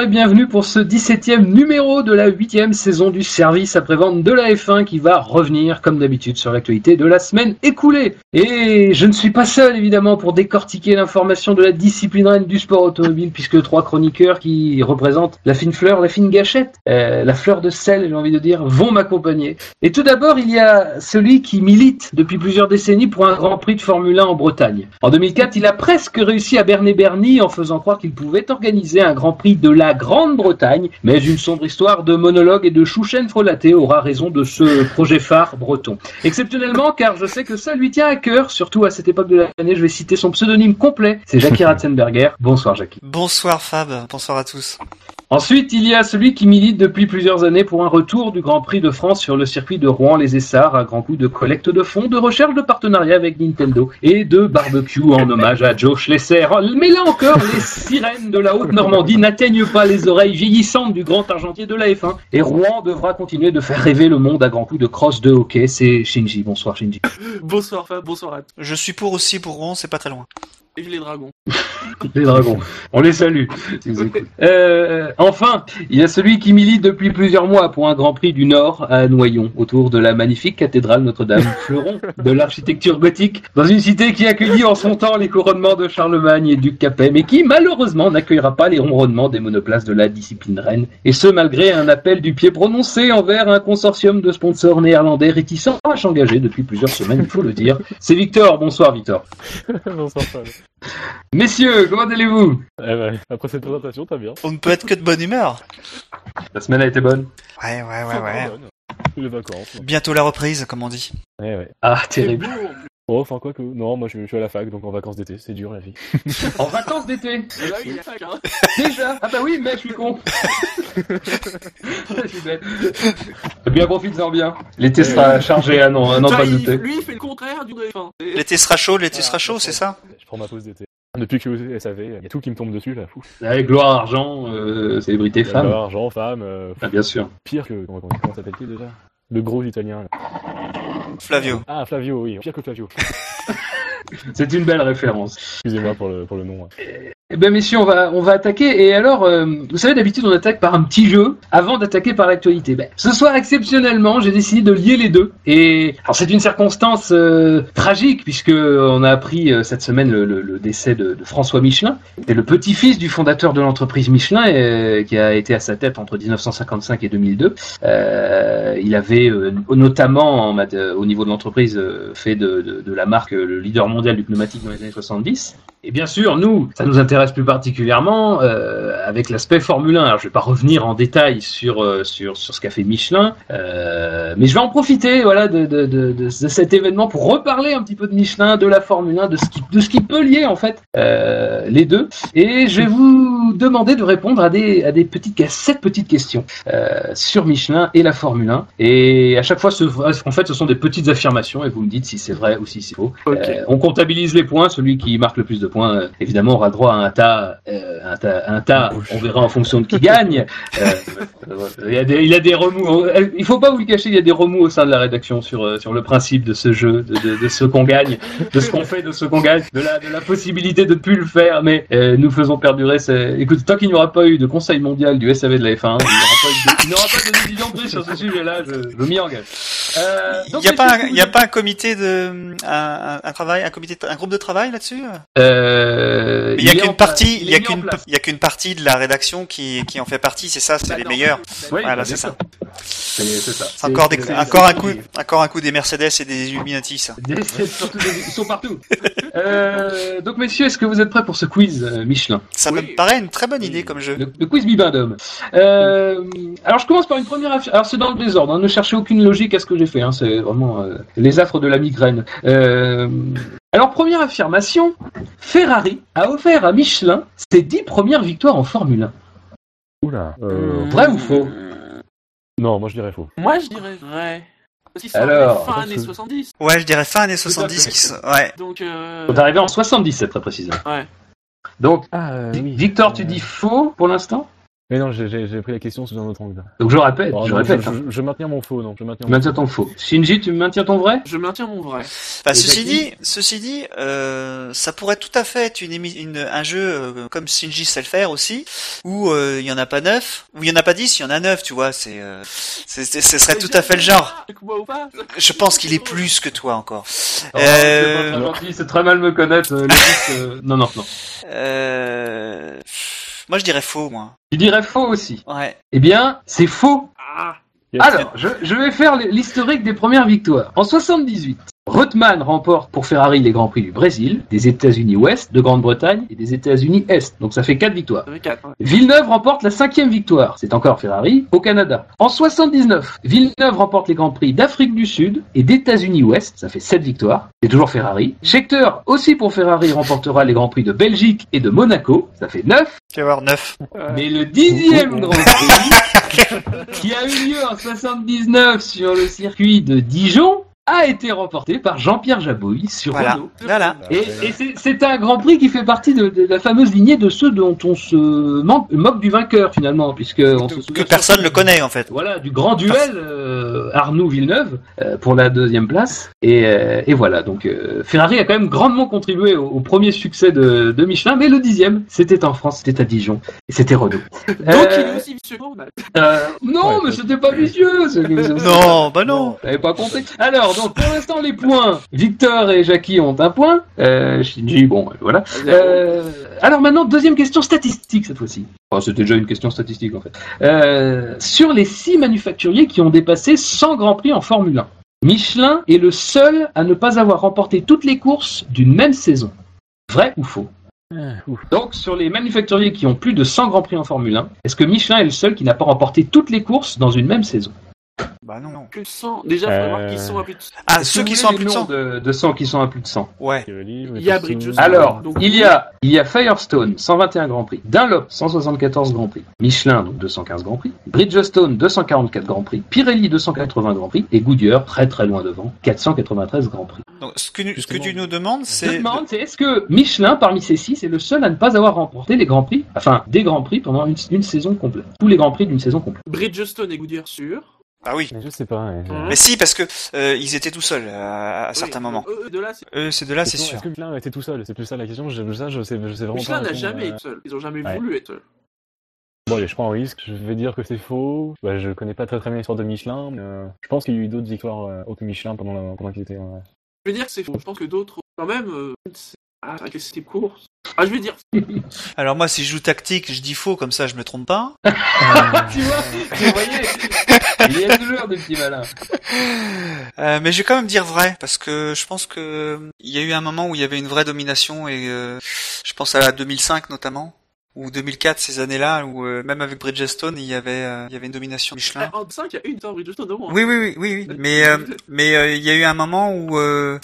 Et bienvenue pour ce 17e numéro de la 8e saison du service après-vente de la F1 qui va revenir comme d'habitude sur l'actualité de la semaine écoulée. Et je ne suis pas seul évidemment pour décortiquer l'information de la discipline reine du sport automobile puisque trois chroniqueurs qui représentent la fine fleur, la fine gâchette, euh, la fleur de sel j'ai envie de dire, vont m'accompagner. Et tout d'abord il y a celui qui milite depuis plusieurs décennies pour un Grand Prix de Formule 1 en Bretagne. En 2004 il a presque réussi à berner Bernie en faisant croire qu'il pouvait organiser un Grand Prix de la Grande-Bretagne, mais une sombre histoire de monologue et de chouchen frelaté aura raison de ce projet phare breton. Exceptionnellement, car je sais que ça lui tient à cœur, surtout à cette époque de l'année, je vais citer son pseudonyme complet, c'est Jackie Ratzenberger. Bonsoir Jackie. Bonsoir Fab, bonsoir à tous. Ensuite, il y a celui qui milite depuis plusieurs années pour un retour du Grand Prix de France sur le circuit de Rouen-les-Essarts, à grand coup de collecte de fonds, de recherche de partenariat avec Nintendo et de barbecue en hommage à Joe Schlesser. Mais là encore, les sirènes de la Haute-Normandie n'atteignent pas les oreilles vieillissantes du grand argentier de la F1 et Rouen devra continuer de faire rêver le monde à grand coup de cross de hockey. C'est Shinji. Bonsoir Shinji. Bonsoir Fab, bonsoir à. Je suis pour aussi pour Rouen, c'est pas très loin. Vive les dragons. Les dragons. On les salue. Euh, enfin, il y a celui qui milite depuis plusieurs mois pour un Grand Prix du Nord à Noyon, autour de la magnifique cathédrale Notre-Dame, fleuron de l'architecture gothique, dans une cité qui accueillit en son temps les couronnements de Charlemagne et du Capet, mais qui malheureusement n'accueillera pas les ronronnements des monoplaces de la discipline reine, et ce malgré un appel du pied prononcé envers un consortium de sponsors néerlandais réticents à s'engager depuis plusieurs semaines, il faut le dire. C'est Victor. Bonsoir Victor. Bonsoir. Messieurs, comment allez-vous? Eh ben, après cette présentation, t'as bien. On ne peut être que de bonne humeur. La semaine a été bonne. Ouais, ouais, ouais, ouais. bonne. Les vacances. Bientôt la reprise, comme on dit. Ouais. Ah, terrible. Oh, enfin, quoi que. Non, moi, je, je suis à la fac, donc en vacances d'été. C'est dur, la vie. En vacances d'été? Et là, il y a fac, hein. Déjà? Ah bah oui, mais je suis con. je suis bête. Eh bien, profites-en bien. L'été sera chargé, ah non, ah pas il- d'été. lui, il fait le contraire du F1. Et- L'été sera chaud, l'été sera chaud, c'est ça? Prends ma pause d'été. Depuis que je suis SAV, il y a tout qui me tombe dessus, là. Fou. Avec gloire, argent, euh, célébrité, femme. D'abord, Argent, femme. euh, Ah, bien sûr. pire que. Comment s'appelle-t-il déjà? Le gros italien. là. Flavio. Ah, Flavio, oui. Pire que Flavio. C'est une belle référence. Excusez-moi pour le, pour le nom. hein. Eh bien, messieurs, on va, on va attaquer. Et alors, euh, vous savez, d'habitude, on attaque par un petit jeu avant d'attaquer par l'actualité. Ben, ce soir, exceptionnellement, j'ai décidé de lier les deux. Et alors, c'est une circonstance euh, tragique puisque on a appris euh, cette semaine le, décès de, François Michelin. C'était le petit-fils du fondateur de l'entreprise Michelin euh, qui a été à sa tête entre 1955 et 2002. Euh, il avait euh, notamment, euh, au niveau de l'entreprise, euh, fait de, de- la marque euh, le leader mondial du pneumatique dans les années 70. Et bien sûr, nous, ça nous intéresse plus particulièrement euh, avec l'aspect Formule 1. Alors, je vais pas revenir en détail sur euh, sur sur ce qu'a fait Michelin, euh, mais je vais en profiter, voilà, de, de, de, cet événement pour reparler un petit peu de Michelin, de la Formule 1, de ce qui de ce qui peut lier en fait euh, les deux. Et je vais vous demander de répondre à des à des petites à sept petites questions sur Michelin et la Formule 1. Et à chaque fois, ce, en fait, ce sont des petites affirmations et vous me dites si c'est vrai ou si c'est faux. On comptabilise les points. Celui qui marque le plus de points, évidemment, aura droit à un tas. euh, un tas, un tas on verra en fonction de qui gagne. Euh, il, y a des, il y a des remous. euh, Il faut pas vous le cacher, il y a des remous au sein de la rédaction sur, sur le principe de ce jeu, de, de, de ce qu'on gagne, de ce qu'on fait, de ce qu'on gagne, de la, de la possibilité de plus le faire. Mais euh, nous faisons perdurer. ce- Écoute, tant qu'il n'y aura pas eu de Conseil mondial du SAV de la F1, il n'y aura pas, eu de- de décision prise sur ce sujet-là. Je, je m'y engage. Euh, Il n'y a, pas un- il y a pas un comité de. Un, un- un travail, un, comité un groupe de travail là-dessus? Euh, il y a qu'une. Partie, il y a qu'une, place. il y a qu'une partie de la rédaction qui, qui en fait partie, c'est ça, c'est les D'accord. meilleurs. Oui, Voilà, bah, c'est ça. C'est c'est ça. C'est encore, des, encore un coup, encore un coup des Mercedes et des Illuminati, ça. Des- c'est surtout des- Ils sont partout. Euh, donc, messieurs, est-ce que vous êtes prêts pour ce quiz euh, Michelin? Ça Oui. me paraît une très bonne idée comme jeu. le, le quiz Bibendum. Euh, alors, je commence par une première affaire. Alors, c'est dans le désordre. hein. Ne cherchez aucune logique à ce que j'ai fait. hein. C'est vraiment euh, les affres de la migraine. Euh, alors, première affirmation. Ferrari a offert à Michelin ses dix premières victoires en Formule 1. Oula. Euh, Vrai ou faux? Non, moi, je dirais faux. Moi, je dirais vrai. Parce qu'ils sont Alors, fin années que- 70. Ouais, je dirais fin années 70 fait. qui sont, ouais. Donc, euh... On est arrivé en 77, très précisément. Ouais. Donc, Ah, Vi- Victor, tu dis faux pour l'instant? Mais non, j'ai- j'ai j'ai pris la question sous un autre angle. Donc je répète, Oh, je non, répète. je, hein. je- je maintiens mon faux, non. Je maintiens mon maintiens ton faux. Shinji, tu maintiens ton vrai? Je maintiens mon vrai. Enfin, ceci dit, ceci dit, euh, ça pourrait tout à fait être une, une- un jeu euh, comme Shinji sait le faire aussi, où euh, il y en a pas neuf, où il y en a pas dix, il y en a neuf, tu vois. C'est, euh, ce serait tout à fait le genre. Je pense qu'il est plus que toi encore. Oh, Euh, c'est pas très gentil, c'est très mal me connaître. euh, le but, euh, Non, non, non. Euh, moi, je dirais faux, moi. Tu dirais faux aussi. Ouais. Eh bien, c'est faux. Ah. Alors, je, je vais faire l'historique des premières victoires. En 78, Rothman remporte pour Ferrari les Grands Prix du Brésil, des États-Unis Ouest, de Grande-Bretagne et des États-Unis Est. Donc ça fait quatre victoires. ça fait 4. Ouais. Villeneuve remporte la cinquième victoire, c'est encore Ferrari, au Canada. En 79, Villeneuve remporte les Grands Prix d'Afrique du Sud et d'États-Unis Ouest, ça fait sept victoires, c'est toujours Ferrari. Scheckter, aussi pour Ferrari, remportera les Grands Prix de Belgique et de Monaco, ça fait neuf. Tu vas voir neuf. Mais le dixième Grand Prix, qui a eu lieu en 79 sur le circuit de Dijon, a été remporté par Jean-Pierre Jabouille sur Voilà. Renault. Voilà. Et, et c'est- un Grand Prix qui fait partie de, de la fameuse lignée de ceux dont on se moque, moque du vainqueur finalement, puisque on se Que personne le connaît, en fait. Voilà, du grand duel euh, Arnoux-Villeneuve euh, pour la deuxième place. Et, euh, et voilà, donc euh, Ferrari a quand même grandement contribué au, au premier succès de, de Michelin, mais le dixième, c'était en France, c'était à Dijon, et c'était Renault. Donc il est aussi vicieux. Non, Ouais, mais c'était pas vicieux. Non, bah non. T'avais pas compté. Alors, donc pour l'instant les points, Victor et Jackie ont un point. Euh, Shinji, bon, voilà. Euh, alors maintenant, deuxième question statistique cette fois-ci. Enfin, c'était déjà une question statistique en fait. Euh, sur les six manufacturiers qui ont dépassé 100 grands prix en Formule 1, Michelin est le seul à ne pas avoir remporté toutes les courses d'une même saison. Vrai ou faux? Ah. Donc, sur les manufacturiers qui ont plus de 100 grands prix en Formule 1, est-ce que Michelin est le seul qui n'a pas remporté toutes les courses dans une même saison? Bah non. Plus de 100. Déjà, il faudrait voir Euh, qu'ils sont à plus de Ah, Est-ce ceux qui sont à plus de les 100. noms de, de 100 qui sont à plus de 100 Ouais. Il y a Bridgestone. Alors, Donc, il y a, il y a Firestone, 121 Grands Prix, Dunlop, 174 Grands Prix, Michelin, donc 215 Grands Prix, Bridgestone, 244 Grands Prix, Pirelli, 280 Grands Prix, et Goodyear, très très loin devant, 493 Grands Prix. Donc, ce que, ce que tu nous demandes, Je c'est. demande, c'est est-ce que Michelin, parmi ces six, est le seul à ne pas avoir remporté les Grands Prix, enfin, des Grands Prix pendant une, une saison complète. Tous les Grands Prix d'une saison complète. Bridgestone et Goodyear sûr. Ah oui. Mais Je sais pas. ouais. Hum. Mais si, parce que euh, ils étaient tout seuls à, à Oui, certains moments. Eux, eux, de là, c'est- Eux, c'est de là, c'est Question, sûr. Est-ce que Michelin était tout seul C'est plus ça la question. Je, ça, je sais, je sais vraiment Michelin pas. n'a jamais euh. été seul. Ils ont jamais Ouais. voulu être seuls. Bon, allez, je prends un risque. Je vais dire que c'est faux. Bah, je connais pas très très bien l'histoire de Michelin. Mais, euh, je pense qu'il y a eu d'autres victoires euh, autres que Michelin pendant, la- pendant qu'il était. euh, Je vais dire que c'est faux. Je pense que d'autres, quand même, euh, c'est- ah, c'était court. Ah, je vais dire. Alors moi, si je joue tactique, je dis faux, comme ça, je me trompe pas. tu vois, vous voyez, il y a toujours des petits malins. Euh, mais je vais quand même dire vrai, parce que je pense que il y a eu un moment où il y avait une vraie domination, et euh, je pense à 2005 notamment, ou 2004, ces années-là, où euh, même avec Bridgestone, il y avait, euh, il y avait une domination Michelin. Ah, en 5, il y a une victoire Bridgestone au moins. Oui, oui, oui, oui, oui. Mais euh, mais euh, il y a eu un moment où euh,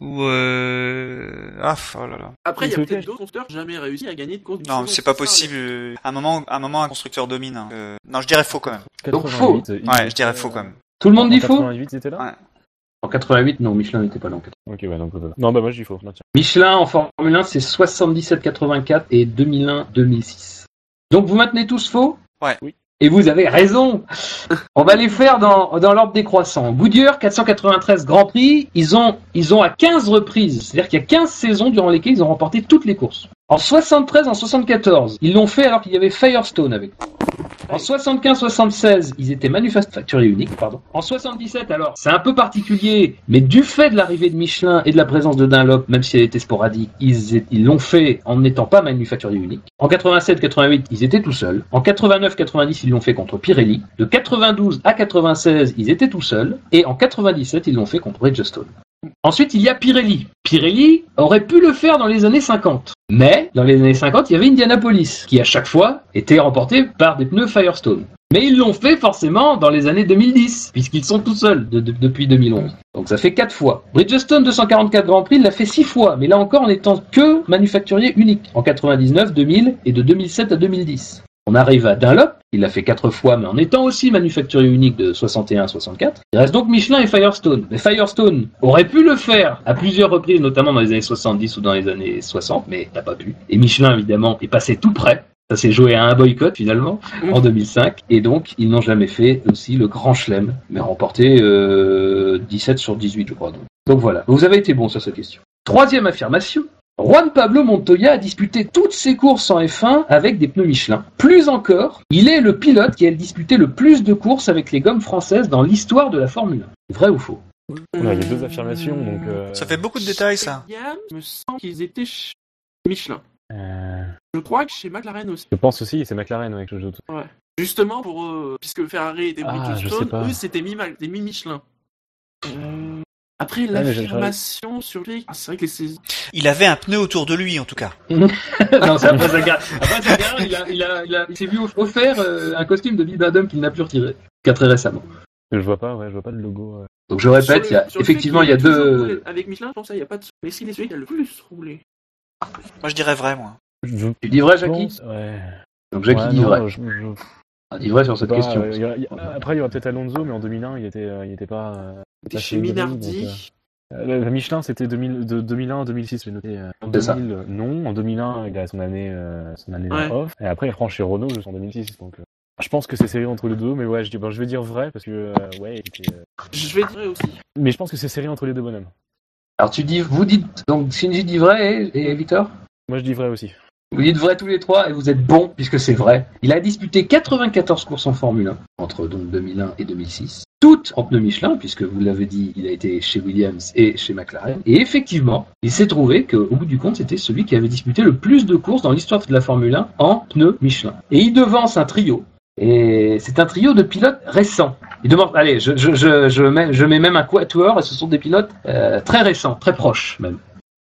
où euh... ah oh là là. Après, il y a peut-être d'autres constructeurs qui n'ont jamais réussi à gagner de course. Non, c'est pas possible. À un moment, à un moment, un constructeur domine. hein. Euh, non, je dirais faux quand même. Donc, faux. 88, Ouais, je dirais faux quand même. Tout le monde dit en faux 88, ils étaient là Ouais. En 88, non, Michelin n'était pas là en 88. Ok, ouais, donc. euh, Non, bah moi je dis faux. je maintiens. Michelin en Formule 1, c'est 77-84 et 2001-2006. Donc vous maintenez tous faux? Ouais. Oui. Et vous avez raison. On va les faire dans, dans l'ordre décroissant. Goodyear, 493 Grands Prix, ils ont, ils ont à 15 reprises, c'est-à-dire qu'il y a 15 saisons durant lesquelles ils ont remporté toutes les courses. En 73, en 74, ils l'ont fait alors qu'il y avait Firestone avec. En 75-76, ils étaient manufacturiers uniques, pardon. En 77, alors, c'est un peu particulier, mais du fait de l'arrivée de Michelin et de la présence de Dunlop, même si elle était sporadique, ils l'ont fait en n'étant pas manufacturiers uniques. En 87-88, ils étaient tout seuls. En 89-90, ils l'ont fait contre Pirelli. De 92 à 96, ils étaient tout seuls. Et en 97, ils l'ont fait contre Bridgestone. Ensuite, il y a Pirelli. Pirelli aurait pu le faire dans les années 50. Mais, dans les années 50, il y avait Indianapolis, qui à chaque fois était remporté par des pneus Firestone. Mais ils l'ont fait forcément dans les années 2010, puisqu'ils sont tout seuls de- de- depuis 2011. Donc ça fait 4 fois. Bridgestone 244 Grand Prix l'a fait 6 fois, mais là encore en étant que manufacturier unique, en 99, 2000 et de 2007 à 2010. On arrive à Dunlop, il l'a fait 4 fois, mais en étant aussi manufacturier unique de 61 à 64. Il reste donc Michelin et Firestone. Mais Firestone aurait pu le faire à plusieurs reprises, notamment dans les années 70 ou dans les années 60, mais n'a pas pu. Et Michelin, évidemment, est passé tout près. Ça s'est joué à un boycott finalement Mm. en 2005 et donc ils n'ont jamais fait aussi le Grand Chelem, mais remporté euh, 17 sur 18 je crois. Donc. donc voilà, vous avez été bon sur cette question. Troisième affirmation. Juan Pablo Montoya a disputé toutes ses courses en F1 avec des pneus Michelin. Plus encore, il est le pilote qui a disputé le plus de courses avec les gommes françaises dans l'histoire de la Formule 1. Vrai ou faux? Ouais, il y a deux affirmations, donc. euh, Ça fait beaucoup de détails, ça. Il me semble qu'ils étaient chez Michelin. euh, Je crois que chez McLaren aussi. Je pense aussi, c'est McLaren avec le jeu. Justement, pour eux, puisque Ferrari était Ah, Bridgestone, eux c'était mi, des mi Michelin. Euh, Après l'affirmation sur les. Ah, c'est vrai que les saisons. Il avait un pneu autour de lui, en tout cas. non, c'est après carrière. Après carrière, il, a, il, a, il, a- il s'est vu offert euh, un costume de Bill Badum qu'il n'a plus retiré, qu'à très récemment. Je vois pas, ouais, je vois pas de logo. Donc je répète, il y a, effectivement, il y a deux. roulé Avec Michelin, je pense qu'il n'y a pas de. Mais s'il est celui qui a le plus roulé. Moi, je dirais vrai, moi. Je Tu dis vrai, Jackie pense, ouais. Donc Jackie Ouais, dit non, vrai. je- je- Ah, dis vrai sur cette Bah, question. euh, il y a- il y a- après, il y aura peut-être Alonso, mais en 2001, il était, euh, il était pas. euh, Chez Minardi. donc, euh, Michelin, c'était 2000 de 2001 à 2006, j'ai noté. euh, En C'est ça. 2000, non. En 2001, il a son année, euh, son année Ouais. off. Et après, il reprend chez Renault jusqu'en 2006. Donc, euh, je pense que c'est serré entre les deux, mais ouais, je, dis, bon, je vais dire vrai parce que, euh, ouais, il était, euh, Je vais dire aussi. mais je pense que c'est serré entre les deux bonhommes. Alors tu dis, vous dites, donc Shinji dit vrai et, et Victor? Moi, je dis vrai aussi. Vous dites vrai tous les trois et vous êtes bons puisque c'est vrai. Il a disputé 94 courses en Formule 1 entre donc 2001 et 2006. Toutes en pneus Michelin puisque vous l'avez dit, il a été chez Williams et chez McLaren. Et effectivement, il s'est trouvé qu'au bout du compte, c'était celui qui avait disputé le plus de courses dans l'histoire de la Formule 1 en pneus Michelin. Et il devance un trio. Et c'est un trio de pilotes récents. Il demande, allez, je mets même un quatuor et ce sont des pilotes euh, très récents, très proches même.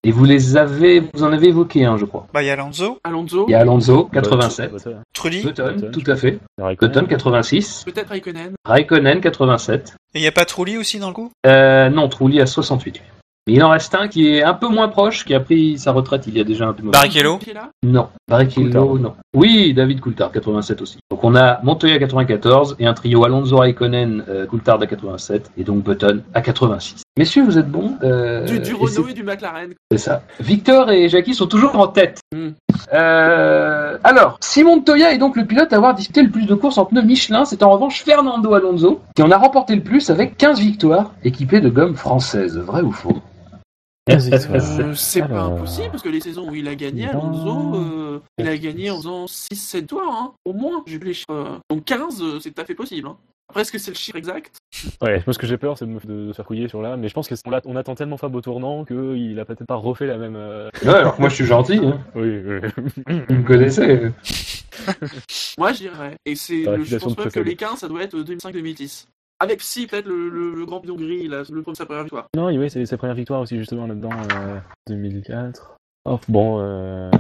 Et vous les avez, vous en avez évoqué un, je crois. Bah, il y a Alonso, Alonso, Il y a Alonso, 87. Button, Trulli, Button, tout à fait. Button, 86. peut-être Raikkonen. Raikkonen, 87. et il n'y a pas Trulli aussi dans le coup? Euh, non, Trulli à 68. Mais il en reste un qui est un peu moins proche, qui a pris sa retraite il y a déjà un peu. Barrichello Qui est là Non, Barrichello, non. Oui, David Coulthard, 87 aussi. Donc on a Montoya 94 et un trio Alonso Raikkonen, euh, Coulthard à 87 et donc Button à 86. Messieurs, vous êtes bons euh, Du, Renault c'est- et du McLaren. C'est ça. Victor et Jackie sont toujours en tête. Hmm. Euh, alors, si Montoya est donc le pilote à avoir disputé le plus de courses en pneus Michelin, c'est en revanche Fernando Alonso qui en a remporté le plus avec 15 victoires équipées de gommes françaises. Vrai ou faux? 15 victoires. Euh, c'est pas impossible parce que les saisons où il a gagné, Alonso, euh, il a gagné en faisant 6-7 tours, hein, au moins. J'ai vu les chiffres. euh, Donc 15, euh, c'est tout à fait possible. Hein. Après, est-ce que c'est le chiffre exact? Ouais, moi ce que j'ai peur c'est de me de, faire couiller sur là, mais je pense qu'on attend tellement Fab au tournant qu'il a peut-être pas refait la même. euh, Ouais, alors que moi je suis gentil. Hein. Oui, oui. Vous me connaissez. Moi, je dirais. Et c'est, je pense même que les 15, ça doit être 2005-2010. Avec si, peut-être le, le, le Grand Prix d'Hongrie, là, le premier sa première victoire. non, oui, c'est sa première victoire aussi justement là-dedans, euh, 2004. Oh, bon, euh...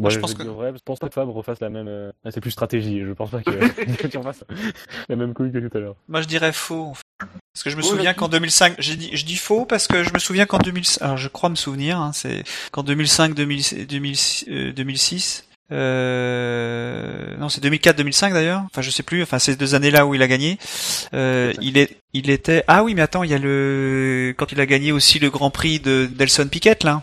Moi, je pense que- dire je pense pas que Fab refasse la même. euh, ah, c'est plus stratégie, je pense pas que tu refasses la même couille que tout à l'heure. Moi, je dirais faux. en fait. Parce que je me Oh, souviens qu'en 2005, j'ai dit, je dis faux parce que je me souviens qu'en 2005, alors je crois me souvenir, hein, c'est qu'en 2005, 2000, 2006, euh, 2006, euh, non, c'est 2004-2005 d'ailleurs. Enfin, je sais plus. Enfin, ces deux années-là où il a gagné, euh, il est, il était. Ah oui, mais attends, il y a le quand il a gagné aussi le Grand Prix de Nelson Piquet là.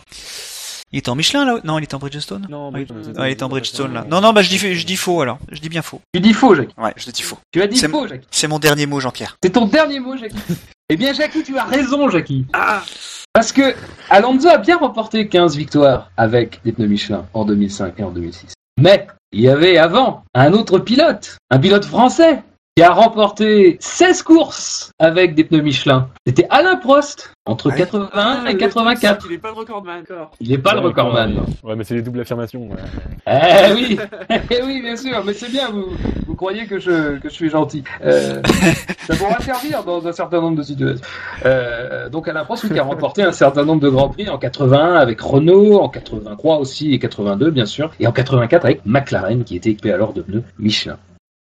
Il était en Michelin là? Non, il était en Bridgestone? Non, Ouais, il était en Bridgestone là. Non, non, bah je dis, je dis faux alors. Je dis bien faux. Tu dis faux, Jackie. Ouais, je dis faux. Tu as dit faux, Jackie. C'est mon dernier mot, Jean-Pierre. C'est ton dernier mot, Jackie. eh bien, Jackie, tu as raison, Jackie. Ah Parce que Alonso a bien remporté 15 victoires avec des pneus Michelin en 2005 et en 2006. Mais il y avait avant un autre pilote, un pilote français, qui a remporté 16 courses avec des pneus Michelin. C'était Alain Prost, entre Ah oui. 81 Ah, et le 84. truc, c'est qu'il est pas le recordman, d'accord. Il n'est pas le Ouais, recordman. ouais. Ouais, mais c'est les doubles affirmations. ouais. Eh oui, eh oui, bien sûr, mais c'est bien, vous, vous croyez que je, que je suis gentil. Euh, ça pourra servir dans un certain nombre de situations. Euh, donc Alain Prost, oui, qui a remporté un certain nombre de grands prix en 81 avec Renault, en 83 aussi et 82 bien sûr, et en 84 avec McLaren qui était équipé alors de pneus Michelin.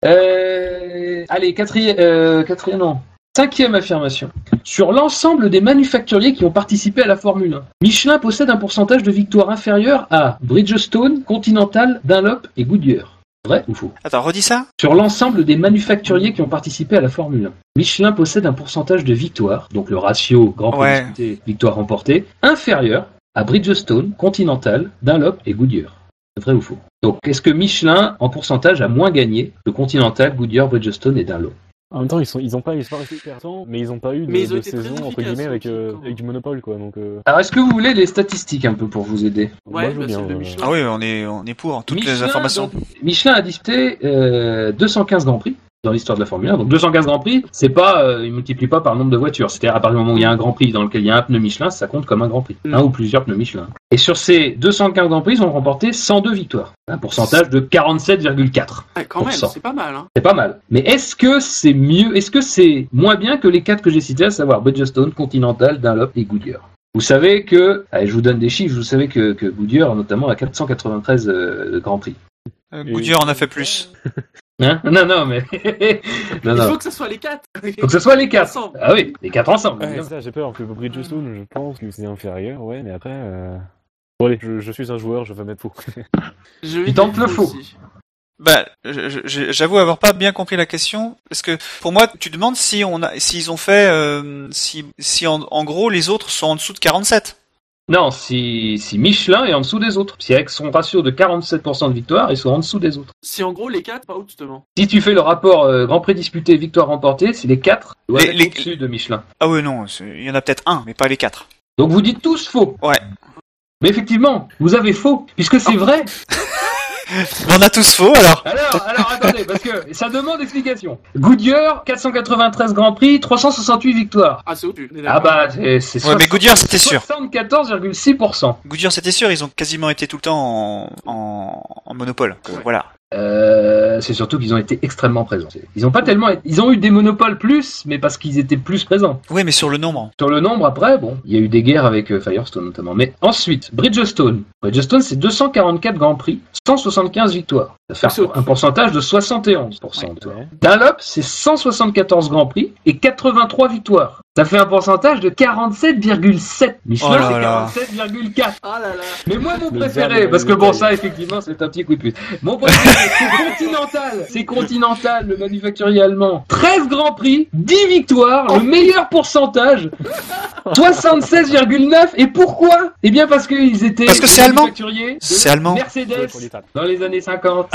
Euh, allez, quatrième, euh, quatrième, non. Cinquième affirmation. Sur l'ensemble des manufacturiers qui ont participé à la Formule 1, Michelin possède un pourcentage de victoires inférieur à Bridgestone, Continental, Dunlop et Goodyear. Vrai ou faux? Attends, redis ça. Sur l'ensemble des manufacturiers qui ont participé à la Formule 1, Michelin possède un pourcentage de victoires, donc le ratio Grand Prix Ouais. victoire remportée, inférieur à Bridgestone, Continental, Dunlop et Goodyear. Vrai ou faux? Donc, est-ce que Michelin, en pourcentage, a moins gagné que Continental, Goodyear, Bridgestone et Dunlop En même temps, ils sont, ils ont pas, ils sont pas restés longtemps, mais ils ont pas eu de, Mais ils ont de été très saison entre guillemets avec, euh, avec du monopole quoi. Donc, euh, Alors, est-ce que vous voulez les statistiques un peu pour vous aider? Moi, Ouais, je veux bah, bien. euh, Michelin. Ah oui, on est, on est pour toutes les informations. donc, Michelin a disputé euh, 215 Grands Prix dans l'histoire de la Formule 1. Donc 215 Grands Prix, c'est pas, euh, il multiplie pas par le nombre de voitures. C'est-à-dire à partir du moment où il y a un Grand Prix dans lequel il y a un pneu Michelin, ça compte comme un Grand Prix. Mm. Un ou plusieurs pneus Michelin. Et sur ces 215 Grands Prix, ils ont remporté 102 victoires. Un pourcentage de 47,4. Ah, quand même, 100%. c'est pas mal. Hein. C'est pas mal. Mais est-ce que c'est mieux, est-ce que c'est moins bien que les quatre que j'ai cités, à savoir Bridgestone, Continental, Dunlop et Goodyear? Vous savez que, allez, je vous donne des chiffres, vous savez que, que Goodyear notamment a 493 euh, Grands Prix. Euh, Goodyear en a fait plus. Hein? Non, non, mais... non, Il non. faut que ce soit les quatre. Faut que ce soit les quatre. Ensemble. Ah oui, les quatre ensemble. Ouais, ça, j'ai peur que Bridgestone, je pense que c'est inférieur, ouais, mais après. Euh... Bon, allez, je, je suis un joueur, je vais mettre faux. Je Tu tentes dire le faux. Bah, je- je- j'avoue avoir pas bien compris la question parce que pour moi, tu demandes si on a, s'ils ont fait, euh, si, si en, en gros les autres sont en dessous de 47. Non, si, si Michelin est en dessous des autres. Si avec son ratio de 47% de victoire, ils sont en dessous des autres. Si en gros les quatre, pas haut justement. Si tu fais le rapport euh, Grand Prix disputé, victoire remportée, c'est les quatre doivent Les- être les- au-dessus de Michelin. Ah ouais non, il y en a peut-être un, mais pas les quatre. Donc vous dites tous faux. Ouais. Mais effectivement, vous avez faux, puisque c'est vrai. On a tous faux alors. Alors, alors attendez, parce que ça demande explication. Goodyear, 493 Grands Prix, 368 victoires. Ah c'est au-dessus. Ah bah, c'est c'est Ouais, mais Goodyear, c'était sûr. 74,6%. Goodyear, c'était sûr, ils ont quasiment été tout le temps en, en, en monopole. Ouais. Voilà. Euh, c'est surtout qu'ils ont été extrêmement présents. Ils ont pas tellement, ils ont eu des monopoles plus, mais parce qu'ils étaient plus présents. Oui, mais sur le nombre. Sur le nombre, après, bon, il y a eu des guerres avec euh, Firestone notamment. Mais ensuite, Bridgestone. Bridgestone, c'est 244 Grands Prix, 175 victoires. Ça fait un pourcentage de 71%. Ouais. Dunlop, c'est 174 Grands Prix et 83 victoires. Ça fait un pourcentage de 47,7. Michelin, Oh là c'est là. 47,4. Ah là là. Mais moi, mon préféré, parce que bon, ça, effectivement, c'est un petit coup de pute. Mon préféré, c'est Continental. C'est Continental, le manufacturier allemand. 13 grands prix, 10 victoires, le meilleur pourcentage. 76,9. Et pourquoi? Eh bien, parce qu'ils étaient. Parce que des c'est allemand. manufacturiers de C'est allemand. Mercedes dans les années 50.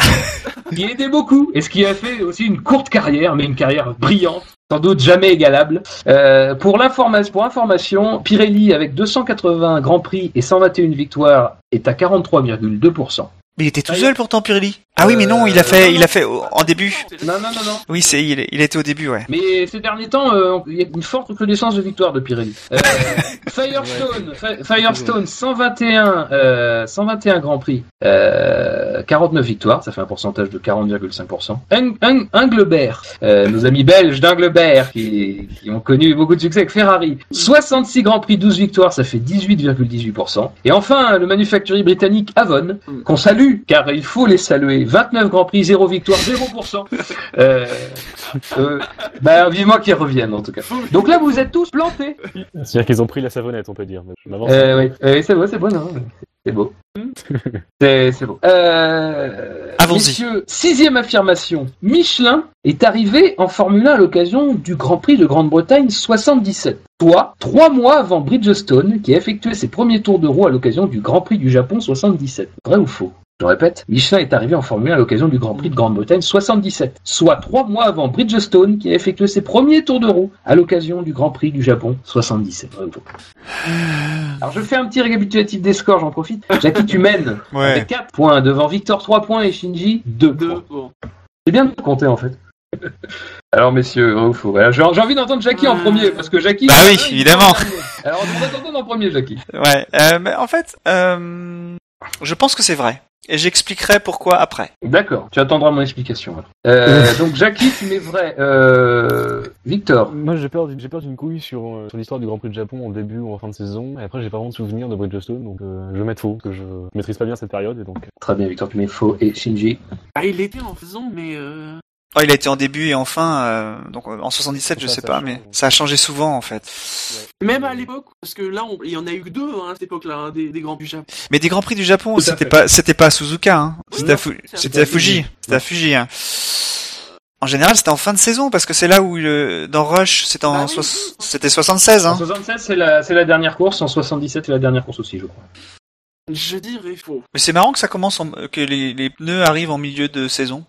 qui aidait beaucoup. Et ce qui a fait aussi une courte carrière, mais une carrière brillante. Sans doute jamais égalable. Euh, pour l'information, pour information, Pirelli avec 280 grands prix et 121 victoires est à 43,2%. Mais il était tout Ah, seul pourtant, Pirelli. Ah oui, mais non, il a Euh, fait, non, il a fait au- en début. Non, non, non, non. Oui, c'est, il, il était au début, ouais. Mais ces derniers temps, euh, il y a une forte recrudescence de victoires de Pirelli. Euh, Firestone, Fi- Firestone, 121, euh, 121 grands prix, euh, 49 victoires, ça fait un pourcentage de 40,5%. Hung- Hung- Englebert, euh, nos amis belges d'Englebert qui, qui ont connu beaucoup de succès avec Ferrari, 66 grands prix, 12 victoires, ça fait 18,18%. Et enfin, le manufacturier britannique Avon, qu'on salue, car il faut les saluer, 29 grands prix, 0 victoire, 0%. Euh, euh, bah, vivement qu'ils reviennent en tout cas. Donc là, vous êtes tous plantés. C'est-à-dire qu'ils ont pris la savonnette, on peut dire. Euh, oui, Euh, c'est beau, c'est beau, non C'est beau. C'est c'est beau. Euh, messieurs, sixième affirmation. Michelin est arrivé en Formule 1 à l'occasion du Grand Prix de Grande-Bretagne 77. Soit trois mois avant Bridgestone, qui a effectué ses premiers tours de roue à l'occasion du Grand Prix du Japon 77. Vrai ou faux? Je répète, Michelin est arrivé en Formule 1 à l'occasion du Grand Prix de Grande-Bretagne 77, soit trois mois avant Bridgestone qui a effectué ses premiers tours de roue à l'occasion du Grand Prix du Japon 77. Vrai ou faux Alors je fais un petit récapitulatif des scores, j'en profite. Jackie, tu mènes Ouais. avec 4 points devant Victor 3 points et Shinji 2 Deux. points. C'est bien de compter en fait. Alors messieurs, vrai ou faux Voilà, J'ai envie d'entendre Jackie en Euh. premier parce que Jackie. Bah oui, il évidemment. Alors on va t'entendre en premier Jackie. Ouais. Euh, mais en fait, euh, je pense que c'est vrai. Et j'expliquerai pourquoi après. D'accord, tu attendras mon explication. Euh, donc Jackie, tu mets vrai. Euh, Victor. Moi, j'ai peur, d'une- j'ai peur d'une couille sur, euh, sur l'histoire du Grand Prix de Japon en début ou en fin de saison. Et après, j'ai pas vraiment de souvenir de Bridgestone, donc euh, je vais mettre faux, parce que je maîtrise pas bien cette période. Et donc, Très bien Victor, tu mets faux et Shinji. Ah, il était en saison, mais euh... Oh, il a été en début et en fin, euh, donc euh, en 77, je Ça, sais ça pas, mais ça a changé souvent en fait. même à l'époque, parce que là, on... il y en a eu que deux hein, à cette époque-là, hein, des, des grands du Japon. Mais des grands prix du Japon, c'était pas, c'était pas à Suzuka, hein. C'était à, Fu- Fuji. C'était à Fuji. Hein. En général, c'était en fin de saison parce que c'est là où le, dans Rush, c'était en, Bah oui. c'était 76, En hein. 76, c'est la, c'est la dernière course. En 77, c'est la dernière course aussi, je crois. Je dirais faux. Mais c'est marrant que ça commence en... que les, les pneus arrivent en milieu de saison.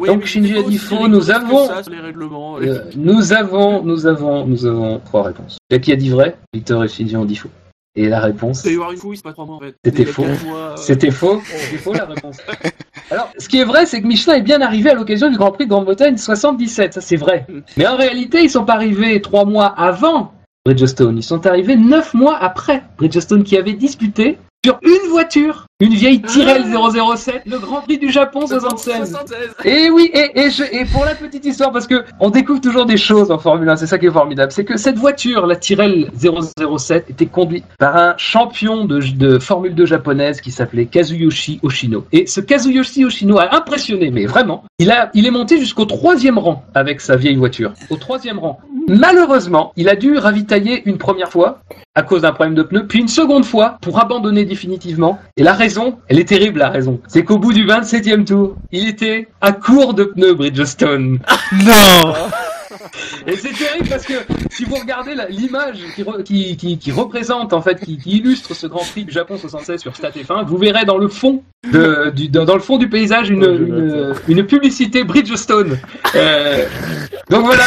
Oui, Donc, Shinji a dit faux, nous avons- ça les règlements. Euh, nous avons, nous avons, nous avons trois réponses. Jackie a dit vrai, Victor et Shinji ont dit faux. Et la réponse. C'était faux. c'était faux. C'était faux la réponse. Alors, ce qui est vrai, c'est que Michelin est bien arrivé à l'occasion du Grand Prix de Grande-Bretagne 77, ça c'est vrai. Mais en réalité, ils sont pas arrivés trois mois avant Bridgestone, ils sont arrivés neuf mois après Bridgestone qui avait disputé sur une voiture, une vieille Tyrrell 007, le Grand Prix du Japon 76. 76. Et oui, et, et, je- et pour la petite histoire, parce que on découvre toujours des choses en Formule 1, c'est ça qui est formidable, c'est que cette voiture, la Tyrrell 007, était conduite par un champion de, de Formule 2 japonaise qui s'appelait Kazuyoshi Oshino. Et ce Kazuyoshi Oshino a impressionné, mais vraiment, il, a, il est monté jusqu'au troisième rang avec sa vieille voiture, au troisième rang. Malheureusement, il a dû ravitailler une première fois à cause d'un problème de pneu, puis une seconde fois pour abandonner définitivement. Et la raison, elle est terrible la raison, c'est qu'au bout du 27e tour, il était à court de pneus Bridgestone. Non Et c'est terrible parce que si vous regardez l'image qui, re- qui, qui, qui représente en fait, qui, qui illustre ce Grand Prix du Japon 76 sur Stat F1, vous verrez dans le fond de, du, dans, dans le fond du paysage une, une, publicité Bridgestone. Euh, donc voilà,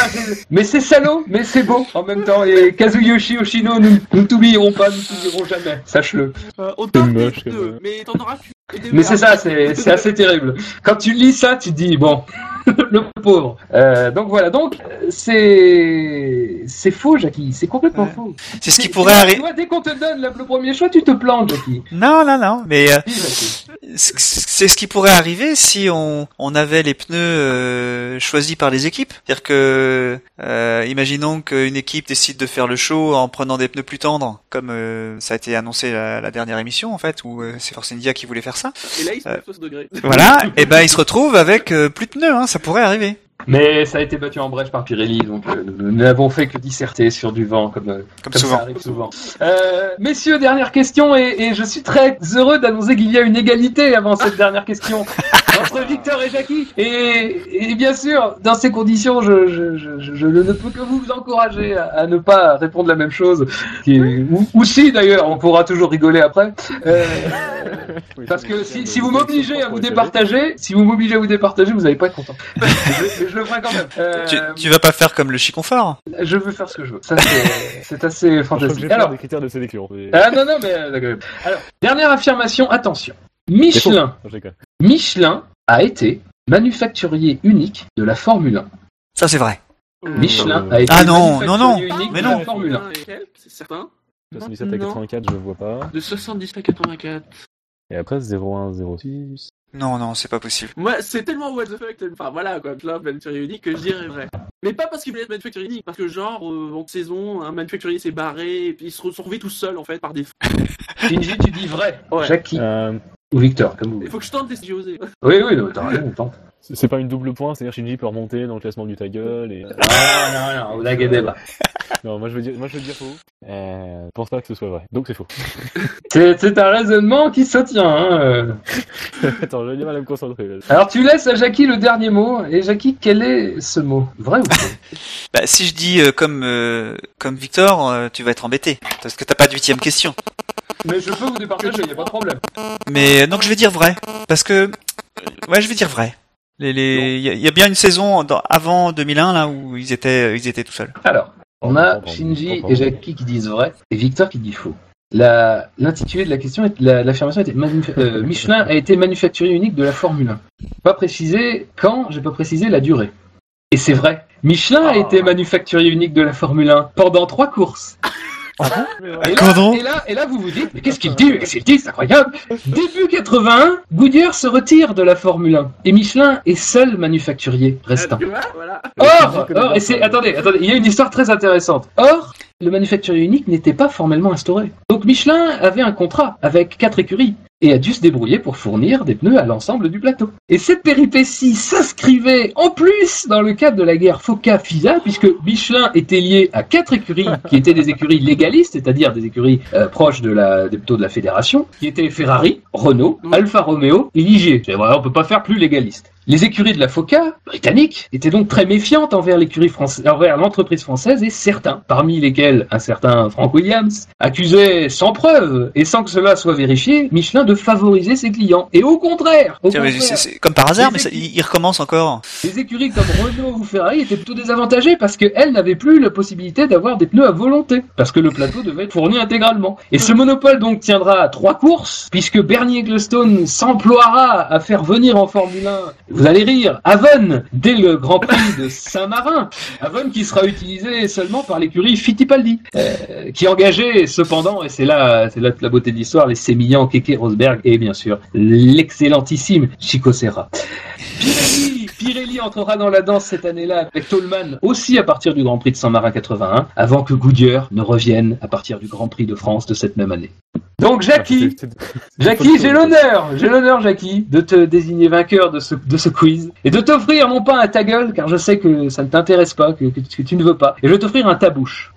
mais c'est salaud, mais c'est beau en même temps. Et Kazuyoshi Oshino, nous nous t'oublierons pas, nous t'oublierons jamais, sache-le. Euh, mais t'en auras plus. Mais c'est ça, c'est assez terrible. Quand tu lis ça, tu te dis bon, le pauvre. Euh, donc voilà, donc euh, c'est c'est faux, Jackie. C'est complètement Ouais. faux. C'est ce qui pourrait arriver. dès qu'on te donne le, le premier choix, tu te plantes, Jackie. Non, non, non. Mais euh, c'est ce qui pourrait arriver si on, on avait les pneus euh, choisis par les équipes. C'est-à-dire que, euh, imaginons qu'une équipe décide de faire le show en prenant des pneus plus tendres, comme euh, ça a été annoncé la, la dernière émission en fait, où euh, c'est Force India qui voulait faire ça. Et là, il se Euh. met à 60 degrés. Voilà, et ben ils se retrouvent avec euh, plus de pneus, hein, ça pourrait arriver. Mais ça a été battu en brèche par Pirelli, donc euh, nous n'avons fait que disserter sur du vent, comme, euh, Comme comme souvent. ça arrive souvent. Euh, messieurs, dernière question, et, et je suis très heureux d'annoncer qu'il y a une égalité avant cette dernière question entre Victor et Jackie. Et, et bien sûr, dans ces conditions, je, je, je, je- je ne peux que vous encourager à, à ne pas répondre la même chose. Qui est- ou, ou si d'ailleurs, on pourra toujours rigoler après. Euh, Oui, parce que si, vous m'obligez à vous départager, si vous m'obligez à vous départager, vous n'allez pas être content. mais, je, le ferai quand même. Euh, Tu, tu vas pas faire comme le chiconfort je veux faire ce que je veux. Ça, c'est- assez fantastique. Alors, des critères de sélection. ah non, non, mais euh, d'accord. Alors, dernière affirmation, attention. Michelin. Michelin a été manufacturier unique de la Formule 1. Ça c'est vrai. Michelin Euh, a été Ah non, non, non, manufacturier unique mais de non. la Formule 1. C'est certain. 77 à Non. 84, je vois pas. De 70 à 84. Et après 01, 06. Non, non, c'est pas possible. Moi, c'est tellement what the fuck, enfin voilà quoi, là, manufacturier unique que je dirais vrai. Mais pas parce qu'il voulait être manufacturier unique, parce que genre, euh, en saison, un manufacturier s'est barré, et puis ils se retrouvés tout seuls en fait par défaut. Shinji, tu dis vrai. Ouais. Jackie Euh, ou Victor, comme vous Il voulez. faut que je tente d'essayer oser. Oui, oui, non, t'as raison, on tente. c'est pas une double point, c'est-à-dire Shinji peut remonter dans le classement du ta gueule et. Ah, non, non, vous inquiétez pas. non, moi je veux dire, moi je veux dire faux. Euh, je pense pas que ce soit vrai. Donc c'est faux. C'est c'est un raisonnement qui se tient. Hein. euh. Attends, j'ai du mal à me concentrer. là. Alors, tu laisses à Jackie le dernier mot. Et Jackie, quel est ce mot? Vrai ou faux? Bah, si je dis euh, comme euh, comme Victor, euh, tu vas être embêté parce que t'as pas de huitième question. Mais je peux vous départager, y a pas de problème. Mais euh, donc je vais dire vrai parce que euh, ouais, je vais dire vrai. Les les il y, a- il y a bien une saison dans- avant 2001 là où ils étaient ils étaient tout seuls. Alors, on a Pardon, Shinji pardon. et Jackie qui disent vrai et Victor qui dit faux. La- L'intitulé de la question, est- la- l'affirmation était euh, Michelin a été manufacturier unique de la Formule 1. Pas précisé quand, j'ai pas précisé la durée. Et c'est vrai. Michelin a Ah. été manufacturier unique de la Formule 1 pendant trois courses. Et là, Comment et là, et là, vous vous dites, mais qu'est-ce qu'il dit Qu'est-ce qu'il dit C'est incroyable Début 81, Goodyear se retire de la Formule 1 et Michelin est seul manufacturier restant. Voilà. Or, or, et c'est, attendez, attendez, il y a une histoire très intéressante. Or, le manufacturier unique n'était pas formellement instauré. Donc Michelin avait un contrat avec quatre écuries et a dû se débrouiller pour fournir des pneus à l'ensemble du plateau. Et cette péripétie s'inscrivait en plus dans le cadre de la guerre FOCA-FISA, puisque Michelin était lié à quatre écuries qui étaient des écuries légalistes, c'est-à-dire des écuries euh, proches de la, des plutôt de la fédération, qui étaient Ferrari, Renault. Alfa Romeo et Ligier. C'est vrai, on peut pas faire plus légaliste. Les écuries de la FOCA, britanniques, étaient donc très méfiantes envers l'écurie française, envers l'entreprise française et certains, parmi lesquels un certain Frank Williams, accusaient sans preuve et sans que cela soit vérifié, Michelin de favoriser ses clients. Et au contraire, au comme par hasard, mais ça- il recommence encore. les écuries comme Renault ou Ferrari étaient plutôt désavantagées parce qu'elles n'avaient plus la possibilité d'avoir des pneus à volonté, parce que le plateau devait être fourni intégralement. Et ce monopole donc tiendra à trois courses, puisque Bernie Ecclestone s'emploiera à faire venir en Formule 1, vous allez rire, Avon, dès le Grand Prix de Saint-Marin. Avon qui sera utilisé seulement par l'écurie Fittipaldi, euh, qui engageait cependant, et c'est là, c'est là la beauté de l'histoire, les sémillants Keke Rosberg et bien sûr l'excellentissime Chico Serra. Pirelli entrera dans la danse cette année-là avec Tolman aussi à partir du Grand Prix de Saint-Marin 81, avant que Goodyear ne revienne à partir du Grand Prix de France de cette même année. Donc Jackie, Ah, c'est- Jackie, j'ai l'honneur, j'ai l'honneur Jackie, de te désigner vainqueur de ce, de ce quiz et de t'offrir non pas un ta gueule, car je sais que ça ne t'intéresse pas, que, que, que tu ne veux pas, et je vais t'offrir un tabouche.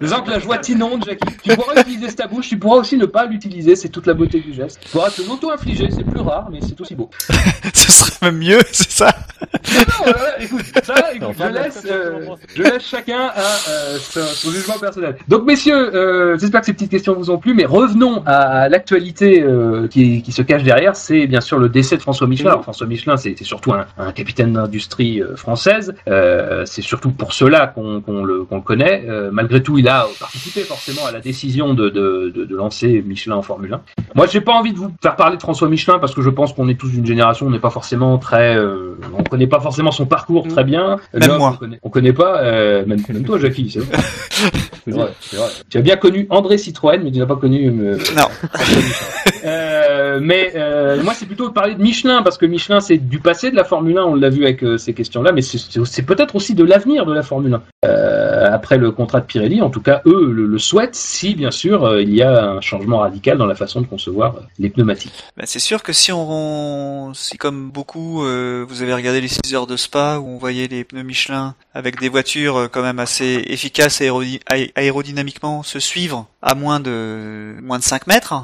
Faisant que la joie t'inonde, Jackie. Tu pourras utiliser ce tabouche, tu pourras aussi ne pas l'utiliser, c'est toute la beauté du geste. Tu pourras te l'auto-infliger, c'est plus rare, mais c'est aussi beau. Ce serait même mieux, c'est ça. Non, non, euh, écoute, ça, écoute, je laisse, euh, je laisse chacun à euh, son, son jugement personnel. Donc, messieurs, euh, j'espère que ces petites questions vous ont plu, mais revenons à l'actualité euh, qui, qui se cache derrière. C'est bien sûr le décès de François Michelin. Alors, François Michelin, c'est surtout un, un capitaine d'industrie euh, française. Euh, c'est surtout pour cela qu'on le, connaît. Euh, malgré tout, il a participé forcément à la décision de, de, de, de lancer Michelin en Formule 1. Moi, j'ai pas envie de vous faire parler de François Michelin parce que je pense qu'on est tous d'une génération, on n'est pas forcément très, euh, on connaît pas forcément son parcours très bien. Même moi. On connaît, on connaît pas, euh, même, même toi, Jackie, c'est vrai. Tu as bien connu André Citroën, mais tu n'as pas connu. euh, Non. euh, mais moi, c'est plutôt de parler de Michelin parce que Michelin, c'est du passé de la Formule 1. On l'a vu avec ces questions-là, mais c'est peut-être aussi de l'avenir de la Formule 1. Euh, après le contrat de Pirelli, en tout cas, eux le, souhaitent si, bien sûr, euh, il y a un changement radical dans la façon de concevoir euh, les pneumatiques. Ben, c'est sûr que si on, si comme beaucoup, vous avez regardé les 6 heures de Spa où on voyait les pneus Michelin avec des voitures quand même assez efficaces aérodynamiquement se suivre à moins de moins de 5 mètres,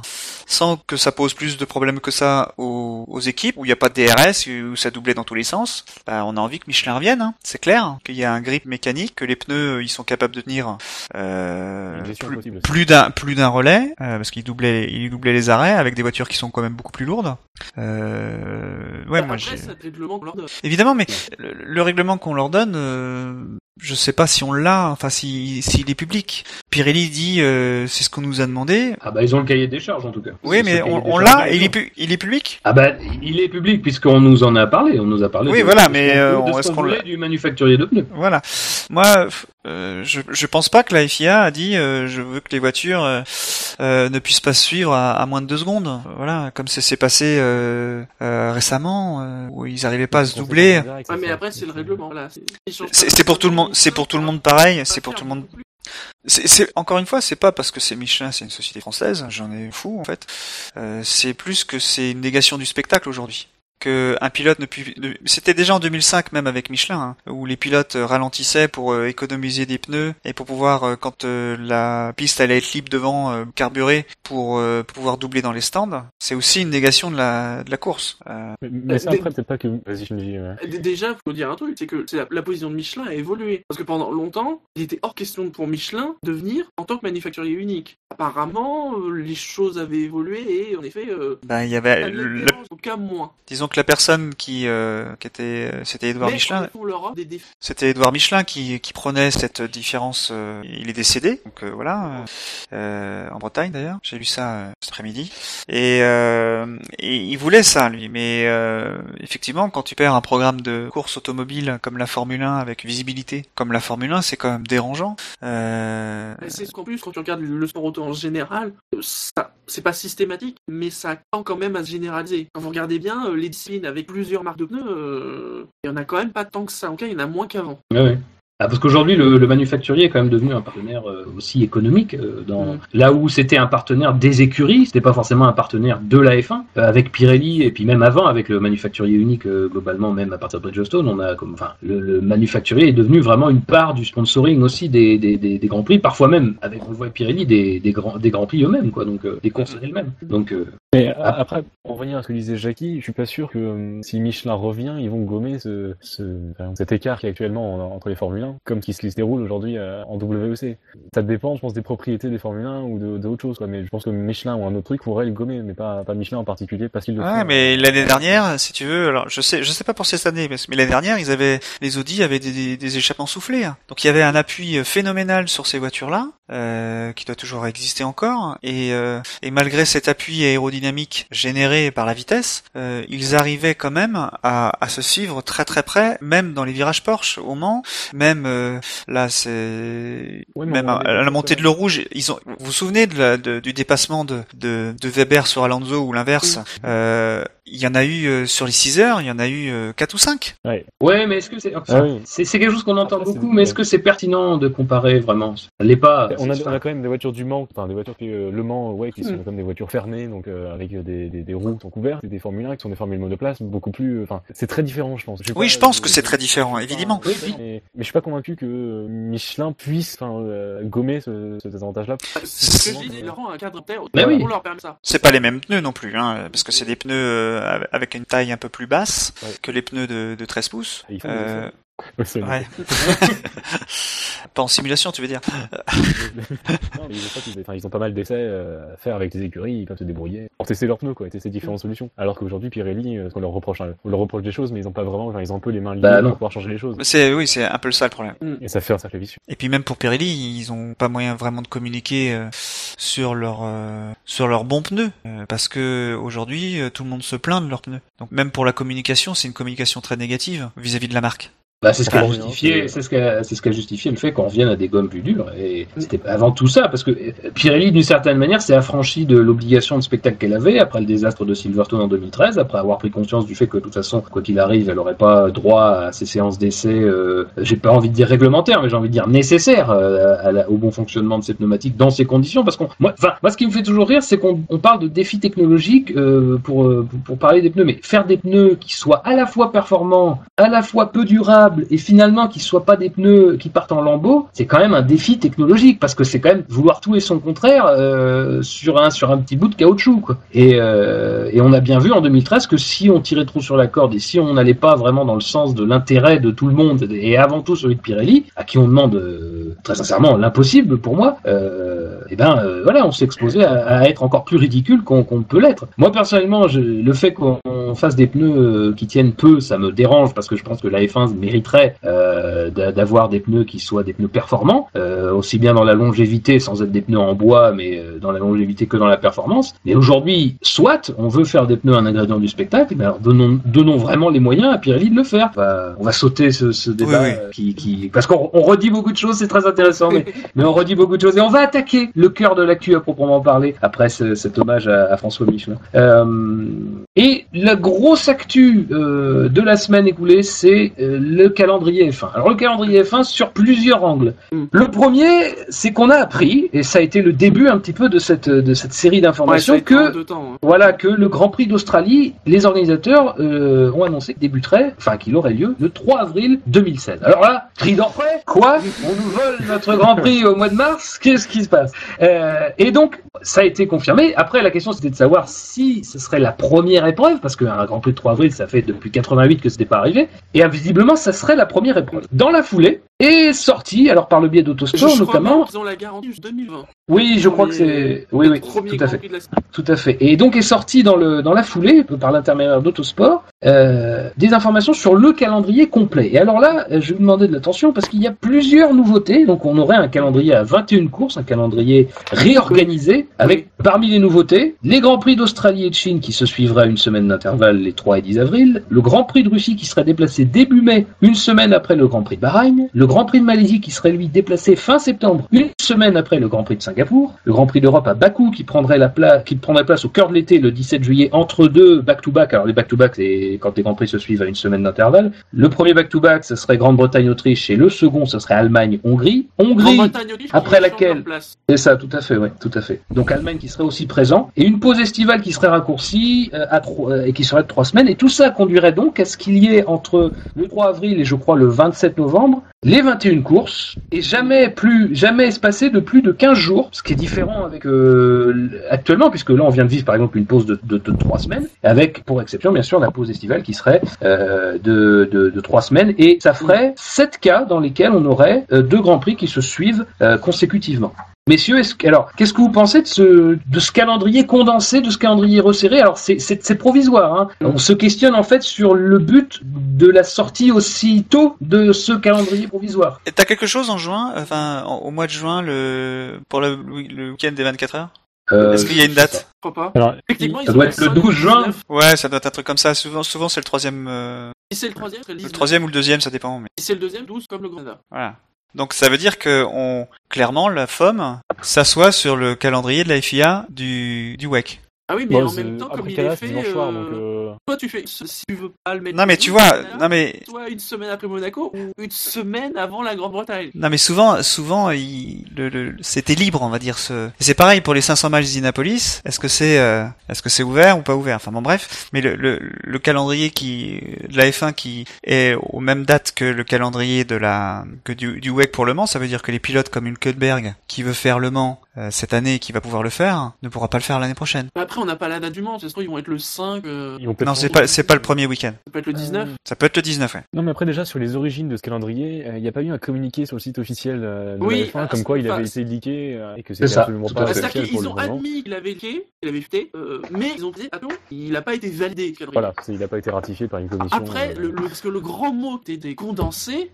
sans que ça pose plus de problèmes que ça aux, aux équipes où il n'y a pas de DRS où ça doublait dans tous les sens. Ben, on a envie que Michelin revienne, hein. c'est clair, qu'il y a un grip mécanique, que les pneus ils sont capables de tenir euh, plus, plus d'un plus d'un relais euh, parce qu'il doublait il doublait les arrêts avec des voitures qui sont quand même beaucoup plus lourdes. Euh, ouais, moi Après, j'ai c'est le règlement qu'on leur donne. évidemment, mais le, le règlement qu'on leur donne, euh, je sais pas si on l'a, enfin si s'il est public. Pirelli dit euh, c'est ce qu'on nous a demandé. Ah bah ils ont le cahier des charges en tout cas. Oui, C'est mais on, on l'a. Il est il est public? Ah bah il est public puisqu'on nous en a parlé, on nous a parlé. Oui, de, voilà, de mais, euh, de ce qu'on du manufacturier de pneus. Voilà. Moi, euh, je, je pense pas que la FIA a dit euh, je veux que les voitures euh, euh, ne puissent pas se suivre à, à moins de deux secondes. Voilà, comme ça s'est passé euh, euh, récemment euh, où ils arrivaient pas à se doubler. Ouais, mais après, c'est le règlement. Voilà. c'est- C'est c'est pour tout le monde, c'est pour tout le monde pareil, c'est pour tout le monde. c'est- encore une fois, c'est pas parce que c'est Michelin, c'est une société française, j'en ai fou en fait. Euh, c'est plus que c'est une négation du spectacle aujourd'hui. Que un pilote ne puisse. ne- C'était déjà en 2005 même avec Michelin, hein, où les pilotes euh, ralentissaient pour euh, économiser des pneus et pour pouvoir, euh, quand euh, la piste allait être libre devant, euh, carburer pour, euh, pouvoir doubler dans les stands. C'est aussi une négation de la, de la course. Euh, Mais, mais c'est Des- après, peut-être pas que. Vas-y, Shinji. ouais. D- Déjà, faut dire un truc, c'est que la, la position de Michelin a évolué. Parce que pendant longtemps, il était hors question pour Michelin de venir en tant que manufacturier unique. Apparemment, euh, les choses avaient évolué et en effet, euh, ben, il y avait, ça le- aucun moins. disons que la personne qui, euh, qui était, euh, c'était Edouard Mais Michelin. des. C'était Édouard Michelin qui, qui prenait cette différence. euh, il est décédé, donc euh, voilà, en Bretagne d'ailleurs. J'ai lu ça cet après-midi. Et, et il voulait ça lui, mais effectivement, quand tu perds un programme de course automobile comme la Formule 1 avec visibilité comme la Formule 1, c'est quand même dérangeant. C'est ce qu'en plus, quand tu regardes le sport auto en général, ça, c'est pas systématique, mais ça tend quand même à se généraliser. Quand vous regardez bien, les avec plusieurs marques de pneus, euh, il y en a quand même pas tant que ça. En tout cas, il y en a moins qu'avant. Ouais, ouais. Ah, parce qu'aujourd'hui, le, le manufacturier est quand même devenu un partenaire euh, aussi économique. euh, dans Mm. Là où c'était un partenaire des écuries, c'était pas forcément un partenaire de la F1. Euh, avec Pirelli, et puis même avant, avec le manufacturier unique, globalement, même à partir de Bridgestone, on a comme, enfin, le, le manufacturier est devenu vraiment une part du sponsoring aussi des, des, des, des grands prix, parfois même, avec, on voit Pirelli, des, des, grands, des grands prix eux-mêmes, quoi, donc des courses elles-mêmes. Donc, euh, Mais a- après, pour revenir à ce que disait Jackie, je suis pas sûr que euh, si Michelin revient, ils vont gommer ce, cet écart qui est actuellement en- entre les Formule 1, comme qui se déroule aujourd'hui euh, en WEC. Ça dépend, je pense, des propriétés des Formule 1 ou de, de autre chose, quoi. Mais je pense que Michelin ou un autre truc pourrait le gommer, mais pas, pas Michelin en particulier, parce qu'il le Ouais, fait. mais l'année dernière, si tu veux, alors je sais, je sais pas pour cette année, mais mais l'année dernière, ils avaient les Audi avaient des, des, des échappements soufflés, hein. donc il y avait un appui euh, phénoménal sur ces voitures-là, euh, qui doit toujours exister encore, et, euh, et malgré cet appui aérodynamique généré par la vitesse, euh, ils arrivaient quand même à, à se suivre très très près, même dans les virages Porsche au Mans, même euh, là c'est Ouais, même à, la montée de l'eau rouge, ils ont. Vous vous souvenez de la- de- du dépassement de, de, de Weber sur Alonso ou l'inverse Euh, Il y en a eu euh, sur les 6 heures, il y en a eu euh, 4 ou 5 Ouais, mais est-ce que c'est Ah oui. c'est c'est quelque chose qu'on entend Après, beaucoup, mais est-ce que c'est pertinent de comparer vraiment? Ça l'est pas. On a, c'est- on a quand même des voitures du Mans, enfin des voitures qui, euh, Le Mans, ouais, qui sont Mm. comme des voitures fermées, donc euh, avec euh, des, des, des roues qui sont couvertes, et des Formule 1 qui sont des formules monoplace, beaucoup plus. euh, Enfin, c'est très différent, je pense. Oui, pas, je pense euh, que c'est très différent, évidemment. Oui, oui. Mais, mais je suis pas convaincu que Michelin puisse euh, gommer ce, cet avantage-là. C'est ce que je dis, Laurent, un cadre terre, Bah oui. on leur permet ça. C'est pas les mêmes pneus non plus, hein, parce que c'est des pneus avec une taille un peu plus basse Ouais. que les pneus de, de 13 pouces. Euh. ouais. pas en simulation, tu veux dire non, mais ils, ont pas, ils, enfin, ils ont pas mal d'essais euh, à faire avec les écuries, ils peuvent se débrouiller pour tester leurs pneus, quoi, et tester différentes solutions. Alors qu'aujourd'hui, Pirelli, euh, on leur reproche, hein, on leur reproche des choses, mais ils ont pas vraiment, enfin, ils ont un peu les mains libres Bah, pour pouvoir changer les choses. C'est oui, c'est un peu ça le problème. Et ça fait un cercle vicieux. Et puis même pour Pirelli, ils ont pas moyen vraiment de communiquer euh, sur leur euh, sur leurs bons pneus euh, parce que aujourd'hui tout le monde se plaint de leurs pneus. Donc même pour la communication, c'est une communication très négative vis-à-vis de la marque. Bah, c'est ce qui a justifié, c'est ce qui a, ce qui a justifié le fait qu'on revienne à des gommes plus dures. Et c'était avant tout ça, parce que euh, Pirelli, d'une certaine manière, s'est affranchi de l'obligation de spectacle qu'elle avait après le désastre de Silverstone en 2013, après avoir pris conscience du fait que de toute façon, quoi qu'il arrive, elle n'aurait pas droit à ces séances d'essai. Euh, j'ai pas envie de dire réglementaires, mais j'ai envie de dire nécessaires euh, à la- au bon fonctionnement de ces pneumatiques dans ces conditions. Parce qu'on, moi, moi, ce qui me fait toujours rire, c'est qu'on on parle de défis technologiques euh, pour, pour pour parler des pneus, mais faire des pneus qui soient à la fois performants, à la fois peu durables et finalement qui soient pas des pneus qui partent en lambeaux, c'est quand même un défi technologique parce que c'est quand même vouloir tout et son contraire euh, sur un sur un petit bout de caoutchouc. Euh, et on a bien vu en 2013 que si on tirait trop sur la corde et si on n'allait pas vraiment dans le sens de l'intérêt de tout le monde et avant tout celui de Pirelli, à qui on demande euh, très sincèrement l'impossible pour moi, et ben euh, voilà, on s'est exposé à, être encore plus ridicule qu'on ne peut l'être. Moi personnellement, le fait qu'on fasse des pneus qui tiennent peu, ça me dérange parce que je pense que la F1 mériterait euh, d'a- d'avoir des pneus qui soient des pneus performants, euh, aussi bien dans la longévité sans être des pneus en bois, mais euh, dans la longévité que dans la performance. Mais aujourd'hui, soit on veut faire des pneus un ingrédient du spectacle, mais alors donnons, donnons vraiment les moyens à Pirelli de le faire. On va, on va sauter ce, ce débat Oui, oui. qui, qui, parce qu'on on redit beaucoup de choses, c'est très intéressant, mais mais on redit beaucoup de choses et on va attaquer le cœur de l'actu à proprement parler après ce- cet hommage à, à François Michelin. Euh, et la grosse actu euh, de la semaine écoulée, c'est euh, le calendrier F1. Alors le calendrier F1 sur plusieurs angles. Mm. Le premier, c'est qu'on a appris, et ça a été le début un petit peu de cette, de cette série d'informations, que temps. hein. voilà que le Grand Prix d'Australie, les organisateurs euh, ont annoncé qu'il débuterait, enfin qu'il aurait lieu le 3 avril 2016. Alors là, cri d'orfraie, quoi? On nous vole notre Grand Prix au mois de mars Qu'est-ce qui se passe? Euh, Et donc, ça a été confirmé. Après, la question c'était de savoir si ce serait la première épreuve, parce qu'un Grand Prix de 3 avril, ça fait depuis 88 que c'était pas arrivé. Et visiblement, ça serait la première épreuve. Dans la foulée, est sorti, alors par le biais même notamment. qu'ils ont la garantie jusqu'à 2020. Oui, je crois que c'est. Oui, oui, tout à fait. Tout à fait. Et donc est sorti dans le dans la foulée, par l'intermédiaire d'Autosport, euh, des informations sur le calendrier complet. Et alors là, euh, je vais vous demander de l'attention parce qu'il y a plusieurs nouveautés. Donc on aurait un calendrier à 21 courses, un calendrier réorganisé, avec parmi les nouveautés, les Grands Prix d'Australie et de Chine qui se suivraient à une semaine d'intervalle les 3 et 10 avril, le Grand Prix de Russie qui serait déplacé début mai, une semaine après le Grand Prix de Bahreïn, le Grand Prix de Malaisie qui serait lui déplacé fin septembre, une semaine après le Grand Prix de Singapour, le Grand Prix d'Europe à Bakou qui prendrait la place, qui prendrait place au cœur de l'été le 17 juillet entre deux back-to-back. Alors les back-to-back, c'est quand les Grands Prix se suivent à une semaine d'intervalle. Le premier back-to-back, ce serait Grande-Bretagne-Autriche et le second, ce serait Allemagne-Hongrie. Hongrie, après laquelle- c'est ça, tout à fait, ouais, tout à fait. Donc Allemagne qui serait aussi présent et une pause estivale qui serait raccourcie euh, à trois, euh, et qui serait de trois semaines et tout ça conduirait donc à ce qu'il y ait entre le 3 avril et je crois le 27 novembre les 21 courses et jamais plus jamais espacé de plus de 15 jours, ce qui est différent avec euh, actuellement puisque là on vient de vivre par exemple une pause de, de, de 3 semaines avec pour exception bien sûr la pause estivale qui serait euh, de, de, de 3 semaines et ça ferait 7 cas dans lesquels on aurait euh, deux grands prix qui se suivent euh, consécutivement. Messieurs, est-ce que- alors, qu'est-ce que vous pensez de ce, de ce calendrier condensé, de ce calendrier resserré? Alors, c'est- c'est c'est provisoire. Hein. On se questionne en fait sur le but de la sortie aussi tôt de ce calendrier provisoire. Et t'as quelque chose en juin, enfin en- au mois de juin, le pour le, le week-end des 24 heures? Euh, Est-ce qu'il y a une date? Je crois pas. Alors, Effectivement, ça doit le être le 5, 12 juin. 19. Ouais, ça doit être un truc comme ça. Souvent, souvent c'est le troisième, euh, Si c'est le troisième, c'est le le 19. troisième ou le deuxième, ça dépend. Mais Si c'est le deuxième, 12 comme le Canada. voilà. Donc ça veut dire que on clairement la FOM s'assoit sur le calendrier de la FIA du du WEC. Ah oui, mais bon, en même temps, comme il est fait, soir, euh, donc euh, toi tu fais, si tu veux pas le mettre. Non mais tu 12, vois, non mais Soit une semaine après Monaco, ou une semaine avant la Grande-Bretagne. Non mais souvent, souvent, il, le, le- c'était libre, on va dire. Ce... C'est pareil pour les 500 miles d'Indianapolis. Est-ce que c'est, euh, est-ce que c'est ouvert ou pas ouvert? Enfin bon, bref. Mais le, le, le calendrier qui de la F1 qui est aux mêmes dates que le calendrier de la que du, du WEC pour Le Mans, ça veut dire que les pilotes comme Hülkenberg qui veut faire Le Mans euh, cette année qui va pouvoir le faire, ne pourra pas le faire l'année prochaine. Après, on n'a pas la date du Mans, ça se trouve, ils vont être le 5, euh, ils vont Non, c'est pas, c'est pas le premier week-end. ça peut être le 19. Ça peut être le 19, ouais. Non, mais après, déjà, sur les origines de ce calendrier, euh, il n'y a pas eu un communiqué sur le site officiel euh, de Oui, la F1, ah, comme quoi il avait été leaké euh, et que C'est c'était absolument pas officiel pour qu'ils le ont moment. admis qu'il avait leaké, qu'il avait fuité, euh, mais ils ont dit, attends, il n'a pas été validé. calendrier. Voilà, c'est- il n'a pas été ratifié par une commission. Après, euh, le, le- parce que le grand mot qui était condensé,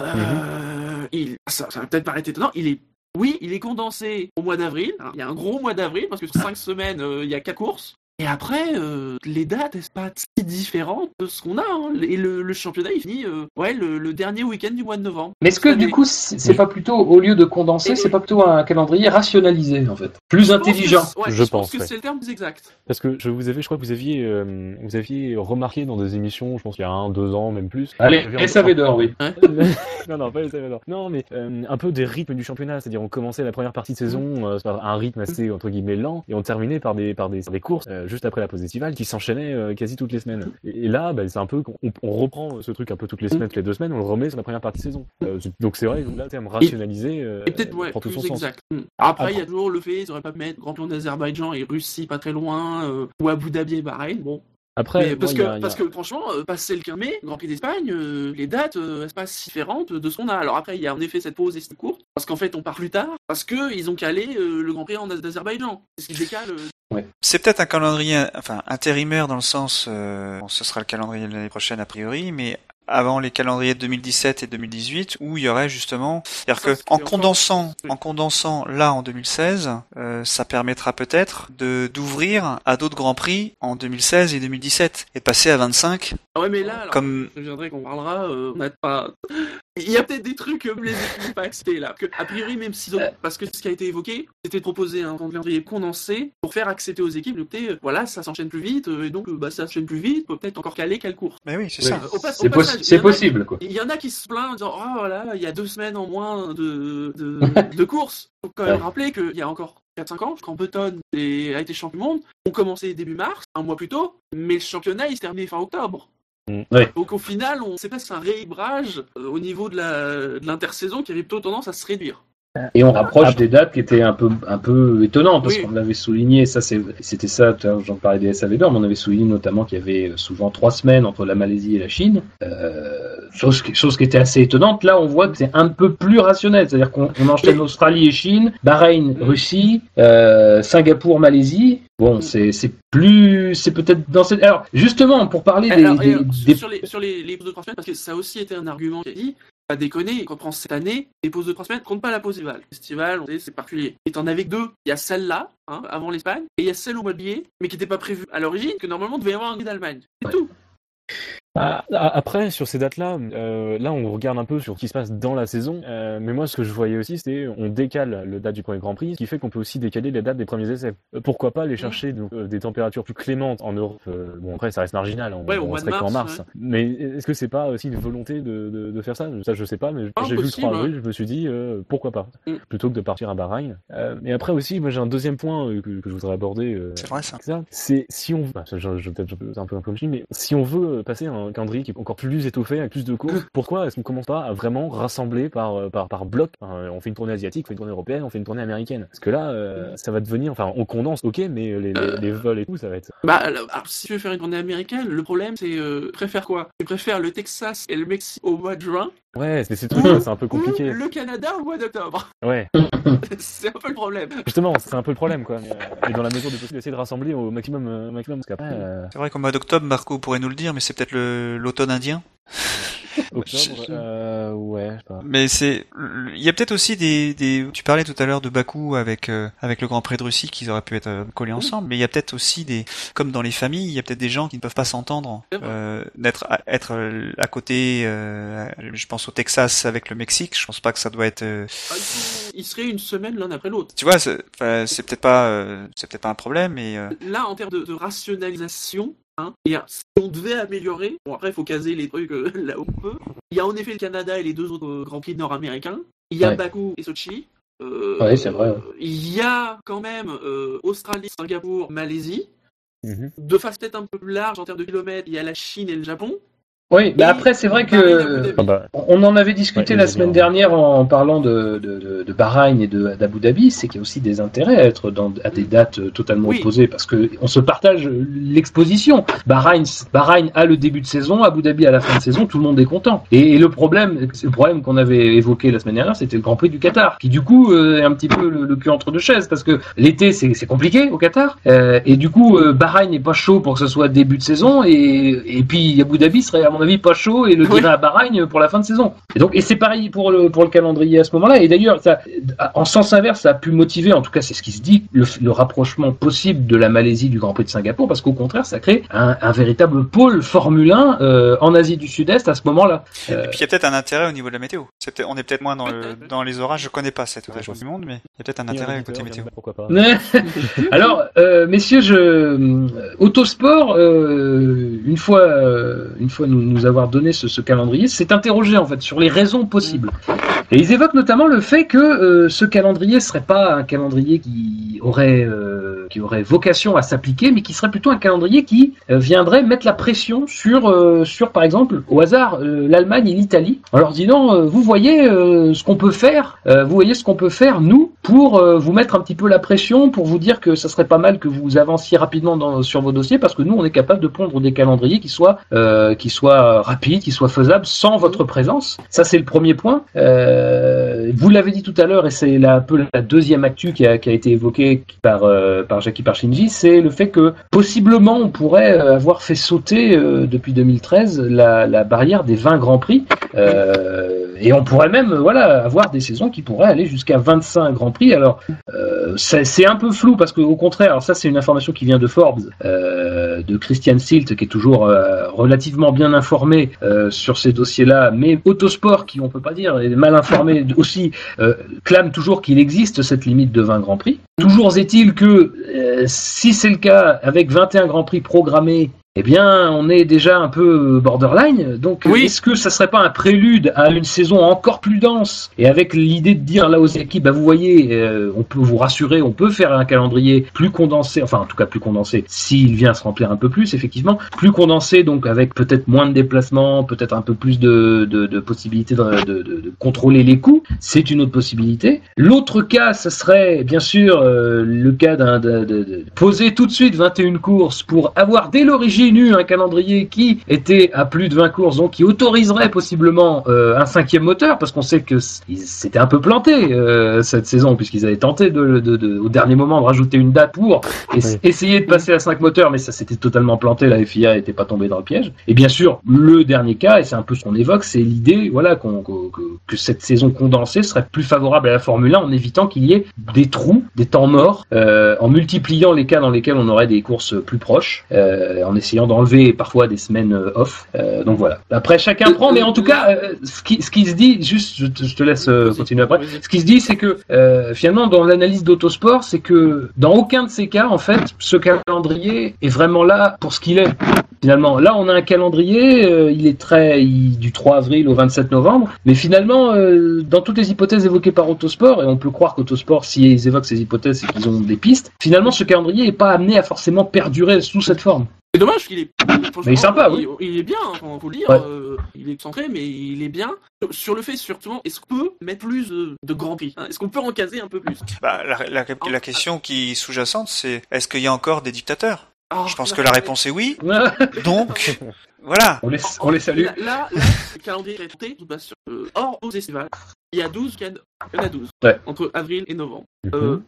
euh, il, ça, ça va peut-être paraître étonnant, il est, oui, il est condensé au mois d'avril. il y a un gros mois d'avril parce que sur cinq semaines, euh, il y a quatre courses. Et après, euh, les dates, elles sont pas si différentes de ce qu'on a. hein. Et le, le championnat, il finit, euh, ouais, le, le dernier week-end du mois de novembre. Mais est-ce que du coup, c'est pas plutôt, au lieu de condenser, c'est pas plutôt un calendrier rationalisé en fait? Plus Je pense que intelligent ouais, Je je, pense pense, que ouais. c'est le terme plus exact. Parce que je vous avais, je crois que vous aviez, euh, vous aviez remarqué dans des émissions, je pense qu'il y a un, deux ans, même plus. Allez, SAV d'or, oui. non, non, pas les Salvador. Non, mais euh, un peu des rythmes du championnat. C'est-à-dire, on commençait la première partie de saison euh, par un rythme assez, entre guillemets, lent, et on terminait par des, par des, des courses euh, juste après la pause estivale qui s'enchaînaient euh, quasi toutes les semaines. Et, et là, bah, c'est un peu, on, on reprend ce truc un peu toutes les semaines, toutes les deux semaines, on le remet sur la première partie de saison. Euh, donc c'est vrai que là, terme rationalisé Et peut-être, ouais, prend tout son sens. exact. Hmm. Après, il y a toujours le fait, ils auraient pas pu mettre Grand Prix d'Azerbaïdjan et Russie pas très loin, ou Abu Dhabi et Bahreïn. Bon, Après, Mais parce, que, a- parce que franchement, passer le 15 mai, Grand Prix d'Espagne, euh, les dates, euh, elles sont pas si différentes de ce qu'on a. Alors après, il y a en effet cette pause et cette courte, parce qu'en fait, on part plus tard, parce que ils ont calé euh, le Grand Prix en- d'Azerbaïdjan. C'est ce qui décale. euh, C'est peut-être un calendrier, enfin intérimaire dans le sens, euh, bon, ce sera le calendrier de l'année prochaine a priori, mais avant les calendriers de 2017 et 2018 où il y aurait justement, c'est-à-dire que en condensant, en condensant là en 2016, euh, ça permettra peut-être de d'ouvrir à d'autres grands prix en 2016 et 2017 et passer à 25 Ah ouais, mais là, alors, comme je viendrai qu'on parlera, euh, on pas. Il y a peut-être des trucs que les équipes n'ont pas accepté là. Que, a priori, même s'ils ont. Euh. Parce que ce qui a été évoqué, c'était de proposer un calendrier condensé pour faire accepter aux équipes, le côté, euh, voilà, ça s'enchaîne plus vite, euh, et donc, euh, bah, ça s'enchaîne plus vite, peut peut-être encore caler quelle course. Mais oui, c'est ça. Au pas- au C'est passage, possi- il y c'est en a possible, quoi. Il y en a qui se plaignent en disant Oh voilà, il y a deux semaines en moins de, de, de courses. Faut quand même Ouais. rappeler qu'il y a encore 4-5 ans, quand Button a été champion du monde, on commençait début mars, un mois plus tôt, mais le championnat il se terminait fin octobre. Ouais. Donc au final, on sait pas si c'est un rééquilibrage euh, au niveau de la- de l'intersaison qui avait plutôt tendance à se réduire. Et on rapproche des dates qui étaient un peu, un peu étonnantes, parce Oui. qu'on l'avait souligné, ça c'est, c'était ça, j'en parlais des SAV d'or, mais on avait souligné notamment qu'il y avait souvent trois semaines entre la Malaisie et la Chine, euh, chose, qui, chose qui était assez étonnante. Là, on voit que c'est un peu plus rationnel, c'est-à-dire qu'on on enchaîne Australie et Chine, Bahreïn. Russie, euh, Singapour, Malaisie. Bon, c'est, plus, c'est peut-être dans cette, alors, justement, pour parler des, Alors, et, des- des- Sur les, sur les, les pauses de 3 semaines, parce que ça a aussi été un argument qui a dit pas déconner, on prend cette année, les pauses de 3 semaines comptent pas la pause estivale. Festival, on sait, c'est particulier. Et t'en avais que deux. Il y a celle-là, hein, avant l'Espagne, et il y a celle au mois de juillet, mais qui n'était pas prévue à l'origine, que normalement devait y avoir un guide d'Allemagne. C'est Ouais. tout. Ah, ah, Après, sur ces dates-là, euh, là, on regarde un peu sur ce qui se passe dans la saison. Euh, mais moi, ce que je voyais aussi, c'était on décale le date du premier Grand Prix, ce qui fait qu'on peut aussi décaler les dates des premiers essais. Euh, pourquoi pas aller chercher donc, euh, des températures plus clémentes en Europe euh, Bon, après, ça reste marginal. On, Ouais, on mois de serait qu'en mars, mars. Mais est-ce que c'est pas aussi une volonté de, de, de faire ça? Ça, je sais pas. Mais j'ai vu le possible, 3 avril, je me suis dit euh, pourquoi pas, Mm. plutôt que de partir à Bahreïn. Euh, et après aussi, moi, j'ai un deuxième point euh, que, que je voudrais aborder. euh, C'est vrai ça. c'est si on bah, ça, je, je, peut-être un peu un peu mais si on veut passer un, un calendrier qui est encore plus étoffé, avec plus de courses. Pourquoi est-ce qu'on commence pas à vraiment rassembler par, euh, par, par bloc? Enfin, On fait une tournée asiatique, on fait une tournée européenne, on fait une tournée américaine. Parce que là, euh, ça va devenir, enfin, on condense, ok, mais les, les, les vols et tout, ça va être. Bah, alors, si tu veux faire une tournée américaine, le problème c'est, euh, tu préfères quoi? Tu préfères le Texas et le Mexique au mois de juin? Ouais, c'est ces trucs-là, c'est un peu ou compliqué. le Canada au mois d'octobre? Ouais, C'est un peu le problème. justement, c'est un peu le problème, quoi. Mais, euh, et dans la mesure du possible, essayer de rassembler au maximum, euh, au maximum, euh, C'est vrai qu'au mois d'octobre, Marco pourrait nous le dire, mais c'est peut-être le- l'automne indien. octobre, euh, ouais, je sais pas. Mais c'est, il y a peut-être aussi des, des, tu parlais tout à l'heure de Bakou avec euh, avec le Grand Prix de Russie qu'ils auraient pu être euh, collés ensemble, mais il y a peut-être aussi des, comme dans les familles, il y a peut-être des gens qui ne peuvent pas s'entendre, euh, d'être à, être euh, à côté. euh, je pense au Texas avec le Mexique, je pense pas que ça doit être. euh, Ah, ils- seraient une semaine l'un après l'autre. tu vois, c'est peut-être pas, euh, c'est peut-être pas un problème, mais euh, Là, en termes de, de rationalisation, hein, et, si on devait améliorer, bon après il faut caser les trucs euh, là où on peut. Il y a en effet le Canada et les deux autres euh, grands prix nord-américains. Il y a Ouais. Bakou et Sochi. Euh, Ouais, c'est vrai. Il y a quand même euh, Australie, Singapour, Malaisie. Mhm. De face peut-être un peu plus large en termes de kilomètres, il y a la Chine et le Japon. Oui, bah après, c'est vrai que. Ah bah, on en avait discuté Ouais, la semaine bien. dernière en parlant de, de, Bahreïn et de- d'Abu Dhabi, c'est qu'il y a aussi des intérêts à être dans, à des dates euh, totalement Oui. opposées parce que on se partage l'exposition. Bahreïn, Bahreïn a le début de saison, Abu Dhabi à la fin de saison, tout le monde est content. Et, et le problème, le problème qu'on avait évoqué la semaine dernière, c'était le Grand Prix du Qatar, qui du coup euh, est un petit peu le, le cul entre deux chaises parce que l'été c'est compliqué au Qatar euh, et du coup euh, Bahreïn n'est pas chaud pour que ce soit début de saison et, et puis Abu Dhabi serait à mon avis pas chaud et le Oui. à Bahreïn pour la fin de saison. Et donc et c'est pareil pour le pour le calendrier à ce moment-là. Et d'ailleurs ça en sens inverse ça a pu motiver en tout cas c'est ce qui se dit le, le rapprochement possible de la Malaisie du Grand Prix de Singapour parce qu'au contraire ça crée un, un véritable pôle Formule 1 euh, en Asie du Sud-Est à ce moment-là. Euh, et puis il y a peut-être un intérêt au niveau de la météo. On est peut-être moins dans le, dans les orages. Je connais pas cette région du monde, mais il y a peut-être un intérêt côté météo. Pourquoi pas Alors, euh, messieurs, je euh, Autosport, euh, une fois, euh, une fois nous, nous avoir donné ce, calendrier, s'est interrogé en fait sur les raisons possibles. Et ils évoquent notamment le fait que euh, ce calendrier serait pas un calendrier qui aurait euh, qui aurait vocation à s'appliquer, mais qui serait plutôt un calendrier qui euh, viendrait mettre la pression sur sur par exemple au hasard l'Allemagne et l'Italie en leur disant vous voyez ce qu'on peut faire, vous voyez ce qu'on peut faire nous pour vous mettre un petit peu la pression, pour vous dire que ça serait pas mal que vous avanciez rapidement sur vos dossiers parce que nous on est capable de pondre des calendriers qui soient qui soient rapides, qui soient faisables sans votre présence. Ça c'est le premier point. Euh, vous l'avez dit tout à l'heure et c'est un peu la deuxième actu qui a, été évoquée par euh, Jackie Parchinji, c'est le fait que possiblement on pourrait euh, avoir fait sauter euh, depuis 2013 la, barrière des 20 grands prix euh, et on pourrait même euh, voilà avoir des saisons qui pourraient aller jusqu'à 25 grands prix. Alors euh, c'est un peu flou parce que au contraire, alors ça c'est une information qui vient de Forbes, euh, de Christian Silt qui est toujours euh, relativement bien informé euh, sur ces dossiers-là, mais Autosport qui on peut pas dire est mal informé aussi euh, clame toujours qu'il existe cette limite de 20 grands prix. Toujours est-il que euh, si c'est le cas avec 21 grands prix programmés eh bien, on est déjà un peu borderline. Donc, Oui. est-ce que ça serait pas un prélude à une saison encore plus dense? Et avec l'idée de dire là aux équipes, bah, vous voyez, euh, on peut vous rassurer, on peut faire un calendrier plus condensé, enfin en tout cas plus condensé, s'il vient se remplir un peu plus, effectivement, plus condensé, donc avec peut-être moins de déplacements, peut-être un peu plus de, de, de possibilités de, de, de- de contrôler les coûts. C'est une autre possibilité. L'autre cas, ce serait bien sûr euh, le cas d'un de, de- de poser tout de suite 21 courses pour avoir dès l'origine eu un calendrier qui était à plus de 20 courses, donc qui autoriserait possiblement euh, un cinquième moteur, parce qu'on sait que c- ils s'étaient un peu plantés euh, cette saison, puisqu'ils avaient tenté de, de- de- au dernier moment de rajouter une date pour es- Oui. essayer de passer à 5 moteurs, mais ça s'était totalement planté, la FIA n'était pas tombée dans le piège. Et bien sûr, le dernier cas, et c'est un peu ce qu'on évoque, c'est l'idée voilà, que, que cette saison condensée serait plus favorable à la Formule 1 en évitant qu'il y ait des trous, des temps morts, euh, en multipliant les cas dans lesquels on aurait des courses plus proches, en essayant d'enlever parfois des semaines euh, off. Euh, donc voilà. Après, chacun prend, mais en tout cas, euh, ce, qui, ce qui se dit, juste, je te, je te laisse continuer après. Ce qui se dit, c'est que finalement, dans l'analyse d'autosport, c'est que dans aucun de ces cas, en fait, ce calendrier est vraiment là pour ce qu'il est. Finalement, là, on a un calendrier, euh, il est très il- du 3 avril au 27 novembre, mais finalement, euh, dans toutes les hypothèses évoquées par Autosport, et on peut croire qu'Autosport, si ils évoquent ces hypothèses, c'est qu'ils ont des pistes. Finalement, ce calendrier n'est pas amené à forcément perdurer sous cette forme. C'est dommage qu'il est. Mais il est sympa, il, oui. il est bien, hein, faut, le dire. Ouais. euh, il est centré, mais il est bien. Sur le fait, surtout, est-ce qu'on peut mettre plus de, de grands prix hein Est-ce qu'on peut en caser un peu plus? Bah, la, la, la question qui est sous-jacente, c'est est-ce qu'il y a encore des dictateurs? Ah, Je pense que la réponse est oui. Donc, voilà. on les, on les salue. Là, là, là, le calendrier est tenté, sur, euh, hors aux estivales. Il y a 12 can... Il y en a 12. Ouais. Entre avril et novembre. Mhm. Euh,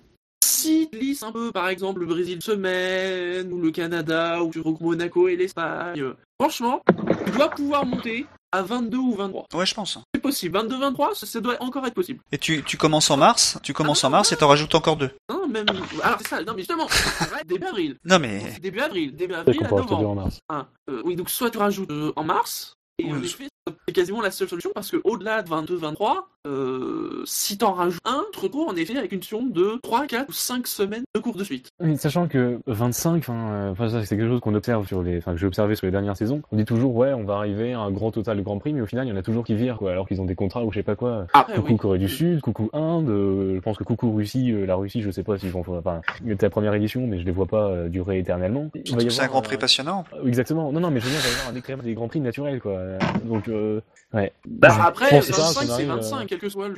si tu lisses un peu, par exemple, le Brésil semaine, ou le Canada, ou tu regroupes Monaco et l'Espagne, franchement, tu dois pouvoir monter à 22 ou 23. Ouais, je pense. C'est possible. 22-23, ça, ça doit encore être possible. Et tu, tu commences en mars, tu commences en mars et t'en rajoutes encore deux. Non, même. Alors, c'est ça, non, mais justement, début avril. Non mais, Début avril, début avril à novembre. en mars. Hein, euh, oui, donc soit tu rajoutes euh, en mars, et en Oui. effet, c'est quasiment la seule solution parce que au-delà de 22-23, euh, si t'en rajoutes un, tu te retrouves en effet avec une session de 3, 4 ou 5 semaines de cours de suite. Oui, sachant que 25, enfin, euh, enfin, ça c'est quelque chose qu'on observe sur les, enfin que j'ai observé sur les dernières saisons. On dit toujours ouais, on va arriver à un grand total de Grand Prix, mais au final il y en a toujours qui virent quoi, alors qu'ils ont des contrats ou je sais pas quoi. Après, Coucou oui. Corée du Sud, coucou Inde, euh, je pense que coucou Russie, euh, la Russie, je sais pas s'ils vont, enfin, c'était la première édition, mais je les vois pas euh, durer éternellement. Il va y surtout que c'est un grand prix euh, passionnant. Exactement. Non, non, mais je veux dire, il va y avoir un décrément des grands prix naturels, quoi. Donc, euh, ouais. Bah, Après, Je pense pas 25, qu'on c'est arrive, 25, euh, quel que soit le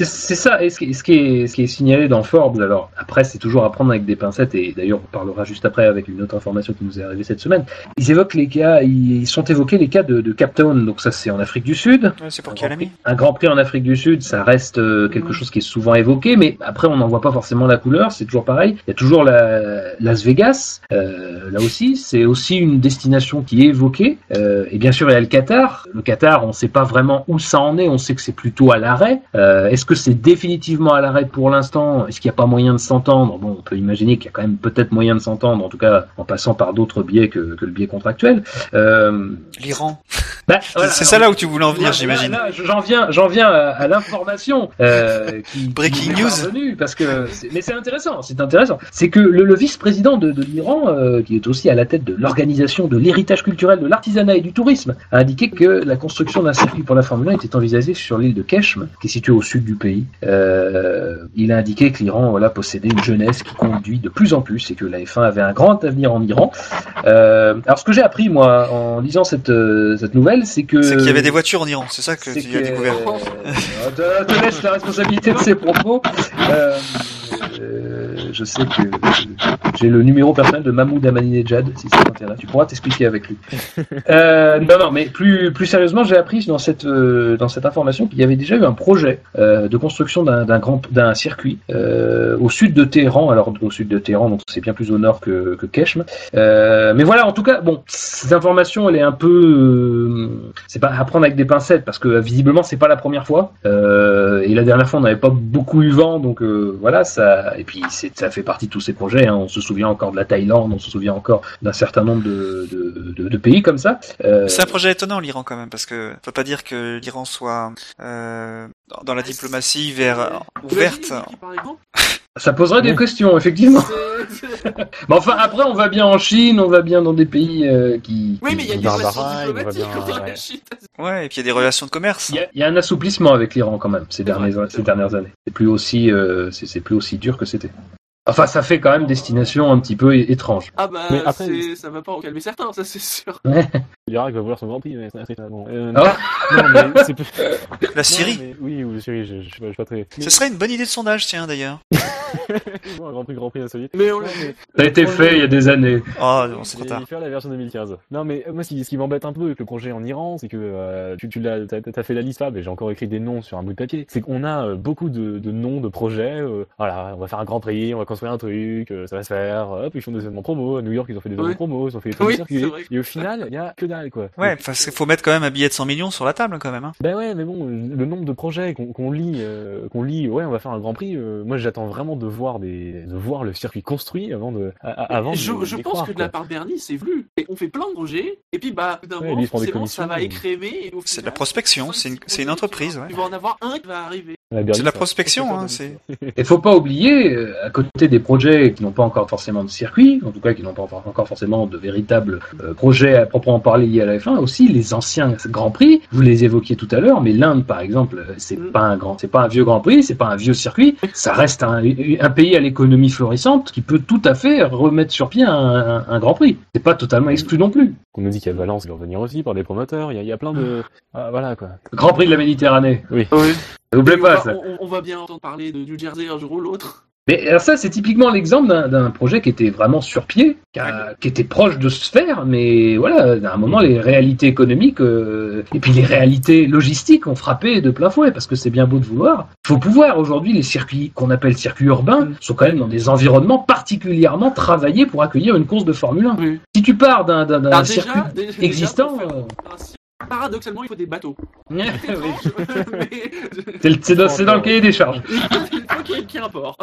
C'est- ça, et ce qui, est, ce, qui est, ce qui est signalé dans Forbes, alors après c'est toujours à prendre avec des pincettes, et d'ailleurs on parlera juste après avec une autre information qui nous est arrivée cette semaine, ils évoquent les cas, ils sont évoqués les cas de, de Cape Town, donc ça c'est en Afrique du Sud, Ouais, c'est pour un grand, a mis prix, un grand prix en Afrique du Sud, ça reste euh, quelque chose qui est souvent évoqué, mais après on n'en voit pas forcément la couleur, c'est toujours pareil. Il y a toujours la, Las Vegas, euh, là aussi, c'est aussi une destination qui est évoquée, euh, et bien sûr il y a le Qatar. Le Qatar, on ne sait pas vraiment où ça en est, on sait que c'est plutôt à l'arrêt. Euh, Est-ce que c'est définitivement à l'arrêt pour l'instant? Est-ce qu'il n'y a pas moyen de s'entendre? Bon, on peut imaginer qu'il y a quand même peut-être moyen de s'entendre, en tout cas en passant par d'autres biais que, que le biais contractuel. Euh, L'Iran. bah, voilà, c'est ça là où tu voulais en venir, j'imagine. J'en viens, j'en viens à, à l'information euh, qui Breaking qui news. parce que mais c'est intéressant, c'est intéressant. C'est que le, le vice-président de, de l'Iran, euh, qui est aussi à la tête de l'organisation de l'héritage culturel, de l'artisanat et du tourisme, a indiqué que la construction d'un circuit pour la Formule 1 était envisagée sur l'île de Keshm, qui est située au sud du pays. Euh, il a indiqué que l'Iran voilà, possédait une jeunesse qui conduit de plus en plus et que la F1 avait un grand avenir en Iran. Euh, alors ce que j'ai appris moi en lisant cette, euh, cette nouvelle, c'est que C'est qu'il y avait des voitures en Iran, c'est ça que tu as découvert. te, te laisse la responsabilité de ses propos. Euh, je sais que j'ai le numéro personnel de Mahmoud Ahmadinejad, si ça t'intéresse. Tu pourras t'expliquer avec lui. Euh, non, non, mais plus, plus sérieusement, j'ai appris dans cette, euh, dans cette information qu'il y avait déjà eu un projet de construction d'un d'un grand d'un circuit au sud de Téhéran. Alors, au sud de Téhéran, donc c'est bien plus au nord que, que Keshm. Mais voilà, en tout cas, bon, cette information, elle est un peu, c'est pas à prendre avec des pincettes parce que visiblement c'est pas la première fois. Et la dernière fois, on n'avait pas beaucoup eu vent, donc voilà, ça. Et puis c'est, ça fait partie de tous ces projets. hein. On se souvient encore de la Thaïlande, on se souvient encore d'un certain nombre de, de, de- de pays comme ça. Euh, C'est un projet étonnant l'Iran quand même, parce que faut pas dire que l'Iran soit euh, dans- dans la diplomatie vers euh, ouverte. Ça poserait des questions, effectivement. Mais enfin, après, on va bien en Chine, on va bien dans des pays euh, qui. Oui, mais il y a des relations diplomatiques on va bien- entre ouais. la Chine. Ouais, et puis il y a des relations de commerce. Il y, a, il y a un assouplissement avec l'Iran quand même ces, c'est ces dernières années. C'est plus aussi, euh, c'est c'est plus aussi dur que c'était. Enfin, ça fait quand même destination un petit peu étrange. Ah bah, Mais après- c'est- ça va pas en calmer certains, ça c'est sûr. L'Irak va vouloir son Grand Prix, mais c'est c'est- bon. Euh, Ah. non, mais c'est plus... La Syrie. Non, mais- oui, ou la Syrie, je, je, sais pas, je sais pas très. Ce serait une bonne idée de sondage, tiens d'ailleurs. un Grand Prix, Grand Prix insolite. Mais on l'a Ça a été fait il y a des années. Oh, non, c'est trop Et tard. faire la version 2015. Non, mais euh, moi, ce qui, m'embête un peu avec le projet en Iran, c'est que euh, tu, tu l'as, t'as, t'as fait la liste là, mais j'ai encore écrit des noms sur un bout de papier. C'est qu'on a euh, beaucoup de, de noms de projets. euh, voilà, on va faire un Grand Prix, on va construire un truc, euh, ça va se faire. Hop, ils font des événements promo. À New York, ils ont fait des événements Ouais. promo, ils ont fait des trucs Oui, de circuit. c'est vrai. Et au final, il y a que dalle, quoi. Ouais, parce qu'il faut mettre quand même un billet de 100 millions sur la table quand même. Hein. Ben ouais, mais bon, le nombre de projets qu'on qu'on lit, euh, qu'on lit, ouais, on va faire un Grand Prix. euh, moi, j'attends vraiment de voir des, de voir le circuit construit avant de, avant de, je, je d'y pense croire, que de la part de Bernie, c'est voulu. Et on fait plein de projets, et puis bah, d'un Ouais, moment, ça va écrémer. C'est de la prospection, c'est une, c'est une entreprise, ouais. Tu vas en avoir un qui va arriver. C'est de la ça- prospection, hein, c'est. Et faut pas oublier, euh, à côté des projets qui n'ont pas encore forcément de circuit, en tout cas qui n'ont pas encore forcément de véritables euh, projets à proprement parler liés à la F1, aussi les anciens Grands Prix. Vous les évoquiez tout à l'heure, mais l'Inde, par exemple, euh, c'est Mm. pas un grand, c'est pas un vieux Grand Prix, c'est pas un vieux circuit. Ça reste un, un pays à l'économie florissante qui peut tout à fait remettre sur pied un, un- un Grand Prix. C'est pas totalement exclu non plus. On nous dit qu'il y a Valence qui va revenir aussi par des promoteurs. Il y a, il y a plein de. Ah, voilà quoi. Grand Prix de la Méditerranée. Oui. N'oubliez on, pas va, ça. on- on va bien entendre parler de New Jersey un jour ou l'autre. Mais alors ça, c'est typiquement l'exemple d'un- projet qui était vraiment sur pied, qui, a- qui était proche de se faire, mais voilà, à un moment, les réalités économiques euh, et puis les réalités logistiques ont frappé de plein fouet, parce que c'est bien beau de vouloir. Il faut pouvoir, aujourd'hui, les circuits qu'on appelle circuits urbains Mm. sont quand même dans des environnements particulièrement travaillés pour accueillir une course de Formule 1. Oui. Si tu pars d'un déjà, circuit déjà, existant... Paradoxalement, il faut des bateaux. oui. C'est dans, le cahier des charges. il faut qu'il y ait un port.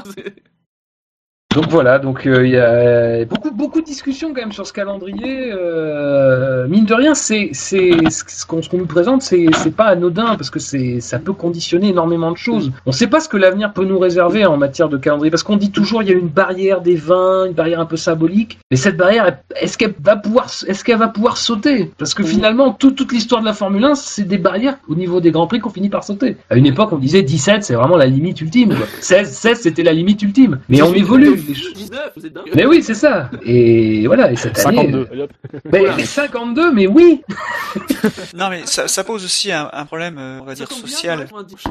Donc voilà, donc euh, il y a beaucoup beaucoup de discussions quand même sur ce calendrier. Euh, mine de rien, c'est c'est ce qu'on ce qu'on nous présente, c'est c'est pas anodin parce que c'est ça peut conditionner énormément de choses. On sait pas ce que l'avenir peut nous réserver en matière de calendrier parce qu'on dit toujours il y a une barrière des vins, une barrière un peu symbolique. Mais cette barrière, est-ce qu'elle va pouvoir est-ce qu'elle va pouvoir sauter? Parce que Oui. finalement, tout- toute l'histoire de la Formule 1, c'est des barrières au niveau des grands prix qu'on finit par sauter. À une époque, on disait 17, c'est vraiment la limite ultime. Quoi. 16, 16, c'était la limite ultime. Mais on évolue. Les choses- 19, vous êtes dingue. mais oui, c'est ça. Et voilà, et cette année. 52. allez, hop. Mais, mais 52, mais oui. Non, mais ça, ça pose aussi un, un problème, euh, on va dire, bien, social. 90.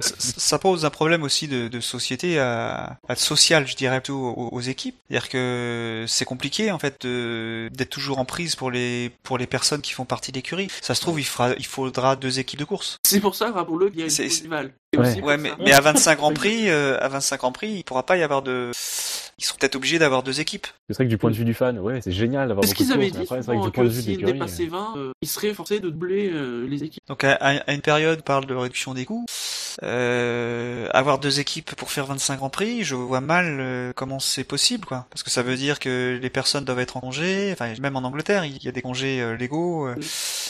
ça, ça pose un problème aussi de, de société à, à social, je dirais plutôt aux, aux équipes. C'est-à-dire que c'est compliqué en fait d'être toujours en prise pour les pour les personnes qui font partie de l'écurie. Ça se trouve, il fera, il faudra deux équipes de course. C'est pour ça, rappelons-le, qu'il y a une Ouais. Ouais, mais à 25 Grands Prix, euh, à 25 Grands Prix, il pourra pas y avoir de. Ils sont peut-être obligés d'avoir deux équipes. C'est vrai que du point de vue du fan, ouais, c'est génial d'avoir C'est ce beaucoup de qu'ils avaient dit, après, c'est vrai que du point de vue de s'ils l'écurie. dépassaient 20, euh, ils seraient forcés de doubler euh, les équipes. Donc à, à- à une période, on parle de réduction des coûts. Euh, avoir deux équipes pour faire 25 Grands Prix, je vois mal euh, comment c'est possible, quoi. Parce que ça veut dire que les personnes doivent être en congé. Enfin, même en Angleterre, il y a des congés euh, légaux. euh,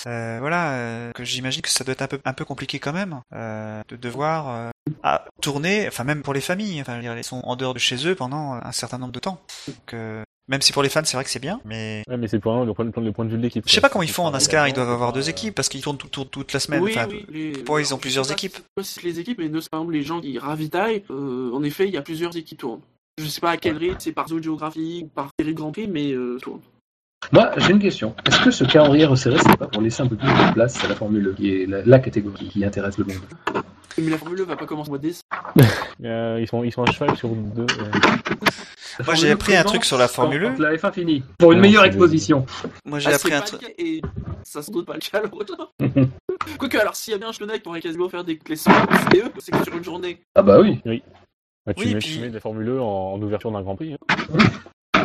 euh, voilà, euh, que j'imagine que ça doit être un peu un peu compliqué quand même euh, de devoir euh, à tourner. Enfin, même pour les familles. Enfin, ils sont en dehors de chez eux pendant un certain nombre de temps. Donc, euh, même si pour les fans, c'est vrai que c'est bien, mais Ouais, mais c'est pour le point, le point de vue de l'équipe. je sais pas comment ils font en NASCAR. Ils doivent avoir deux euh, équipes parce qu'ils tournent tout- tout- toute la semaine. oui, Enfin, oui. Les... pourquoi ils ont plusieurs équipes si- je sais pas si les équipes, mais ne- par exemple, les gens qui ravitaillent, euh, en effet, il y a plusieurs équipes qui tournent. Je sais pas à quel rythme, c'est par zone géographique ou par série de Grand Prix, mais euh, tourne. Moi, j'ai une question. Est-ce que ce calendrier resserré, c'est pas pour laisser un peu plus de place à la Formule 1, qui est la, la catégorie qui intéresse le monde? Mais la Formule 1 va pas commencer au mois de décembre. euh, ils, sont, ils sont à cheval sur deux. La Moi, j'ai Formule 1 appris un truc sur la Formule 1. quand la F1 finit. Pour une Non, meilleure c'est exposition. Moi, j'ai Ah, appris c'est un truc. le et ça sans doute pas le cas alors. Quoique, alors s'il y a bien un Schleunach qui aurait quasiment faire des classements CE, c'est que sur une journée. Ah bah oui. bah, tu, Oui, mets, puis- tu mets de la Formule 1 en, en ouverture d'un Grand Prix. hein.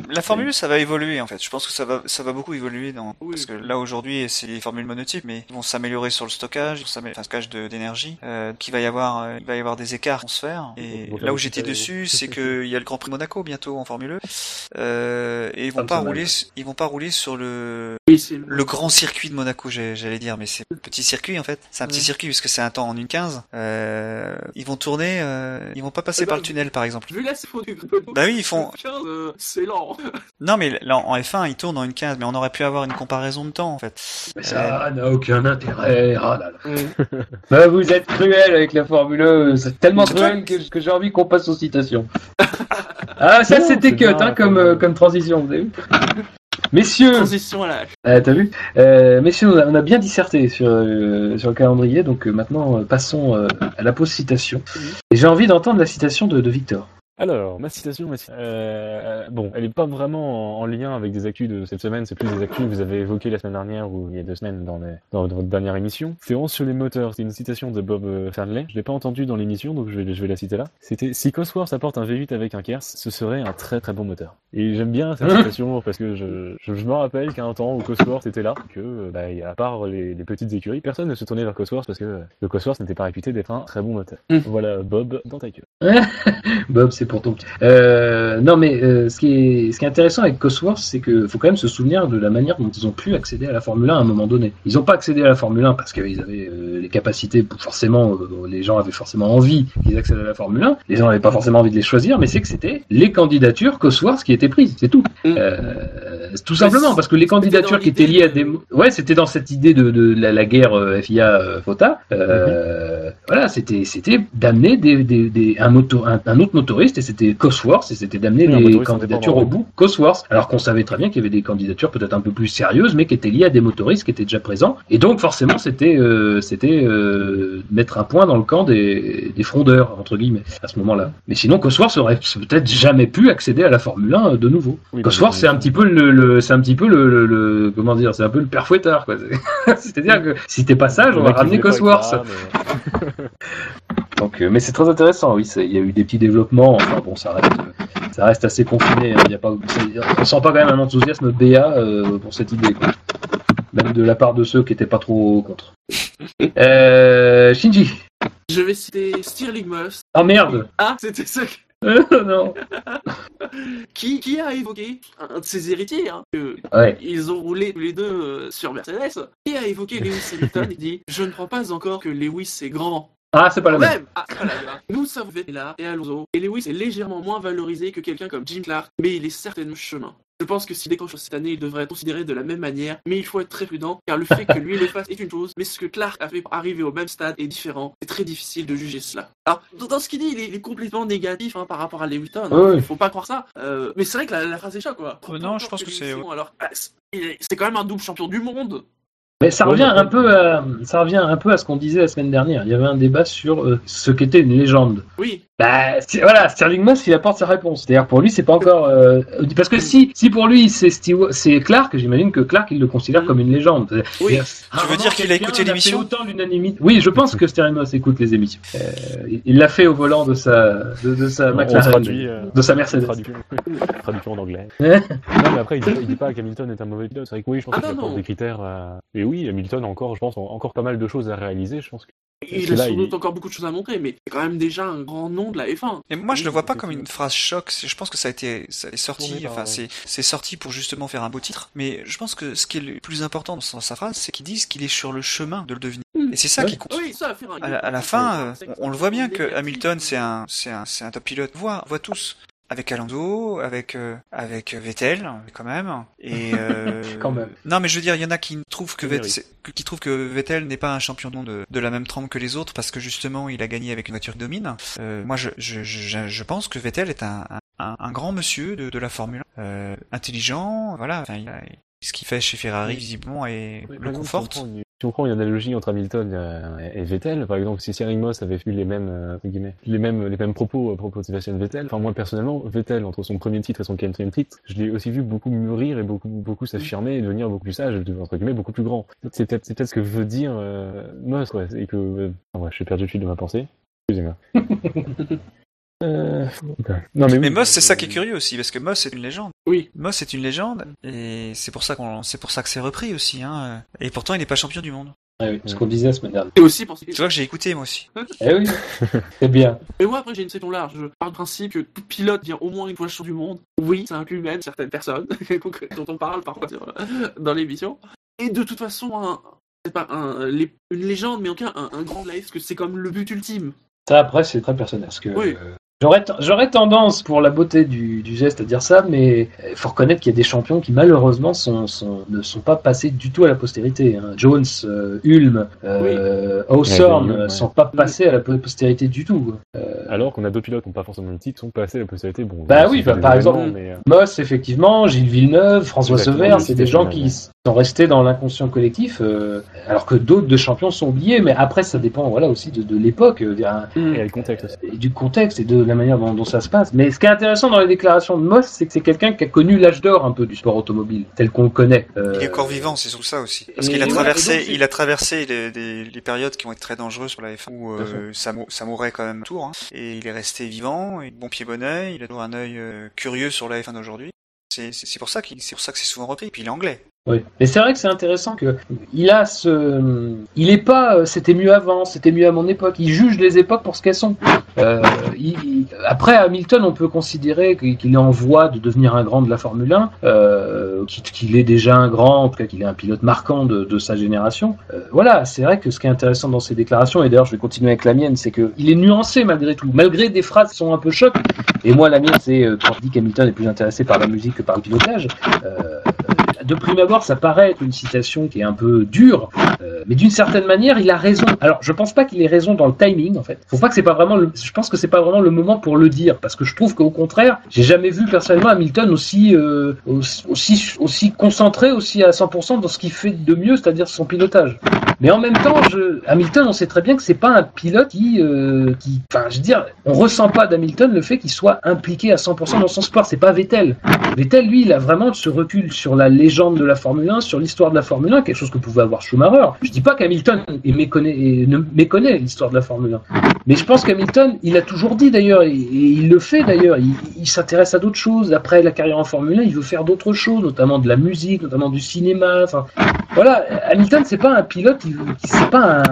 La Formule 1, ça va évoluer en fait. Je pense que ça va, ça va beaucoup évoluer dans Oui. parce que là aujourd'hui c'est les formules monotypes, mais ils vont s'améliorer sur le stockage, s'améliorer- enfin, stockage d'énergie. Euh, qu'il va y avoir, euh, il va y avoir des écarts vont se faire. Et là où j'étais dessus, c'est que il y a le Grand Prix de Monaco bientôt en Formule 1. Euh, et ils vont pas rouler, ils vont pas rouler sur le Oui, le grand circuit de Monaco, j'allais dire, mais c'est un petit circuit en fait. C'est un petit Ouais. circuit puisque c'est un temps en une 15. Euh, ils vont tourner, euh, ils vont pas passer Eh ben, par le tunnel par exemple. Vu Bah oui, ils font. 15, c'est lent. Non, mais là, en F1, ils tournent en une 15, mais on aurait pu avoir une comparaison de temps, en fait. Mais ça n'a aucun intérêt. Ah là là. Ouais. Bah, vous êtes cruel avec la Formule 1. C'est tellement cruel que, que j'ai envie qu'on passe aux citations. ah, ça c'était cut bien, hein, comme, comme- euh, comme transition, vous avez vu Messieurs, Transition à euh, t'as vu Euh, Messieurs, on a, on a bien disserté sur, euh, sur le calendrier, donc euh, maintenant euh, passons euh, à la pause citation. Oui. Et j'ai envie d'entendre la citation de, de Victor. Alors, ma citation, ma ci- euh, bon, elle est pas vraiment en, en lien avec des actus de cette semaine, c'est plus des actus que vous avez évoquées la semaine dernière ou il y a deux semaines dans, les- dans, dans votre dernière émission. C'est vraiment sur les moteurs, c'est une citation de Bob euh, Fernley. Je l'ai pas entendu dans l'émission, donc je vais, je vais la citer là. C'était si Cosworth apporte un V8 avec un Kers, ce serait un très très bon moteur. Et j'aime bien cette citation parce que je, je, je me rappelle qu'à un temps où Cosworth était là, que euh, bah, à part les, les petites écuries, personne ne se tournait vers Cosworth parce que le Cosworth n'était pas réputé d'être un très bon moteur. Mm. Voilà, Bob, dans ta queue. Bob, c'est pour ton. Euh, non, mais euh, ce, qui est, ce qui est intéressant avec Cosworth, c'est qu'il faut quand même se souvenir de la manière dont ils ont pu accéder à la Formule 1 à un moment donné. Ils n'ont pas accédé à la Formule 1 parce qu'ils avaient euh, les capacités, pour forcément, les gens avaient forcément envie qu'ils accèdent à la Formule 1. Les gens n'avaient pas forcément envie de les choisir, mais c'est que c'était les candidatures Cosworth qui étaient prises, c'est tout. Mm. Euh, tout simplement parce que les candidatures qui étaient liées à de- des, ouais, c'était dans cette idée de, de la, la guerre euh, FIA euh, FOTA. Euh, Voilà, c'était c'était d'amener des, des, des- un, moto, un, un autre motoriste et c'était Cosworth et c'était d'amener Oui, des candidatures au bout Cosworth. Alors qu'on savait très bien qu'il y avait des candidatures peut-être un peu plus sérieuses, mais qui étaient liées à des motoristes qui étaient déjà présents. Et donc forcément, c'était euh, c'était euh, mettre un point dans le camp des, des frondeurs entre guillemets à ce moment-là. Mais sinon, Cosworth aurait peut-être jamais pu accéder à la Formule 1 de nouveau. Oui, Cosworth, c'est un petit peu le, le- c'est un petit peu le, le- le- comment dire, c'est un peu le père fouettard, quoi. C'est- C'est-à-dire que si t'es pas sage, on va ramener Cosworth. Donc, euh, mais c'est très intéressant, oui. Il y a eu des petits développements. Enfin bon, ça reste, ça reste assez confiné. hein. Il y a pas, c'est- on sent pas quand même un enthousiasme BA euh, pour cette idée, quoi. Même de la part de ceux qui étaient pas trop contre. Euh, Shinji. Je vais citer Stirling Moss. Ah merde. Ah, c'était ça que- non. qui, qui a évoqué un de ses héritiers, hein, que Ouais. ils ont roulé tous les deux euh, sur Mercedes, qui a évoqué Lewis Hamilton et dit Je ne crois pas encore que Lewis est grand. Ah, c'est pas la même. même ah, voilà. Nous savons Vettel et Alonso, et Lewis est légèrement moins valorisé que quelqu'un comme Jim Clark, mais il est certainement chemin. Je pense que s'il décroche cette année, il devrait être considéré de la même manière, mais il faut être très prudent, car le fait que lui le fasse est une chose, mais ce que Clark a fait pour arriver au même stade est différent. C'est très difficile de juger cela. Alors, dans- dans ce qu'il dit, il est, il est complètement négatif hein, par rapport à. Ouais, ouais. Il faut pas croire ça. Euh, mais c'est vrai que la, la phrase est choc, quoi. Euh, non, je pense que c'est- Lewis, Alors, bah, c'est c'est quand même un double champion du monde. Mais ça revient un peu, à, ça revient un peu à ce qu'on disait la semaine dernière. Il y avait un débat sur euh, ce qu'était une légende. Oui. Bah voilà, Sterling Moss il apporte sa réponse. C'est-à-dire pour lui c'est pas encore euh, parce que si si pour lui c'est c'est Clark, j'imagine que Clark il le considère comme une légende. Oui. Tu veux dire qu'il a écouté l'émission autant l'unanimité Oui, je pense que Sterling Moss écoute les émissions. Euh, il- l'a fait au volant de sa de, de sa McLaren, traduit, euh, de sa Mercedes. traduction, traduction en anglais. Non, mais après, il dit, pas- il dit pas qu'Hamilton est un mauvais pilote. C'est vrai que oui, je pense Ah qu'il apporte des critères. à- Et oui, Hamilton a encore, je pense, encore pas mal de choses à réaliser. Je pense que Il a là, sans il- doute encore beaucoup de choses à montrer, mais c'est quand même déjà un grand nom de la F1. Et moi, je le Oui, vois pas comme une phrase choc. Je pense que ça a été, ça est sorti, enfin, c'est, c'est sorti pour justement faire un beau titre. Mais je pense que ce qui est le plus important dans sa phrase, c'est qu'ils disent qu'il est sur le chemin de le devenir. Hmm. Et c'est ça Ouais. qui compte. Oui, ça va faire un. À la, à la fin, euh, on, on le voit bien que Hamilton, c'est un, c'est un, c'est un top pilote. Voit, on voit tous. Avec Alonso, avec euh, avec Vettel quand même, et euh, Quand même. Non, mais je veux dire, il y en a qui trouvent que Vettel, qui trouvent que Vettel n'est pas un champion de, de la même trempe que les autres parce que justement il a gagné avec une voiture qui domine. Euh, moi, je, je, je, je pense que Vettel est un, un, un grand monsieur de, de la Formule 1, euh, intelligent, voilà. Enfin, il a- ce qu'il fait chez Ferrari visiblement et Oui, le exemple, conforte. Si on, prend une, analogie entre Hamilton euh, et Vettel, par exemple, si Stirling Moss avait eu les mêmes, euh, les mêmes, les mêmes propos à propos de Sébastien Vettel, enfin moi personnellement, Vettel entre son premier titre et son quatrième titre, je l'ai aussi vu beaucoup mûrir et beaucoup, beaucoup s'affirmer et devenir beaucoup plus sage, entre guillemets, beaucoup plus grand. C'est peut-être, peut-être ce que veut dire euh, Moss, ouais, et que, euh, je suis perdu le fil de ma pensée. Excusez-moi. euh, non mais, Moss, c'est euh, ça qui est curieux aussi, parce que Moss est une légende. Oui. Moss est une légende, et c'est pour ça qu'on, c'est pour ça que c'est repris aussi, hein. Et pourtant, il n'est pas champion du monde. Ouais, oui, ce qu'on disait la semaine dernière. Et aussi que. Tu vois que j'ai écouté moi aussi. Eh oui, c'est bien. Mais moi, après, j'ai une section large. Je pars du principe que tout pilote vient au moins une fois champion du monde. Oui, ça inclut même certaines personnes dont on parle parfois sur- dans l'émission. Et de toute façon, un- c'est pas un, les- une légende, mais en tout cas un, un grand live, parce que c'est comme le but ultime. Ça, après, c'est très personnel. Parce que, Oui. euh, j'aurais, t- j'aurais tendance, pour la beauté du, du geste, à dire ça, mais il faut reconnaître qu'il y a des champions qui, malheureusement, sont, sont, ne sont pas passés du tout à la postérité. hein. Jones, euh, Hulme, euh, Hawthorne Ouais, ne ouais. sont pas passés à la po- postérité du tout. Euh, Alors qu'on a d'autres pilotes qui n'ont pas forcément le titre, qui sont passés à la postérité. Bon, Bah oui, bah, par exemple, mais, euh, Moss, effectivement, Gilles Villeneuve, François Exactement, Sever, oui, c'est des gens qui sont restés dans l'inconscient collectif, euh, alors que d'autres de champions sont oubliés, mais après, ça dépend voilà, aussi de, de l'époque. euh, contexte du contexte et de la manière dont, dont ça se passe. Mais ce qui est intéressant dans les déclarations de Moss, c'est que c'est quelqu'un qui a connu l'âge d'or un peu du sport automobile, tel qu'on le connaît. Euh, Il est encore vivant, c'est surtout ça aussi. Parce qu'il a traversé, donc, il a traversé les, les- les périodes qui ont été très dangereuses pour la F1 où euh, ça, ça mourait quand même tour. Hein. Et il est resté vivant, et bon pied bon oeil, il a toujours un œil euh, curieux sur la F1 d'aujourd'hui. C'est pour ça qu'il, c'est pour ça que c'est souvent repris. Et puis il est anglais. Oui. Mais c'est vrai que c'est intéressant que il a ce, il est pas, euh, c'était mieux avant, c'était mieux à mon époque. Il juge les époques pour ce qu'elles sont. Euh, il- après Hamilton, on peut considérer qu'il est en voie de devenir un grand de la Formule 1, euh, qu'il est déjà un grand, en tout cas qu'il est un pilote marquant de, sa génération. Euh, voilà, c'est vrai que ce qui est intéressant dans ses déclarations, et d'ailleurs je vais continuer avec la mienne, c'est que il est nuancé malgré tout, malgré des phrases qui sont un peu chocs. Et moi, la mienne, c'est quand je dis qu'Hamilton est plus intéressé par la musique que par le pilotage. De prime abord, ça paraît être une citation qui est un peu dure, euh, mais d'une certaine manière, il a raison. Alors, je pense pas qu'il ait raison dans le timing, en fait. Faut pas que pas vraiment. Le... Je pense que c'est pas vraiment le moment pour le dire, parce que je trouve qu'au contraire, j'ai jamais vu personnellement Hamilton aussi euh, aussi concentré, aussi à 100% dans ce qu'il fait de mieux, c'est-à-dire son pilotage. Mais en même temps. Hamilton, on sait très bien que c'est pas un pilote qui, euh, qui, enfin, je veux dire, on ressent pas d'Hamilton le fait qu'il soit impliqué à 100% dans son sport. C'est pas Vettel. Vettel, lui, il a vraiment ce recul sur la légende de la Formule 1, sur l'histoire de la Formule 1, quelque chose que pouvait avoir Schumacher. Je dis pas qu'Hamilton ne méconnaît l'histoire de la Formule 1. Mais je pense qu'Hamilton, il a toujours dit d'ailleurs, et, il le fait d'ailleurs, il, s'intéresse à d'autres choses. Après la carrière en Formule 1, il veut faire d'autres choses, notamment de la musique, notamment du cinéma. Voilà, Hamilton, c'est pas un pilote, c'est pas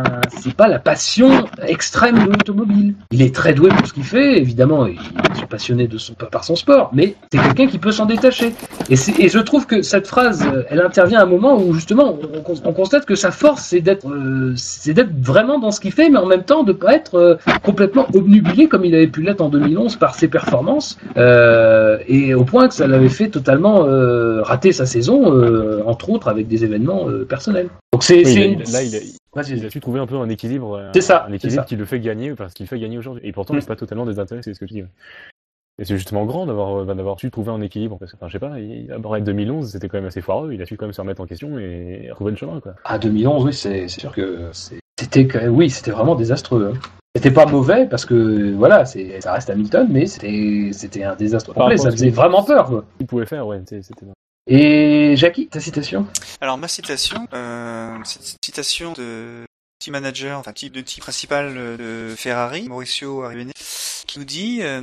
pas la passion extrême de l'automobile. Il est très doué pour ce qu'il fait, évidemment, il est passionné par son sport, mais c'est quelqu'un qui peut s'en détacher. Et, et je trouve que cette phrase, elle intervient à un moment où justement on, on- on constate que sa force, c'est d'être, euh, c'est d'être vraiment dans ce qu'il fait, mais en même temps de pas être euh, complètement obnubilé comme il avait pu l'être en 2011 par ses performances, euh, et au point que ça l'avait fait totalement rater sa saison, entre autres avec des événements personnels. Donc c'est, Oui, là, il a- Il a su trouver un peu un équilibre. C'est ça, Un équilibre ça. qui le fait gagner, parce qu'il fait gagner aujourd'hui. Et pourtant, Mm. il n'est pas totalement désintéressé, c'est ce que je dis. Et c'est justement grand d'avoir euh, d'avoir su trouver un équilibre. Parce que, enfin, je sais pas, il, après 2011, c'était quand même assez foireux. Il a su quand même se remettre en question et trouver le chemin, quoi. À 2011, oui, c'est c'est sûr que c'est- c'était quand même- oui, c'était vraiment désastreux. hein. C'était pas mauvais parce que voilà, c'est ça reste Hamilton, mais c'était c'était un désastre complet. Ça faisait vraiment peur. Quoi. Il pouvait faire, ouais, c'était. Et Jackie, ta citation? Alors ma citation, euh, c'est une citation de team manager, enfin type de team principal de Ferrari, Mauricio Arrivene, qui nous dit euh,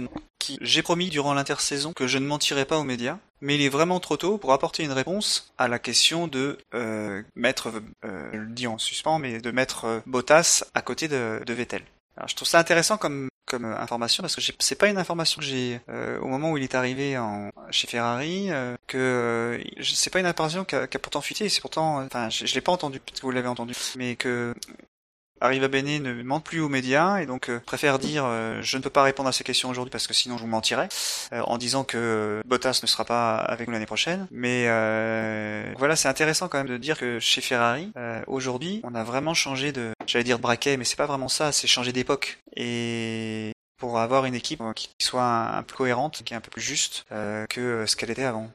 j'ai promis durant l'intersaison que je ne mentirai pas aux médias, mais il est vraiment trop tôt pour apporter une réponse à la question de euh, mettre, euh, je le dis en suspens, mais de mettre euh, Bottas à côté de, de Vettel. Alors, je trouve ça intéressant comme comme information parce que c'est pas une information que j'ai euh, au moment où il est arrivé en, chez Ferrari euh, que euh, c'est pas une information qui a, qui a pourtant fuité c'est pourtant enfin je, je l'ai pas entendu peut-être que vous l'avez entendu mais que Arriva Bene ne mente plus aux médias et donc euh, préfère dire euh, je ne peux pas répondre à ces questions aujourd'hui parce que sinon je vous mentirais euh, en disant que Bottas ne sera pas avec nous l'année prochaine. Mais euh, voilà c'est intéressant quand même de dire que chez Ferrari aujourd'hui on a vraiment changé de j'allais dire braquet mais c'est pas vraiment ça c'est changer d'époque. Et pour avoir une équipe qui soit un, peu cohérente qui est un peu plus juste que ce qu'elle était avant.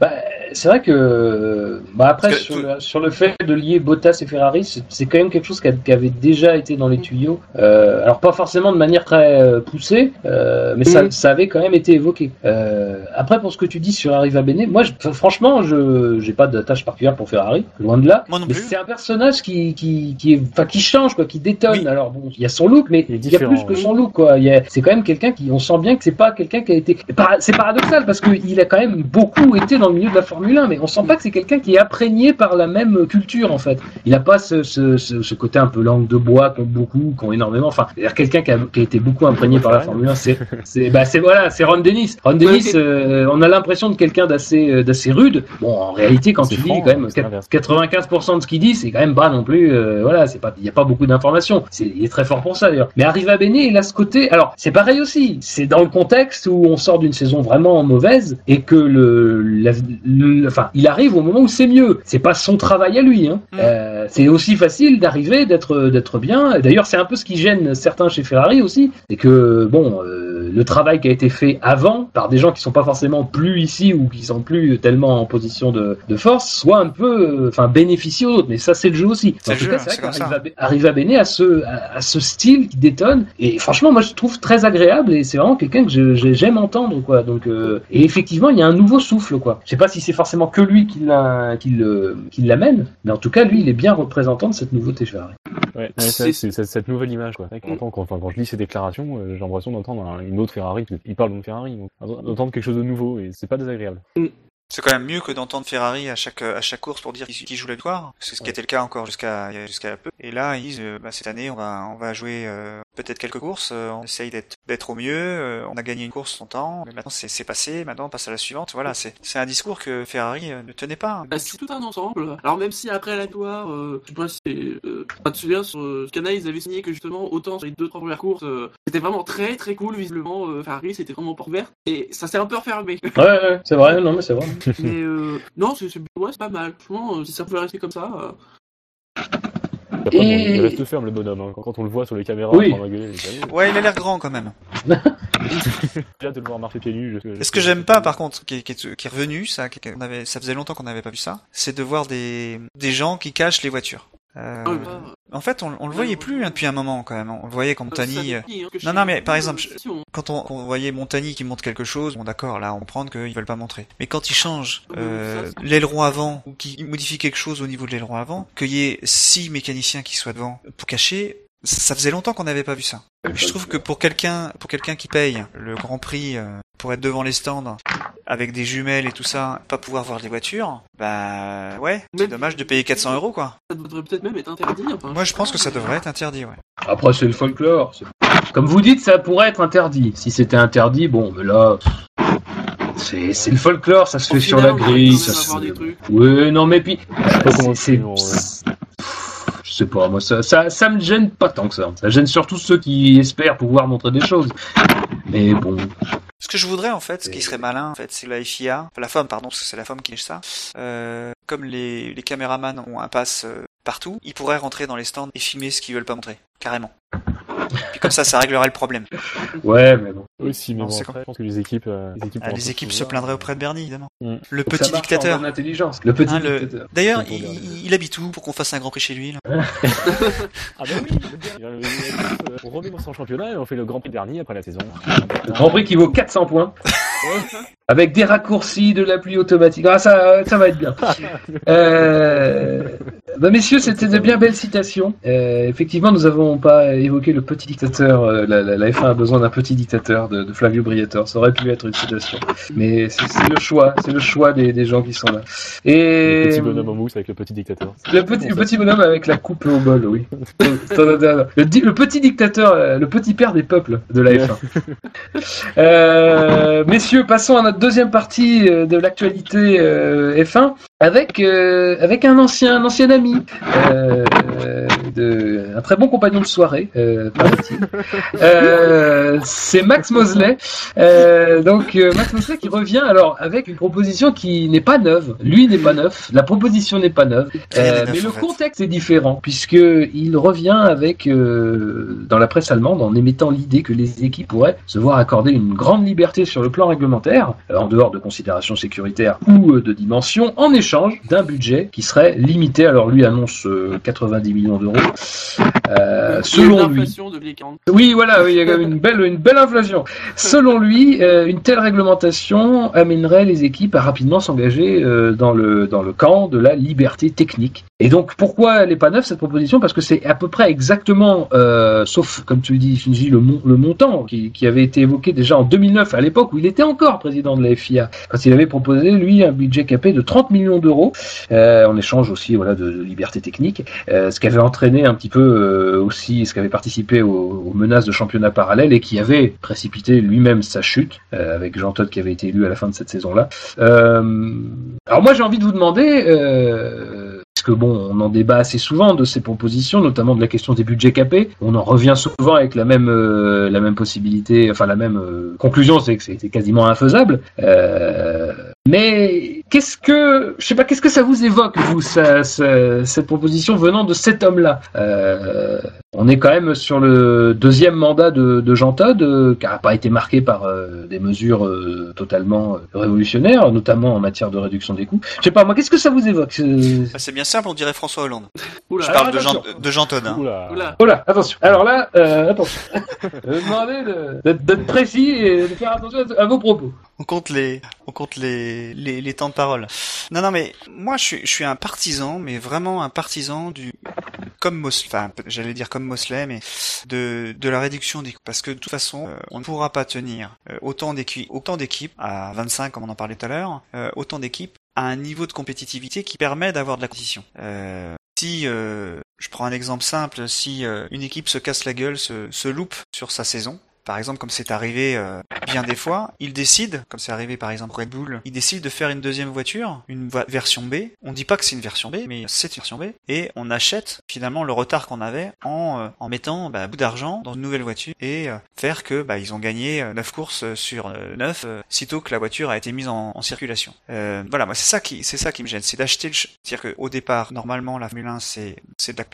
Bah, c'est vrai que bah après que sur, tout- le, sur le fait de lier Bottas et Ferrari, c'est quand même quelque chose qui, a- qui avait déjà été dans les tuyaux. Euh, alors pas forcément de manière très euh, poussée, euh, mais ça, Mhm. ça avait quand même été évoqué. Euh, après pour ce que tu dis sur Arriva Bene, moi je- franchement je j'ai pas d'attache particulière pour Ferrari, loin de là. Moi non Mais plus. c'est un personnage qui qui qui est enfin qui change quoi, qui détonne. Oui. Alors bon, il y a son look, mais Il y a plus que oui. son look quoi. Il y a- C'est quand même quelqu'un qui on sent bien que c'est pas quelqu'un qui a été. C'est paradoxal parce qu'il a quand même beaucoup été dans le milieu de la Formule 1, mais on sent pas que c'est quelqu'un qui est imprégné par la même culture en fait. Il a pas ce, ce, ce, ce côté un peu langue de bois qu'ont beaucoup, qu'ont énormément. Enfin, c'est-à-dire quelqu'un qui a, qui a été beaucoup imprégné par la Formule 1, c'est c'est bah c'est voilà, c'est Ron Dennis. Ron Dennis, euh, on a l'impression de quelqu'un d'assez euh, d'assez rude. Bon, en réalité, quand tu franc, quand même c'est l'inverse. 95% de ce qu'il dit, c'est quand même pas non plus. euh, voilà, c'est pas, il y a pas beaucoup d'informations. C'est, il est très fort pour ça d'ailleurs. Mais Arriva Bene, il a ce côté. Alors, c'est pareil aussi. C'est dans le contexte où on sort d'une saison vraiment mauvaise et que le, la- le- enfin, il arrive au moment où c'est mieux. C'est pas son travail à lui. Hein. Mm. Euh, c'est aussi facile d'arriver, d'être, d'être bien. D'ailleurs, c'est un peu ce qui gêne certains chez Ferrari aussi, c'est que bon. euh, le travail qui a été fait avant par des gens qui sont pas forcément plus ici ou qui sont plus tellement en position de, de force soit un peu euh, enfin bénéficier aux autres mais ça c'est le jeu aussi C'est en tout jeu, cas c'est vrai Arriva Bene a ce à, à ce style qui détonne et franchement moi je trouve très agréable et c'est vraiment quelqu'un que j'aime entendre quoi donc euh, et effectivement il y a un nouveau souffle quoi je sais pas si c'est forcément que lui qui l'a qui le qui l'amène mais en tout cas lui il est bien représentant de cette nouveauté Ferrari Ouais, ouais, C'est- c'est c'est- c'est cette nouvelle image, quoi. Quand, quand, enfin, quand je lis ces déclarations, euh, j'ai l'impression d'entendre un- une autre Ferrari, qu'il parle d'une Ferrari, donc d'entendre quelque chose de nouveau, et c'est pas désagréable. C'est quand même mieux que d'entendre Ferrari à chaque à chaque course pour dire qui, qui joue la victoire. C'est ce qui était le cas encore jusqu'à jusqu'à peu. Et là, ils disent euh, bah, cette année, on va on va jouer euh, peut-être quelques courses. euh, on essaye d'être d'être au mieux. euh, on a gagné une course longtemps. Mais maintenant, c'est c'est passé. Maintenant, on passe à la suivante. Voilà, c'est c'est un discours que Ferrari euh, ne tenait pas. Bah, c'est tout un ensemble. Alors même si après la victoire, euh, je sais pas si euh, tu te souviens sur euh, Canal, ils avaient signé que justement autant sur les deux trois premières courses, euh, c'était vraiment très très cool visiblement. Euh, Ferrari c'était vraiment porte verte et ça s'est un peu refermé. Ouais, ouais, c'est vrai, non, mais c'est vrai. Mais euh, non, c'est ouais, pas mal. Franchement, euh, si ça pouvait rester comme ça. euh, Après, bon, Et- il reste ferme le bonhomme. hein. Quand, quand on le voit sur les caméras, Oui. il est Ouais, il a l'air grand quand même. J'ai hâte de le voir marcher pieds nus. Et ce que j'aime pas, par contre, qui est, qui revenu, ça, qui- qu'on avait, ça faisait longtemps qu'on n'avait pas vu ça, c'est de voir des, des gens qui cachent les voitures. Euh, ah, bah, en fait, on, on le voyait plus hein, depuis un moment quand même. On le voyait quand Montagny, euh, définit, hein, non, non, mais par exemple, je- quand on, on voyait Montagny qui montre quelque chose, bon d'accord, là on prend qu'ils veulent pas montrer. Mais quand ils changent euh, l'aileron avant ou qu'ils modifient quelque chose au niveau de l'aileron avant, qu'il y ait six mécaniciens qui soient devant pour cacher, ça ça faisait longtemps qu'on n'avait pas vu ça. Je trouve que pour quelqu'un, pour quelqu'un qui paye le Grand Prix euh, pour être devant les stands avec des jumelles et tout ça, pas pouvoir voir les voitures, bah ouais, c'est Mais- dommage de payer 400 euros quoi. Ça devrait peut-être même être interdit. Enfin, Moi je pense que ça devrait être interdit, ouais. Après, c'est le folklore. c'est- Comme vous dites, ça pourrait être interdit. Si c'était interdit, bon, mais là, c'est c'est le folklore, ça se au fait sur la grille. Ça se... des trucs. Ouais, non, mais puis, pas comment c'est- c'est, c'est- je sais pas, moi, ça, ça, ça me gêne pas tant que ça. Ça gêne surtout ceux qui espèrent pouvoir montrer des choses. Mais bon, Ce que je voudrais en fait, ce qui serait malin en fait, c'est la FIA, enfin, la femme pardon, parce que c'est la femme qui est ça. Euh, comme les, les caméramans ont un pass euh, partout, ils pourraient rentrer dans les stands et filmer ce qu'ils veulent pas montrer, carrément. Comme ça, ça réglerait le problème. ouais, mais bon. Aussi, mais Non, bon, après, je pense que les équipes, euh, les équipes, Ah, les équipes se plaindraient euh, auprès de Bernie, évidemment. Mm. Le petit dictateur. intelligence. Le petit Hein, le- dictateur. D'ailleurs, il, Bernie. il habite où pour qu'on fasse un grand prix chez lui là Ah bah oui, le dernier, euh, on remet son championnat et on fait le Grand Prix dernier après la saison. Le Grand Prix qui vaut 400 points. Avec des raccourcis, de la pluie automatique. Ah, ça, ça va être bien. Euh... Bah, messieurs, c'était de bien belles citations. Euh, effectivement, nous n'avons pas évoqué le petit dictateur. Euh, la, la- la F1 a besoin d'un petit dictateur de, de Flavio Briatore. Ça aurait pu être une citation. Mais c'est le choix. C'est le choix des, des gens qui sont là. Et... Le petit bonhomme en mousse avec le petit dictateur. Le petit, le petit bonhomme avec la coupe au bol, oui. le, petit dictateur, euh, le petit père des peuples de la F1. Euh, messieurs, passons à notre deuxième partie de l'actualité euh, F1 avec euh, avec un ancien un ancien ami, euh, de, un très bon compagnon de soirée, euh. Euh, C'est Max Mosley. Euh, donc euh, Max Mosley qui revient alors avec une proposition qui n'est pas neuve. Lui n'est pas neuf. La proposition n'est pas neuve. Euh, neuf, mais le fait. contexte est différent puisque il revient avec dans la presse allemande en émettant l'idée que les équipes pourraient se voir accorder une grande liberté sur le plan réglementaire, en dehors de considérations sécuritaires ou de dimensions, en échange d'un budget qui serait limité. Alors lui annonce euh, 90 millions d'euros. Euh, selon lui, L'inflation de les 40. oui, voilà, oui, il y a quand même une belle, une belle inflation. Selon lui, euh, une telle réglementation amènerait les équipes à rapidement s'engager euh, dans le dans le camp de la liberté technique. Et donc, pourquoi elle n'est pas neuve cette proposition? Parce que c'est à peu près exactement, sauf comme tu le dis, Shinji, le, mon- le montant qui, qui avait été évoqué déjà en 2009, à l'époque où il était encore président de la FIA, quand il avait proposé lui un budget capé de 30 millions d'euros en échange aussi, voilà, de, de liberté technique. Ce qui avait entraîné un petit peu euh, aussi, ce qui avait participé aux, menaces de championnat parallèle et qui avait précipité lui-même sa chute, euh, avec Jean Todt qui avait été élu à la fin de cette saison-là. Euh, alors moi j'ai envie de vous demander, euh, parce que bon, on en débat assez souvent de ces propositions, notamment de la question des budgets capés. On en revient souvent avec la même la même possibilité, enfin la même conclusion, c'est que c'était quasiment infaisable. Mais qu'est-ce que, je sais pas, qu'est-ce que ça vous évoque vous, ça, ça- cette proposition venant de cet homme-là? Euh, On est quand même sur le deuxième mandat de, de Jean Todt, euh, qui n'a pas été marqué par euh, des mesures euh, totalement révolutionnaires, notamment en matière de réduction des coûts. Je sais pas, moi, qu'est-ce que ça vous évoque Bah, C'est bien simple, on dirait François Hollande. Oula. Je parle de attention. Jean, de Jean Todt, hein. Oula. Oula. Oh là, attention. Alors là, euh, attention. Je vais demander de- d'être d'être précis et de faire attention à, à vos propos. On compte les, on compte les, les, temps de parole. Non, non, mais moi, je suis, un partisan, mais vraiment un partisan du, comme Mosley, enfin j'allais dire comme Mosley, mais de, de la réduction des. Parce que de toute façon, euh, on ne pourra pas tenir euh, autant d'équipes, à 25 comme on en parlait tout à l'heure, euh, autant d'équipes à un niveau de compétitivité qui permet d'avoir de la compétition. Si je prends un exemple simple, si une équipe se casse la gueule, se, se loupe sur sa saison, par exemple, comme c'est arrivé euh, bien des fois, ils décident, comme c'est arrivé par exemple Red Bull, ils décident de faire une deuxième voiture, une version B. On dit pas que c'est une version B, mais c'est une version B. Et on achète finalement le retard qu'on avait en, euh, mettant bah, beaucoup d'argent dans une nouvelle voiture et euh, faire que bah, ils ont gagné 9 courses sur 9 sitôt que la voiture a été mise en, circulation. voilà, moi c'est ça qui c'est ça qui me gêne, c'est d'acheter le c'est-à-dire qu'au départ, normalement la Formule 1 c'est de la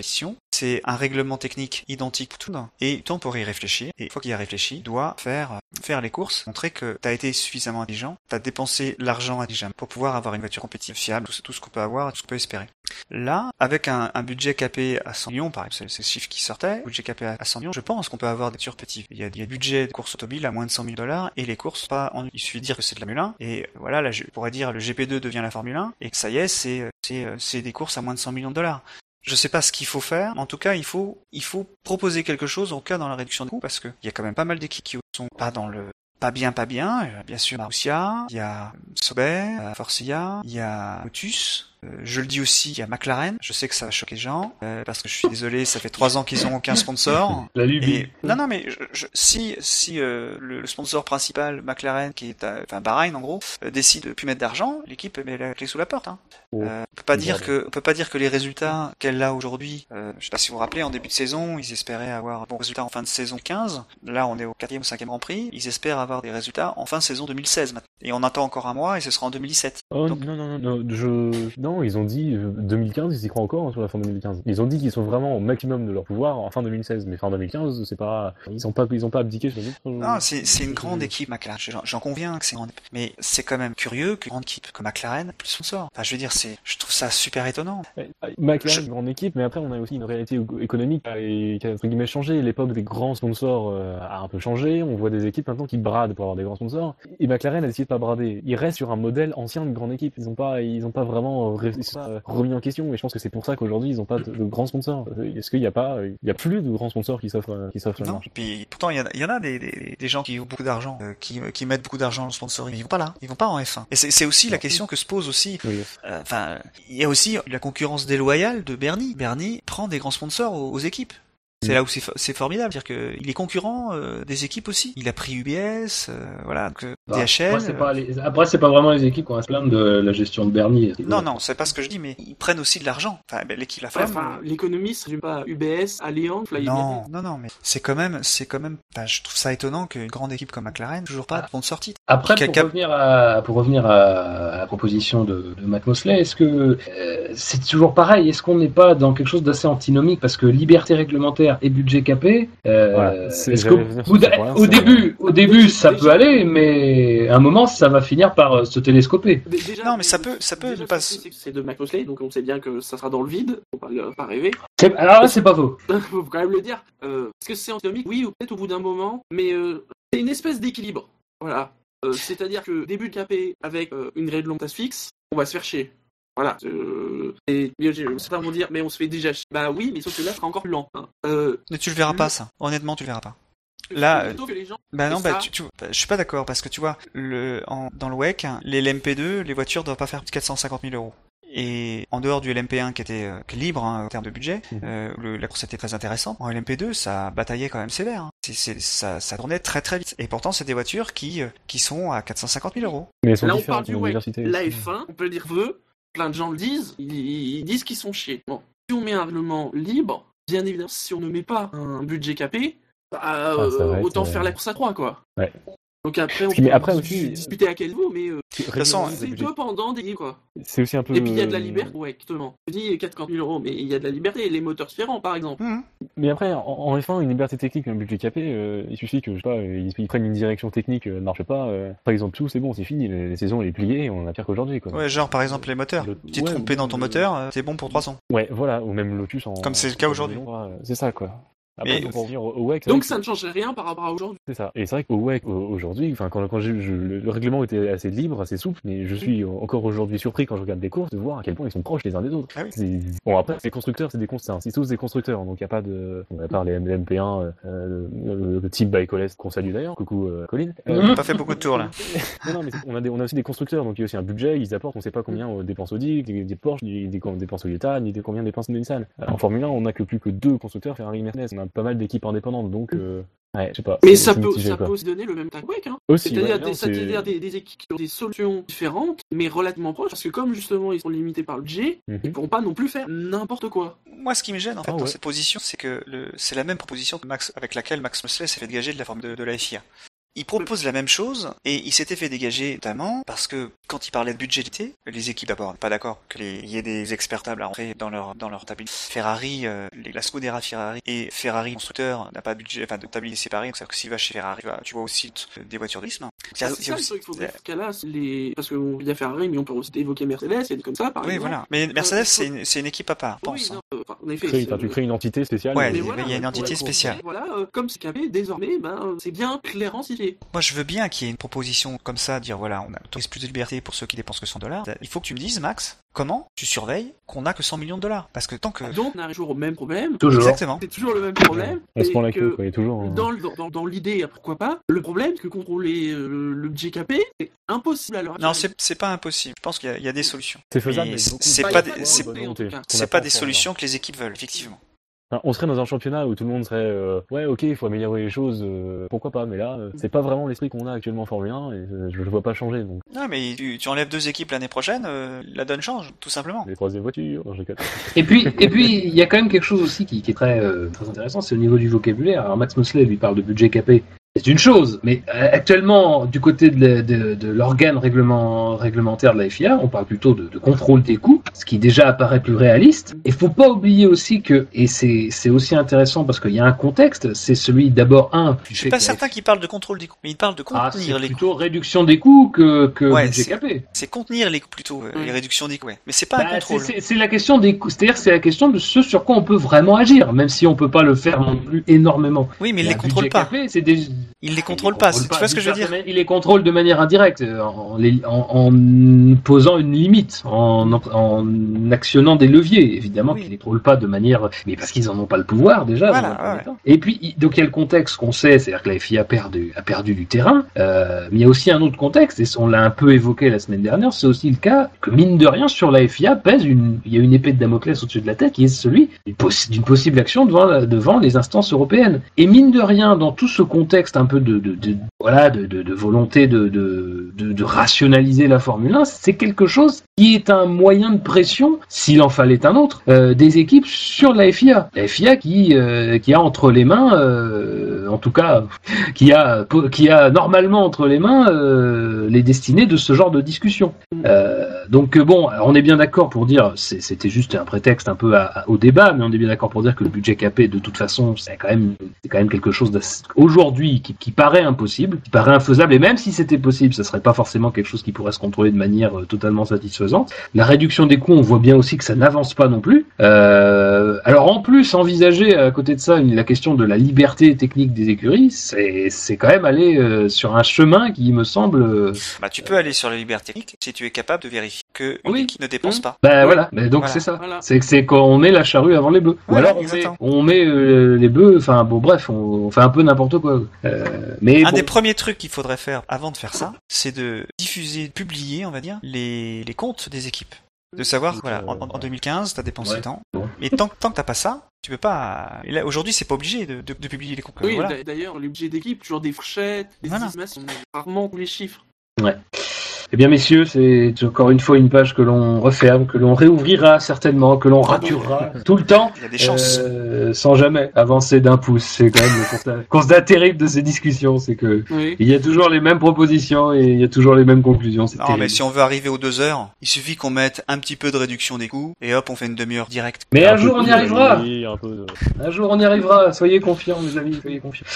c'est un règlement technique identique pour tout, et temps pour y réfléchir. Et une fois qu'il y a réfléchi doit faire euh, faire les courses, montrer que tu as été suffisamment intelligent, tu as dépensé l'argent intelligemment pour pouvoir avoir une voiture compétitive fiable, tout, tout ce qu'on peut avoir, tout ce qu'on peut espérer. Là, avec un, budget capé à 100 millions, par exemple, c'est le chiffre qui sortait, budget capé à 100 millions, je pense qu'on peut avoir des voitures petites. Il y a des budgets de course automobile à moins de 100 000 dollars et les courses, pas, en, il suffit de dire que c'est de la Formule 1 et voilà, là, je pourrais dire le GP2 devient la Formule 1 et que ça y est, c'est c'est des courses à moins de 100 millions de dollars. Je sais pas ce qu'il faut faire, en tout cas, il faut, il faut proposer quelque chose en cas dans la réduction de coûts parce qu'il y a quand même pas mal d'équipes qui sont pas dans le pas bien, pas bien. Bien sûr, Marussia, il y a Sauber, Forcia, il y a Motus, euh, je le dis aussi, a McLaren. Je sais que ça va choquer les gens euh, parce que je suis désolé, ça fait trois ans qu'ils ont aucun sponsor. La Et, non, non, mais je, si si euh, le, sponsor principal McLaren, qui est à, enfin Bahreïn en gros, décide de plus mettre d'argent, l'équipe met la clé sous la porte. Hein. Oh. on peut pas dire que on peut pas dire que les résultats qu'elle a aujourd'hui. je sais pas si vous vous rappelez, en début de saison, ils espéraient avoir un bon résultat en fin de saison 15. Là, on est au quatrième ou cinquième Grand Prix. Ils espèrent avoir des résultats en fin de saison 2016 maintenant. Et on attend encore un mois et ce sera en 2017. Oh non non non non, je non, ils ont dit 2015, ils y croient encore hein, sur la fin 2015. Ils ont dit qu'ils sont vraiment au maximum de leur pouvoir en fin 2016, mais fin 2015, c'est pas, ils ont pas, ils ont pas abdiqué Non, c'est, une grande équipe McLaren. J'en conviens que c'est grande, mais c'est quand même curieux qu'une grande équipe comme McLaren plus sponsor. Enfin, je veux dire, c'est, je trouve ça super étonnant. McLaren, une grande équipe, mais après on a aussi une réalité économique qui a entre guillemets changé. L'époque des grands sponsors euh, a un peu changé. On voit des équipes maintenant qui bradent pour avoir des grands sponsors. Et McLaren a décidé de pas brader. Ils restent sur un modèle ancien de grande équipe. Ils ont pas, ils ont pas vraiment remis en question et je pense que c'est pour ça qu'aujourd'hui ils n'ont pas de, grands sponsors. Est-ce qu'il n'y a pas, il y a plus de grands sponsors qui s'offrent, qui s'offrent Non. Puis pourtant il y, en a, y en a des, des, des, gens qui ont beaucoup d'argent, euh, qui, qui mettent beaucoup d'argent en sponsoring, ils vont pas là, ils vont pas en F1. Et c'est aussi la question que se pose aussi. Euh, enfin, il y a aussi la concurrence déloyale de Bernie. Bernie prend des grands sponsors aux équipes. C'est mm. là où c'est formidable, c'est-à-dire qu'il est concurrent euh, des équipes aussi. Il a pris UBS, euh, voilà, que bah, DHL. Après, c'est pas, les... pas vraiment les équipes qui ont à se plaindre de la gestion de Bernie. Non, non, c'est pas ce que je dis, mais ils prennent aussi de l'argent. Enfin, ben, l'équipe la fait. Enfin, l'économie, c'est pas UBS, Allianz, Non, non, non, mais c'est quand même, c'est quand même, je trouve ça étonnant qu'une grande équipe comme McLaren, toujours pas de sponsor titre. Après, pour revenir à, pour revenir à, la proposition de, de Matt Mosley, est-ce que euh, c'est toujours pareil? Est-ce qu'on n'est pas dans quelque chose d'assez antinomique? Parce que liberté réglementaire et budget capé euh, au, début, au début, ça peut aller, mais à un moment, ça va finir par euh, se télescoper. non, mais ça peut, ça peut pas. C'est de McCloskey, donc on sait bien que ça sera dans le vide. Faut pas, pas rêver. Alors là, c'est pas faux. faut quand même le dire. Euh, est-ce que c'est antinomique? Oui, ou peut-être au bout d'un moment, mais c'est une espèce d'équilibre. Voilà. C'est-à-dire que début de capé avec une réglementation fixe, on va se faire chier. Voilà. Euh, et certains vont dire, mais on se fait déjà. Bah oui, mais sauf que là, sera encore plus lent. Hein. Euh, mais tu le verras pas, ça. Honnêtement, tu le verras pas. Là, bah non, bah, tu, tu, bah, je suis pas d'accord parce que tu vois, le, en, dans le WEC, les LMP2, les voitures doivent pas faire plus de 450 000 euros. Et en dehors du LMP1 qui était euh, libre hein, en termes de budget, mmh. euh, le, la course était très intéressante. En LMP2, ça bataillait quand même sévère. Hein. C'est, ça, ça tournait très très vite. Et pourtant, c'est des voitures qui euh, qui sont à 450 000 euros. Mais elles sont Là, on parle du WEC. La F1, on peut dire veut plein de gens le disent, ils, disent qu'ils sont chiés. Bon, si on met un règlement libre, bien évidemment, si on ne met pas un budget capé, bah, ah, euh, autant faire la course à trois, quoi. Ouais. Donc après, on peut après aussi, discuter à quel niveau, mais euh, c'est peu pendant des quoi? C'est aussi un peu. Et puis il y a de la liberté, ouais, exactement. Je dis 400 000 euros, mais il y a de la liberté. Les moteurs différents, par exemple. Mmh. Mais après, en, F1, une liberté technique, un budget capé, euh, il suffit que je sais pas, ils, prennent une direction technique, ne marche pas. par exemple, tout, c'est bon, c'est fini, les, saisons elle est pliée, on a pire qu'aujourd'hui, quoi. Ouais, genre par exemple les moteurs. Tu te trompé dans ton moteur, c'est bon pour 300. Ouais, voilà, ou même Lotus en. Comme c'est le cas aujourd'hui. C'est ça, quoi. Après, Mais- donc, pour revenir au au WEC, c'est Donc vrai ça que- ne changerait rien par rapport à aujourd'hui. C'est ça. Et c'est vrai qu'au WEC, au- aujourd'hui, enfin, quand, quand j'ai- je- le, le règlement était assez libre, assez souple, mais je suis encore aujourd'hui surpris quand je regarde des courses de voir à quel point ils sont proches les uns des autres. Ah oui. Bon, après, les constructeurs, c'est des constructeurs, c'est tous des constructeurs, donc il n'y a pas de, bon, à part les MP1, euh, euh, le, le type by Colest, qu'on salue d'ailleurs, coucou euh, Colin. Euh, Mhm. Pas fait beaucoup de tours là. non, non, mais on a, des, on a aussi des constructeurs, donc il y a aussi un budget, ils apportent, on sait pas combien euh, dépensent Audi, des, des Porsche, des, des, des dépenses Toyota, ni des combien dépensent Nissan. Euh, En Formule 1, on a que plus que deux constructeurs, Ferrari et Mercedes, on a pas mal d'équipes indépendantes, donc, euh, ouais, je sais pas. Mais ça peut, mitigé, ça peut aussi donner le même tag WEC, hein. Aussi, C'est-à-dire ouais, des, non, c'est- c'est-à-dire des, des équipes qui ont des solutions différentes, mais relativement proches, parce que comme justement ils sont limités par le G, Mhm. ils pourront pas non plus faire n'importe quoi. Moi, ce qui me gêne en fait Ah dans cette position, c'est que le... c'est la même proposition que Max, avec laquelle Max Mosley s'est fait dégager de la forme de, de la FIA. Il propose la même chose et il s'était fait dégager notamment parce que quand il parlait de budgété, les équipes d'abord pas d'accord que les- il y ait des experts tables à rentrer dans leur dans leur tablier. Ferrari, euh, les- la Scuderia Ferrari et Ferrari constructeur n'a pas de budget, enfin de tablier séparé. Donc c'est-à-dire que s'il va chez Ferrari, tu vois, tu vois aussi des voitures de non? A- C'est ça le aussi- truc, cas là, les... parce qu'il y a Ferrari, mais on peut aussi évoquer Mercedes, des comme ça, par Oui, exemple. voilà. Mais Mercedes, il faut- c'est une, équipe à part, Oui, pense. non, hein. euh, enfin, en effet. Tu crées- tu une entité spéciale. Ouais, mais il y a- voilà, il y a une entité spéciale. Voilà, euh, comme c'est capé, désormais, ben, c'est bien clairement Moi, je veux bien qu'il y ait une proposition comme ça, dire voilà, on a autorise plus de liberté pour ceux qui dépensent que 100 dollars. Il faut que tu me dises, Max, comment tu surveilles qu'on a que 100 millions de dollars? Parce que tant que... Donc, on arrive toujours au même problème? Toujours. Exactement. C'est toujours le même problème. On se prend la que queue, quoi, il y a toujours. un- Dans, le- dans, dans l'idée, pourquoi pas Le problème, c'est que contrôler euh, le, GKP, c'est impossible à l'heure Non, actuelle. c'est c'est pas impossible. Je pense qu'il y, a- il y a des solutions. C'est faisable, Mais mais c'est- pas des- pas solutions que les équipes veulent, effectivement. Enfin, on serait dans un championnat où tout le monde serait euh, ouais ok il faut améliorer les choses euh, pourquoi pas mais là euh, c'est pas vraiment l'esprit qu'on a actuellement en Formule 1 et euh, je le vois pas changer donc Non, mais tu, tu enlèves deux équipes l'année prochaine, euh, la donne change, tout simplement. les troisième voitures non. Et puis, et puis, il y a quand même quelque chose aussi qui, qui est très, euh, très intéressant, c'est au niveau du vocabulaire. Alors Max Mosley lui parle de budget capé, c'est une chose, mais euh, actuellement, du côté de, l'organe réglement, réglementaire de la FIA, on parle plutôt de, de contrôle des coûts, ce qui déjà apparaît plus réaliste. Et faut pas oublier aussi que, et c'est aussi intéressant parce qu'il y a un contexte, c'est celui d'abord un. Je suis pas certain qu'il parle de contrôle des coûts, mais il parle de Ah, contenir les coûts. plutôt réduction des coûts que, que Ouais, budget c'est- capé. C'est contenir les coûts plutôt, euh, les réductions des coûts. Ouais. Mais c'est pas un Bah, contrôle. c'est- la question des coûts, c'est-à-dire c'est la question de ce sur quoi on peut vraiment agir, même si on peut pas le faire non plus énormément. Oui, mais il les contrôle pas. c'est des... Il les contrôle il pas. contrôle Tu vois ce que je veux dire Il les contrôle de manière indirecte, euh, en, les- en- en posant une limite, en, en actionnant des leviers, évidemment, Oui. qu'ils les contrôlent pas de manière, mais parce qu'ils en ont pas le pouvoir déjà. Voilà, ouais. Et puis, donc il y a le contexte qu'on sait, c'est-à-dire que la FIA a perdu, a perdu du terrain, euh, mais il y a aussi un autre contexte, et on l'a un peu évoqué la semaine dernière, c'est aussi le cas que mine de rien sur la FIA pèse une, il y a une épée de Damoclès au-dessus de la tête qui est celui d'une possi- d'une possible action devant, devant les instances européennes. Et mine de rien, dans tout ce contexte un peu de, voilà, de, volonté de, rationaliser la Formule 1, c'est quelque chose qui est un moyen de pression, s'il en fallait un autre, euh, des équipes sur la FIA. La FIA qui, euh, qui a entre les mains, euh, en tout cas, qui a, qui a normalement entre les mains les destinées de ce genre de discussion. Donc bon, on est bien d'accord pour dire, c'était juste un prétexte un peu au débat, mais on est bien d'accord pour dire que le budget capé, de toute façon, c'est quand même, quand même quelque chose aujourd'hui qui, qui paraît impossible, qui paraît infaisable, et même si c'était possible, ce serait pas forcément quelque chose qui pourrait se contrôler de manière euh, totalement satisfaisante. La réduction des coûts, on voit bien aussi que ça n'avance pas non plus. Euh, alors en plus, envisager à côté de ça une- la question de la liberté technique des écuries, c'est c'est quand même aller euh, sur un chemin qui me semble euh, Bah, tu peux aller sur la liberté technique si tu es capable de vérifier que Oui. ne dépense Mmh. pas. Bah Ouais. voilà, mais donc Voilà. c'est ça. Voilà. C'est que c'est quand on met la charrue avant les bœufs. Ou alors on met, on met euh, les bœufs, enfin bon bref, on, on fait un peu n'importe quoi. Euh, mais Un bon, des premiers trucs qu'il faudrait faire avant de faire ça, c'est de diffuser, publier, on va dire, les, les comptes des équipes. De savoir, Euh, voilà, en, en 2015, t'as dépensé Ouais. tant. Bon. Mais tant, tant que t'as pas ça, tu peux pas. Et là, aujourd'hui, c'est pas obligé de, de, de publier les comptes. Oui, voilà. d'ailleurs, les budgets d'équipe, toujours des fourchettes, des Voilà. estimations, rarement tous les chiffres. Eh bien messieurs, c'est encore une fois une page que l'on referme, que l'on réouvrira certainement, que l'on raturera tout le temps. Il y a des chances. euh, sans jamais avancer d'un pouce. C'est quand même le constat, constat terrible de ces discussions, c'est que Oui. il y a toujours les mêmes propositions et il y a toujours les mêmes conclusions. C'est non, terrible. mais si on veut arriver aux deux heures, il suffit qu'on mette un petit peu de réduction des coûts et hop, on fait une demi-heure directe. Mais Un jour on y arrivera. oui, un peu de- Un jour on y arrivera, soyez confiants mes amis, soyez confiants.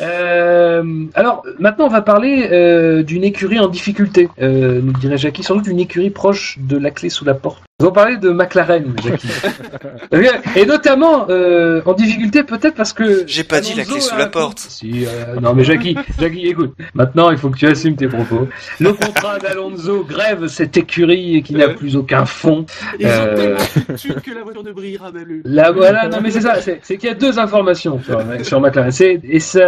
Euh, alors maintenant on va parler euh, d'une écurie en difficulté, euh, nous dirait Jackie, sans doute une écurie proche de la clé sous la porte. Allons parler de McLaren, Jackie. Et notamment euh, en difficulté peut-être parce que. J'ai pas dit la Alonso clé sous la porte. Si, euh, non mais Jackie, Jackie, écoute. Maintenant, il faut que tu assumes tes propos. Le contrat d'Alonso grève cette écurie qui n'a plus aucun fond. Ils ont Euh, tellement de thunes que la voiture ne brillera même. Là, voilà, non mais c'est ça, c'est qu'il y a deux informations sur, sur McLaren. Et ça,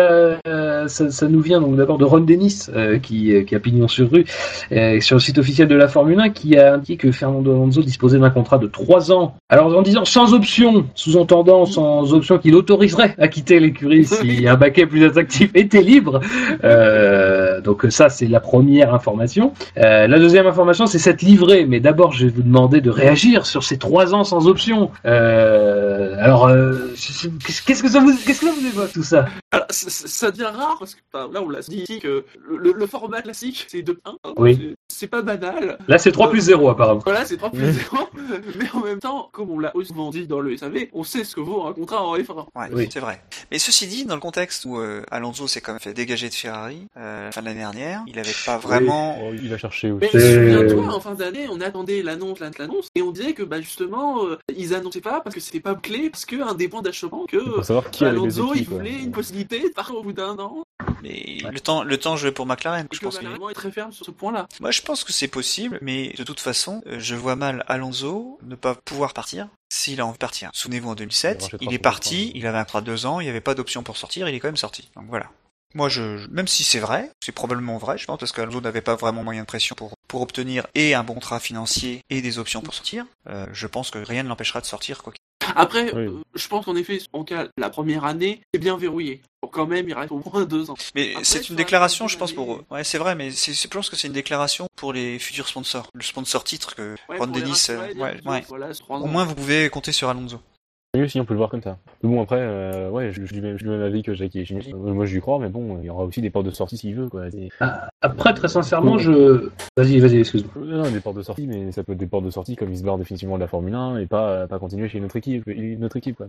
euh, ça, ça nous vient donc d'abord de Ron Dennis, euh, qui, qui a pignon sur rue, euh, sur le site officiel de la Formule 1, qui a indiqué que Fernando Alonso disposait d'un contrat de trois ans. Alors en disant sans option, sous-entendant sans option qu'il autoriserait à quitter l'écurie si un baquet plus attractif était libre. Euh, donc ça, c'est la première information. Euh, la deuxième information, c'est cette livrée. Mais d'abord, je vais vous demander de réagir sur ces trois ans sans option. Euh, alors, qu'est-ce que ça vous, qu'est-ce que ça vous évoque tout ça? Alors, ça, devient rare parce que là, on l'a dit ici que le, format classique, c'est 2-1. hein. Oui. C'est- pas banal. Là, c'est 3 plus 0 apparemment. Voilà, c'est 3 plus 0. mais en même temps, comme on l'a aussi souvent dit dans le SAV, on sait ce que vaut un contrat en F1. Ouais, Oui. c'est vrai. Mais ceci dit, dans le contexte où euh, Alonso s'est quand même fait dégager de Ferrari euh, la fin de l'année dernière, il avait pas vraiment. Oh, il va chercher aussi. Mais souviens-toi, en fin d'année, on attendait l'annonce, l'annonce, l'annonce, et on disait que bah, justement, euh, ils annonçaient pas parce que c'était pas clé, parce qu'un des points d'achoppement que Pour savoir qui a les Alonso, il voulait une possibilité de partir au bout d'un an, Mais le temps, le temps jouait pour McLaren. et Je que pense que. Valérian est très ferme sur ce point-là. Moi, je pense que c'est possible, mais de toute façon, euh, je vois mal Alonso ne pas pouvoir partir s'il a envie de partir. Souvenez-vous, en Il 2007, rachètera il est parti, il avait un contrat de deux ans, il n'y avait pas d'option pour sortir, il est quand même sorti. Donc voilà. Moi, je, je- même si c'est vrai, c'est probablement vrai, je pense, parce qu'Alonso n'avait pas vraiment moyen de pression pour, pour obtenir et un bon contrat financier et des options pour sortir. euh, je pense que rien ne l'empêchera de sortir, quoi. Après, Oui. euh, je pense qu'en effet, en cas, la première année, c'est bien verrouillé. Pour quand même, il reste au moins deux ans. Mais c'est une la déclaration, je pense, pour eux. Ouais, c'est vrai, mais je pense que c'est une déclaration pour les futurs sponsors. Le sponsor titre que Ouais, Ron Dennis, euh, ouais. Voilà, Au moins, vous pouvez compter sur Alonso. Oui, si on peut le voir comme ça. Mais bon, après, euh, ouais, je, je, suis du même- je suis du même avis que Jackie. Euh, Moi, je lui crois, mais bon, il y aura aussi des portes de sortie s'il veut, quoi. C'est- Après, très sincèrement, je. Vas-y, vas-y, excuse-moi. Non, non, des portes de sortie, mais ça peut être des portes de sortie comme il se barre définitivement de la Formule 1 et pas, pas continuer chez une autre équipe. Une autre équipe quoi.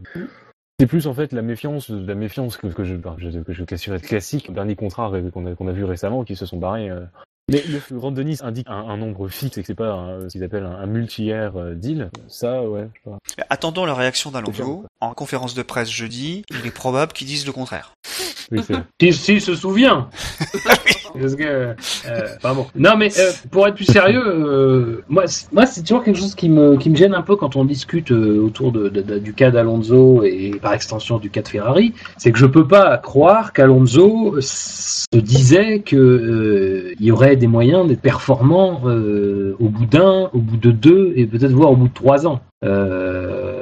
C'est plus en fait la méfiance, la méfiance que, que je, bah, je- que je qualifierais de classique. Dernier contrat qu'on a, qu'on a vu récemment, qui se sont barrés. euh. Mais le Grand Denis indique un, un nombre fixe et que c'est pas un- ce qu'ils appellent un, un multi-air euh, deal. Ça, ouais, je sais pas. Mais Attendons la réaction d'Alonso. En conférence de presse jeudi, il est probable qu'ils disent le contraire. Oui, c'est S'il s'il se souvient? Parce que, euh, bon. Non, mais euh, pour être plus sérieux, euh, moi, c'est- moi, c'est toujours quelque chose qui me, qui me gêne un peu quand on discute euh, autour de, de- de- du cas d'Alonso et par extension du cas de Ferrari. C'est que je peux pas croire qu'Alonso se disait que euh, il y aurait des moyens d'être performant euh, au bout d'un, au bout de deux et peut-être voire au bout de trois ans. Euh,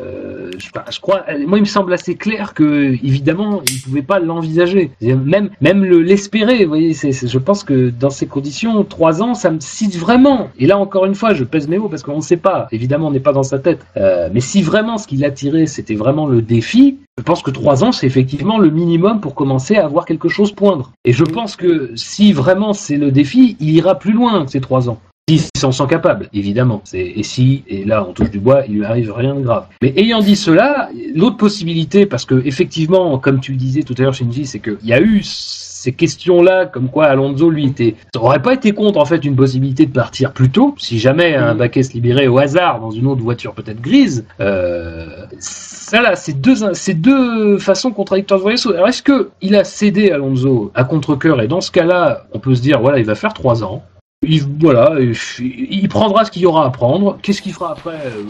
je, crois, moi, il me semble assez clair que, évidemment, il pouvait pas l'envisager. Même, même le l'espérer. Vous voyez, je pense que dans ces conditions, trois ans, ça me cite vraiment. Et là, encore une fois, je pèse mes mots parce qu'on ne sait pas. Évidemment, on n'est pas dans sa tête. Euh, mais si vraiment ce qui l'attirait, c'était vraiment le défi, je pense que trois ans, c'est effectivement le minimum pour commencer à avoir quelque chose poindre. Et je pense que si vraiment c'est le défi, il ira plus loin que ces trois ans. S'il s'en sent capable, évidemment. Et si, et là on touche du bois, il lui arrive rien de grave. Mais ayant dit cela, l'autre possibilité, parce que effectivement, comme tu le disais tout à l'heure, Shinji, c'est qu'il y a eu ces questions-là, comme quoi Alonso, lui, était, ça aurait pas été contre, en fait, une possibilité de partir plus tôt, si jamais un baquet se libérait au hasard dans une autre voiture peut-être grise. Euh, ça là, c'est deux, c'est deux façons contradictoires de voir les choses. Alors est-ce que il a cédé Alonso à contre-cœur et dans ce cas-là, on peut se dire, voilà, il va faire trois ans. Il, voilà, il, prendra ce qu'il y aura à prendre. Qu'est-ce qu'il fera après euh,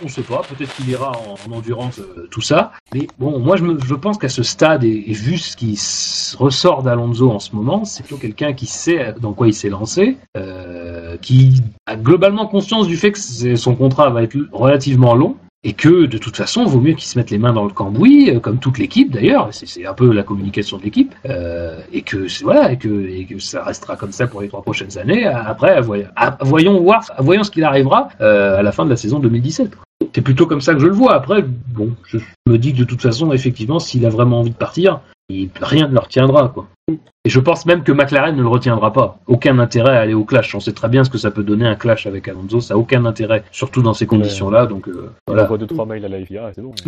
On ne sait pas. Peut-être qu'il ira en, en endurance, euh, tout ça. Mais bon, moi, je, pense qu'à ce stade, et, et vu ce qui ressort d'Alonso en ce moment, c'est plutôt quelqu'un qui sait dans quoi il s'est lancé, euh, qui a globalement conscience du fait que son contrat va être relativement long. Et que de toute façon, vaut mieux qu'il se mette les mains dans le cambouis, euh, comme toute l'équipe d'ailleurs. C'est- un peu la communication de l'équipe, euh, et que voilà, et que, et que ça restera comme ça pour les trois prochaines années. Après, voyons, voyons voir, voyons ce qu'il arrivera euh, à la fin de la saison 2017. quoi. C'est plutôt comme ça que je le vois. Après, bon, je me dis que de toute façon, effectivement, s'il a vraiment envie de partir, rien ne le retiendra, quoi. Et je pense même que McLaren ne le retiendra pas. Aucun intérêt à aller au clash. On sait très bien ce que ça peut donner un clash avec Alonso. Ça a aucun intérêt, surtout dans ces conditions-là. Donc euh, On voilà. envoie deux trois mails à la FIA et c'est bon.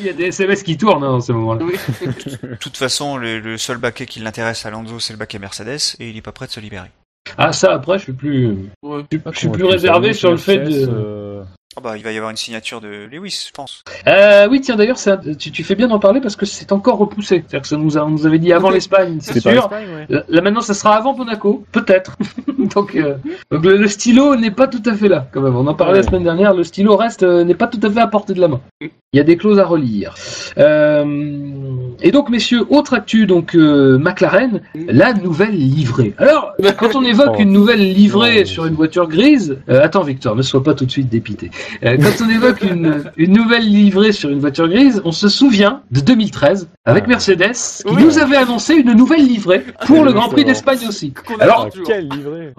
Il y a des SMS qui tournent hein, dans ce moment-là. De toute façon, le, le seul baquet qui l'intéresse à Alonso, c'est le baquet Mercedes, et il est pas prêt de se libérer. Ah ça, après, je suis plus, Ouais. je suis- je suis Comment plus réservé sur le fait de. euh, Oh bah, il va y avoir une signature de Lewis, je pense. Euh, oui, tiens, d'ailleurs, ça- tu, tu fais bien d'en parler parce que c'est encore repoussé. C'est-à-dire que ça nous, a, on nous avait dit avant l'Espagne, c'est sûr. ouais. Là, là, maintenant, ça sera avant Monaco, peut-être. donc, euh, donc le, le stylo n'est pas tout à fait là, quand même. On en parlait la semaine dernière. Le stylo reste euh, n'est pas tout à fait à portée de la main. Il y a des clauses à relire. Euh, et donc, messieurs, autre actu, donc euh, McLaren, la nouvelle livrée. Alors, quand on évoque Oh. une nouvelle livrée Oh. sur une voiture grise, euh, attends Victor, ne sois pas tout de suite dépité. Euh, quand on évoque une, une nouvelle livrée sur une voiture grise, on se souvient de 2013 avec Ah. Mercedes qui Oui. nous avait annoncé une nouvelle livrée pour le Grand Prix d'Espagne aussi. Alors,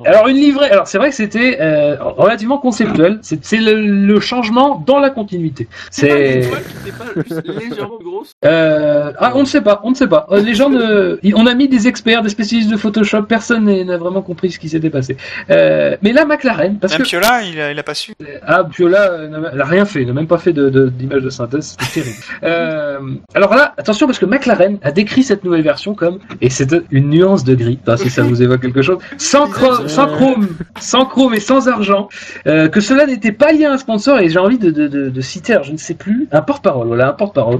Ah, Alors une livrée, alors c'est vrai que c'était euh, relativement conceptuel. C'est le, le changement dans la continuité. C'est légèrement grosse. euh, ah on ne sait pas, on ne sait pas. Euh, Les gens ne, on a mis des experts, des spécialistes de Photoshop. Personne n'a vraiment compris ce qui s'était passé. Euh, mais là McLaren, parce Même que Piola, il a, il a pas su. ah, Piola euh, n'a rien fait, il n'a même pas fait de- de- d'image de, synthèse, c'est terrible. Euh, alors là, attention parce que McLaren a décrit cette nouvelle version comme, et c'est une nuance de gris, enfin, si ça vous évoque quelque chose, sans, chrome, sans chrome, sans chrome et sans argent, euh, que cela n'était pas lié à un sponsor, et j'ai envie de, de, de, de citer, alors je ne sais plus, un porte-parole, voilà, un porte-parole.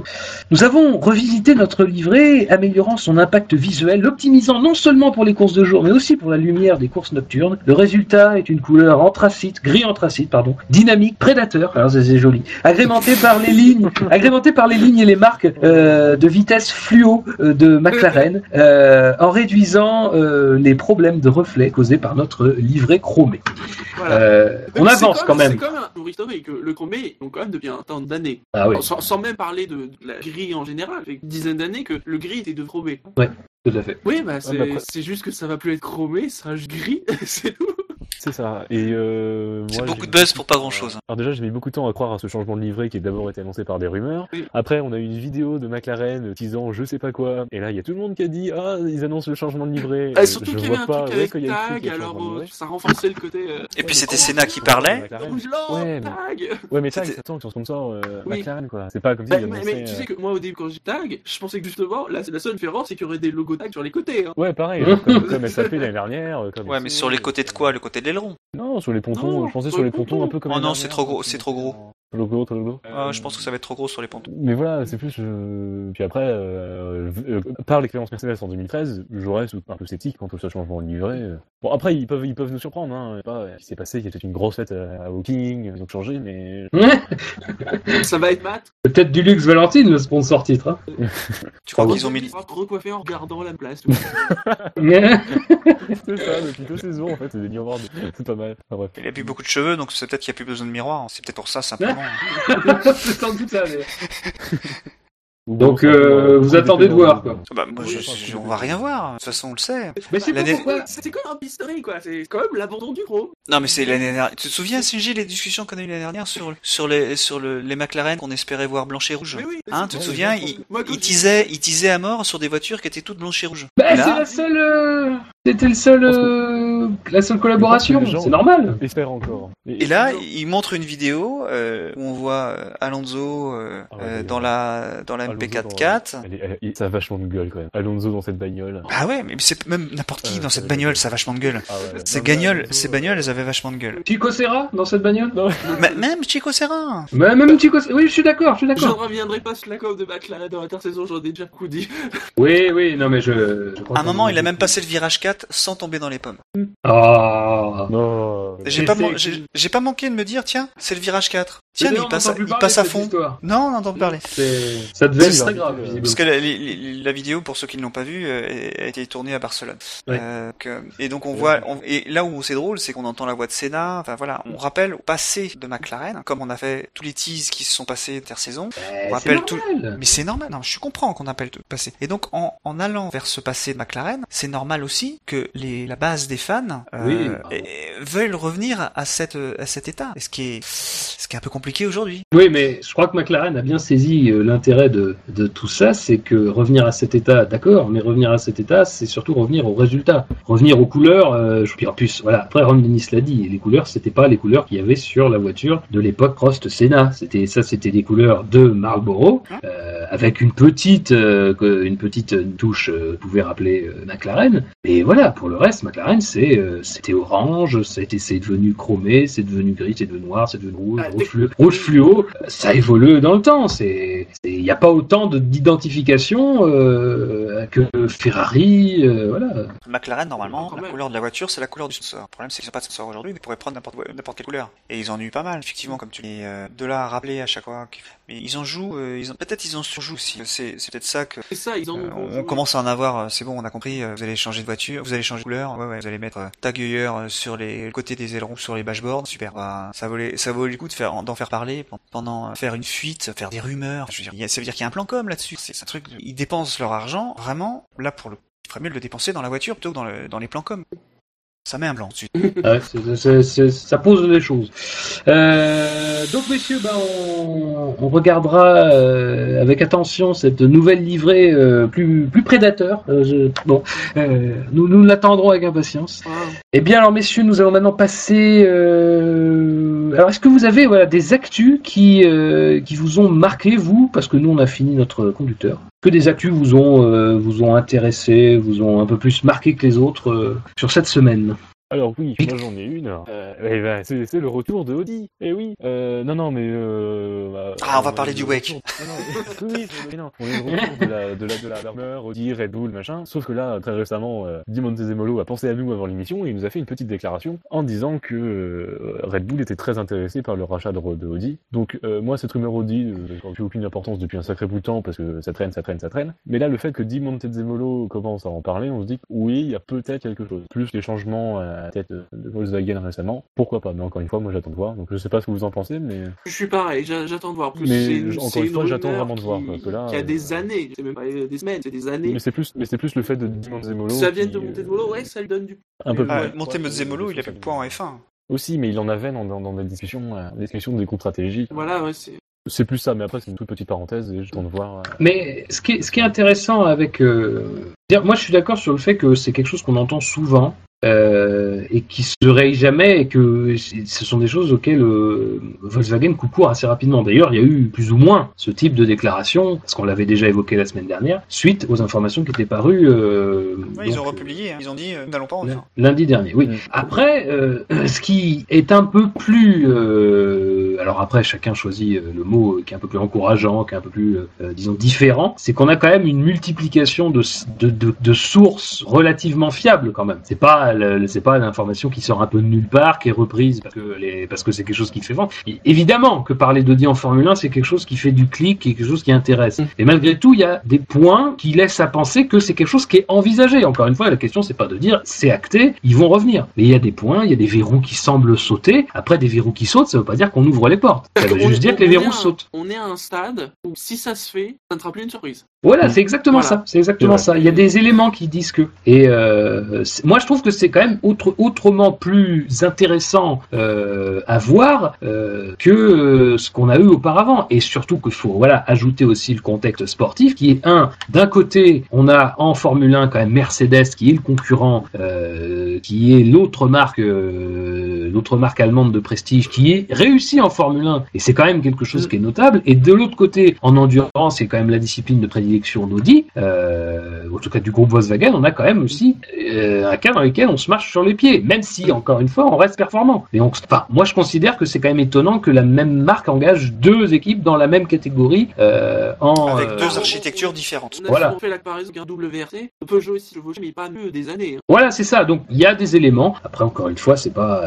Nous avons revisité notre livret, améliorant son impact visuel, l'optimisant non seulement pour les courses de jour, mais aussi pour la lumière des courses nocturnes. Le résultat est une couleur anthracite, gris anthracite, pardon, dynamique, prédateur, alors c'est c'est joli, agrémenté par les lignes, agrémenté par les lignes et les marques euh, de vitesse fluo euh, de McLaren, euh, en réduisant les problèmes de reflets causés par notre livret chromé. Voilà. On avance comme- quand même. C'est comme un tour historique. Le chromé, donc quand même depuis un temps d'années. Ah oui, Sans, sans même parler de, de la grille en général. Une dizaine d'années que le gris était de chromé. tout à fait. Oui, bah c'est bah, c'est juste que ça va plus être chromé, ça sera juste gris, c'est tout. C'est ça. Et euh, C'est beaucoup de buzz pour pas grand-chose. Alors déjà, j'ai mis beaucoup de temps à croire à ce changement de livret qui a d'abord été annoncé par des rumeurs. Oui. Après, on a eu une vidéo de McLaren disant je sais pas quoi. Et là, il y a tout le monde qui a dit ah ils annoncent le changement de livret. Ah, surtout je qu'il y un truc avec y tag, y a alors euh, ça renforçait le côté. euh, Et puis c'était oh, Senna qui parlait. Ouais, mais- tag Ouais, mais tag, attends, sur sponsor euh, Oui. McLaren quoi. C'est pas comme si Bah, mais, tu sais que moi au début quand j'ai tag, je pensais que justement la, la seule différence c'est qu'il y aurait des logos tag sur les côtés. Hein. Ouais, pareil, comme, comme SAP l'année dernière. Comme Ouais, mais sur les côtés de quoi? Le côté de l'aileron. Non, sur les pontons. Non, je pensais sur les pontons pontons. un peu comme Oh non, c'est trop gros, c'est trop gros. Ah, je pense que ça va être trop gros sur les pontons. Mais voilà, c'est plus. euh, Puis après, euh, euh, par l'expérience Mercedes en 2013, je reste un peu sceptique quant au ce changement de livret. euh. Bon, après, ils peuvent, ils peuvent nous surprendre. Hein. Je sais Pas, ce qui s'est passé, il y a peut-être une grosse fête à, à Woking, ils ont changé, mais. Ça va être mat. Peut-être du luxe Valentine, le sponsor titre. hein. Tu crois qu'ils ont mis Il te recoiffer en regardant la place. c'est ça, depuis deux saisons, en fait, c'est des miroirs. de- C'est pas mal. Enfin, bref. Il a plus beaucoup de cheveux, donc c'est peut-être qu'il n'y a plus besoin de miroir. C'est peut-être pour ça, simplement. C'est sans doute ça. mais- Ou Donc, euh, vous attendez de voir, quoi. Bah, moi, je- je- on va rien voir. De toute façon, on le sait. Mais c'est L'année- pourquoi C'est comme un pistolet quoi, c'est quand même l'abandon du gros. Non, mais c'est l'année dernière. Tu te souviens, Sinji, les discussions qu'on a eues l'année dernière sur, sur les, sur le, les McLaren qu'on espérait voir blanches et rouges? Oui, Hein, tu te souviens, moi, il, quand il teasait, à mort sur des voitures qui étaient toutes blanches et rouges. Bah, c'est la seule, euh, c'était le seul, euh, la seule collaboration. C'est normal. Espère encore. Et là, il montre une vidéo euh, où on voit euh, Alonso euh, Ah ouais, dans la dans la Alonso MP4 Elle est- elle est- ça a vachement de gueule quand même. Alonso dans cette bagnole. Ah ouais, mais c'est même n'importe qui dans cette bagnole, ça a vachement de gueule. Ah ouais. Ces mais bagnoles, Alonso, ces bagnoles, elles avaient vachement de gueule. Chico Serra dans cette bagnole? Non, M- même Chico Serra. Bah, Même Chico Oui, je suis d'accord, je suis Je ne d'accord. reviendrai pas sur la com de McLaren dans l'intersaison, j'en ai déjà beaucoup dit. Oui, oui, non, mais je. je crois À un moment, il a même passé le virage 4 sans tomber dans les pommes. Ah. Non. J'ai Mais pas, j'ai pas manqué de me dire, tiens, c'est le virage 4. Tiens, Mais il passe, n'entend à- plus il parler passe à fond. histoire. Non, on entend parler. C'est- Ça devait être très grave, visiblement. Parce que la, vidéo, pour ceux qui ne l'ont pas vue, euh, a été tournée à Barcelone. Oui. Euh, que- et donc on voit, on- et là où c'est drôle, c'est qu'on entend la voix de Senna. Enfin voilà, on rappelle au passé de McLaren, comme on a fait tous les teases qui se sont passés intersaison. Eh, on rappelle tout- normal. Mais c'est normal, non, je comprends qu'on appelle le passé. Et donc en, en allant vers ce passé de McLaren, c'est normal aussi que les, la base des fans euh, Oui. veulent revenir à cette à cet état. Et ce qui est ce qui est un peu compliqué aujourd'hui. Oui, mais je crois que McLaren a bien saisi euh, l'intérêt de, de tout ça, c'est que revenir à cet état, d'accord, mais revenir à cet état, c'est surtout revenir au résultat, revenir aux couleurs. Euh, je en plus, voilà. Après, Ron Dennis l'a dit, les couleurs, c'était pas les couleurs qu'il y avait sur la voiture de l'époque Prost Senna. C'était ça, c'était des couleurs de Marlboro, euh, avec une petite, euh, que- une petite touche euh, pouvait rappeler euh, McLaren. Mais voilà, pour le reste, McLaren, c'est, euh, c'était orange, c'est, c'est devenu chromé, c'est devenu gris, c'est devenu noir, c'est devenu rouge, Ah, rouge, fluo, Ça évolue dans le temps. C'est, il n'y a pas autant de, d'identification euh, que Ferrari, euh, voilà. McLaren, normalement, Quand la même. couleur de la voiture, c'est la couleur du sponsor. Le problème, c'est qu'ils n'ont pas de sponsor aujourd'hui, ils pourraient prendre n'importe n'importe quelle couleur. Et ils en ont eu pas mal, effectivement, comme tu dis. Et, euh, de là à rappeler à chaque fois. Mais ils en jouent, euh, ils ont... peut-être ils en surjouent aussi. C'est c'est peut-être ça que. C'est ça, ils en euh, ont. on, on commence à en avoir, c'est bon, on a compris, vous allez changer de voiture, vous allez changer de couleur, ouais, ouais, vous allez mettre euh, euh, sur les côtés des ailerons, sur les dashboards, super. Bah, ça valait, ça vaut le coup de faire, d'en faire parler pendant, euh, faire une fuite, faire des rumeurs. Je veux dire, ça veut dire qu'il y a un plan com là-dessus. C'est c'est un truc, ils dépensent leur argent, vraiment, là pour le il ferait mieux de le dépenser dans la voiture plutôt que dans, le, dans les plans com. Ça met un blanc dessus. Ouais, c'est- c'est- c'est- ça pose des choses. Euh, donc, messieurs, ben, on, on regardera euh, avec attention cette nouvelle livrée euh, plus, plus prédateur. Euh, je- bon, euh, nous, nous l'attendrons avec impatience. Ah, Eh bien, alors, messieurs, nous allons maintenant passer. Euh, Alors, est-ce que vous avez voilà, des actus qui, euh, qui vous ont marqué, vous? Parce que nous, on a fini notre conducteur. Que des actus vous ont, euh, vous ont intéressé, vous ont un peu plus marqué que les autres sur cette semaine? Alors oui, moi j'en ai une. Euh, eh ben, c'est, le retour de Audi. Eh oui. Euh, non, non, mais... Euh, bah, Ah, on va parler du WEC. retour- Non, non, oui, oui, mais non. On est le retour de la, de la, de la Audi, Red Bull, machin. Sauf que là, très récemment, euh, Di Montezemolo a pensé à nous avant l'émission et il nous a fait une petite déclaration en disant que Red Bull était très intéressé par le rachat de, de Audi. Donc moi, cette rumeur Audi, n'a plus aucune importance depuis un sacré bout de temps parce que ça traîne, ça traîne, ça traîne. Mais là, le fait que Di Montezemolo commence à en parler, on se dit que oui, il y a peut-être quelque chose. Plus les changements la tête de de Volkswagen récemment, pourquoi pas? Mais encore une fois, moi j'attends de voir. Donc je sais pas ce que vous en pensez, mais Je suis pareil, j'a- j'attends de voir. Plus Mais c'est une- encore une fois, j'attends vraiment de voir, qui- parce que là, Qui a euh, des années, c'est même pas des semaines, c'est des années. mais c'est plus, mais c'est plus le fait de Montezemolo. Ça vient qui, de monter de euh, volo, ouais, ça lui donne du. un peu plus. Ah, ouais, Monté Mozzemolo, il a fait le point en F1. Aussi, mais il en avait dans, dans, dans des discussions, euh, des discussions des groupes stratégiques. Voilà, ouais, c'est. C'est plus ça, mais après c'est une toute petite parenthèse et j'attends de voir. euh, Mais ce qui est, ce qui est intéressant avec... euh, moi, je suis d'accord sur le fait que c'est quelque chose qu'on entend souvent euh, et qui se raye jamais et que ce sont des choses auxquelles euh, Volkswagen coupe court assez rapidement. D'ailleurs, il y a eu plus ou moins ce type de déclaration, parce qu'on l'avait déjà évoqué la semaine dernière, suite aux informations qui étaient parues... euh, Ouais, ils ont republié, hein. ils ont dit euh, nous n'allons pas en F1. Lundi dernier, oui. Après, euh, ce qui est un peu plus, euh, alors après chacun choisit le mot qui est un peu plus encourageant, qui est un peu plus, euh, disons, différent, c'est qu'on a quand même une multiplication de, de, de, de sources relativement fiables quand même. C'est pas, c'est pas l'information qui sort un peu de nulle part, qui est reprise parce que les, parce que c'est quelque chose qui fait vendre. Et évidemment que parler d'Audi en Formule 1, c'est quelque chose qui fait du clic, quelque chose qui intéresse. Et malgré tout, il y a des points qui laissent à penser que c'est quelque chose qui est envisagé. Encore une fois, la question c'est pas de dire c'est acté, ils vont revenir. Mais il y a des points, il y a des verrous qui semblent sauter. Après, des verrous qui sautent, ça veut pas dire qu'on ouvre les portes. Ça veut On- juste dire que les verrous sautent. On est à un stade où si ça se fait, ça ne sera plus une surprise. Voilà, c'est exactement Voilà. ça. C'est exactement ça. Il y a des éléments qui disent que. Et euh, moi, je trouve que c'est quand même autre, autrement plus intéressant euh, à voir euh, que euh, ce qu'on a eu auparavant. Et surtout qu'il faut voilà ajouter aussi le contexte sportif, qui est un. D'un côté, on a en Formule 1 quand même Mercedes qui est le concurrent, euh, qui est l'autre marque, euh, l'autre marque allemande de prestige, qui est réussi en Formule 1. Et c'est quand même quelque chose qui est notable. Et de l'autre côté, en endurance, c'est quand même la discipline de prédilection d'Audi, euh, en tout cas du groupe Volkswagen, on a quand même aussi euh, un cas dans lequel on se marche sur les pieds, même si, encore une fois, on reste performant. Mais on, enfin, moi, je considère que c'est quand même étonnant que la même marque engage deux équipes dans la même catégorie euh, en... Avec euh, deux architectures différentes. On a Voilà. fait la comparaison avec un. Peugeot aussi, le mais pas mieux des années. hein. Voilà, c'est ça. Donc, il y a des éléments. Après, encore une fois, c'est pas,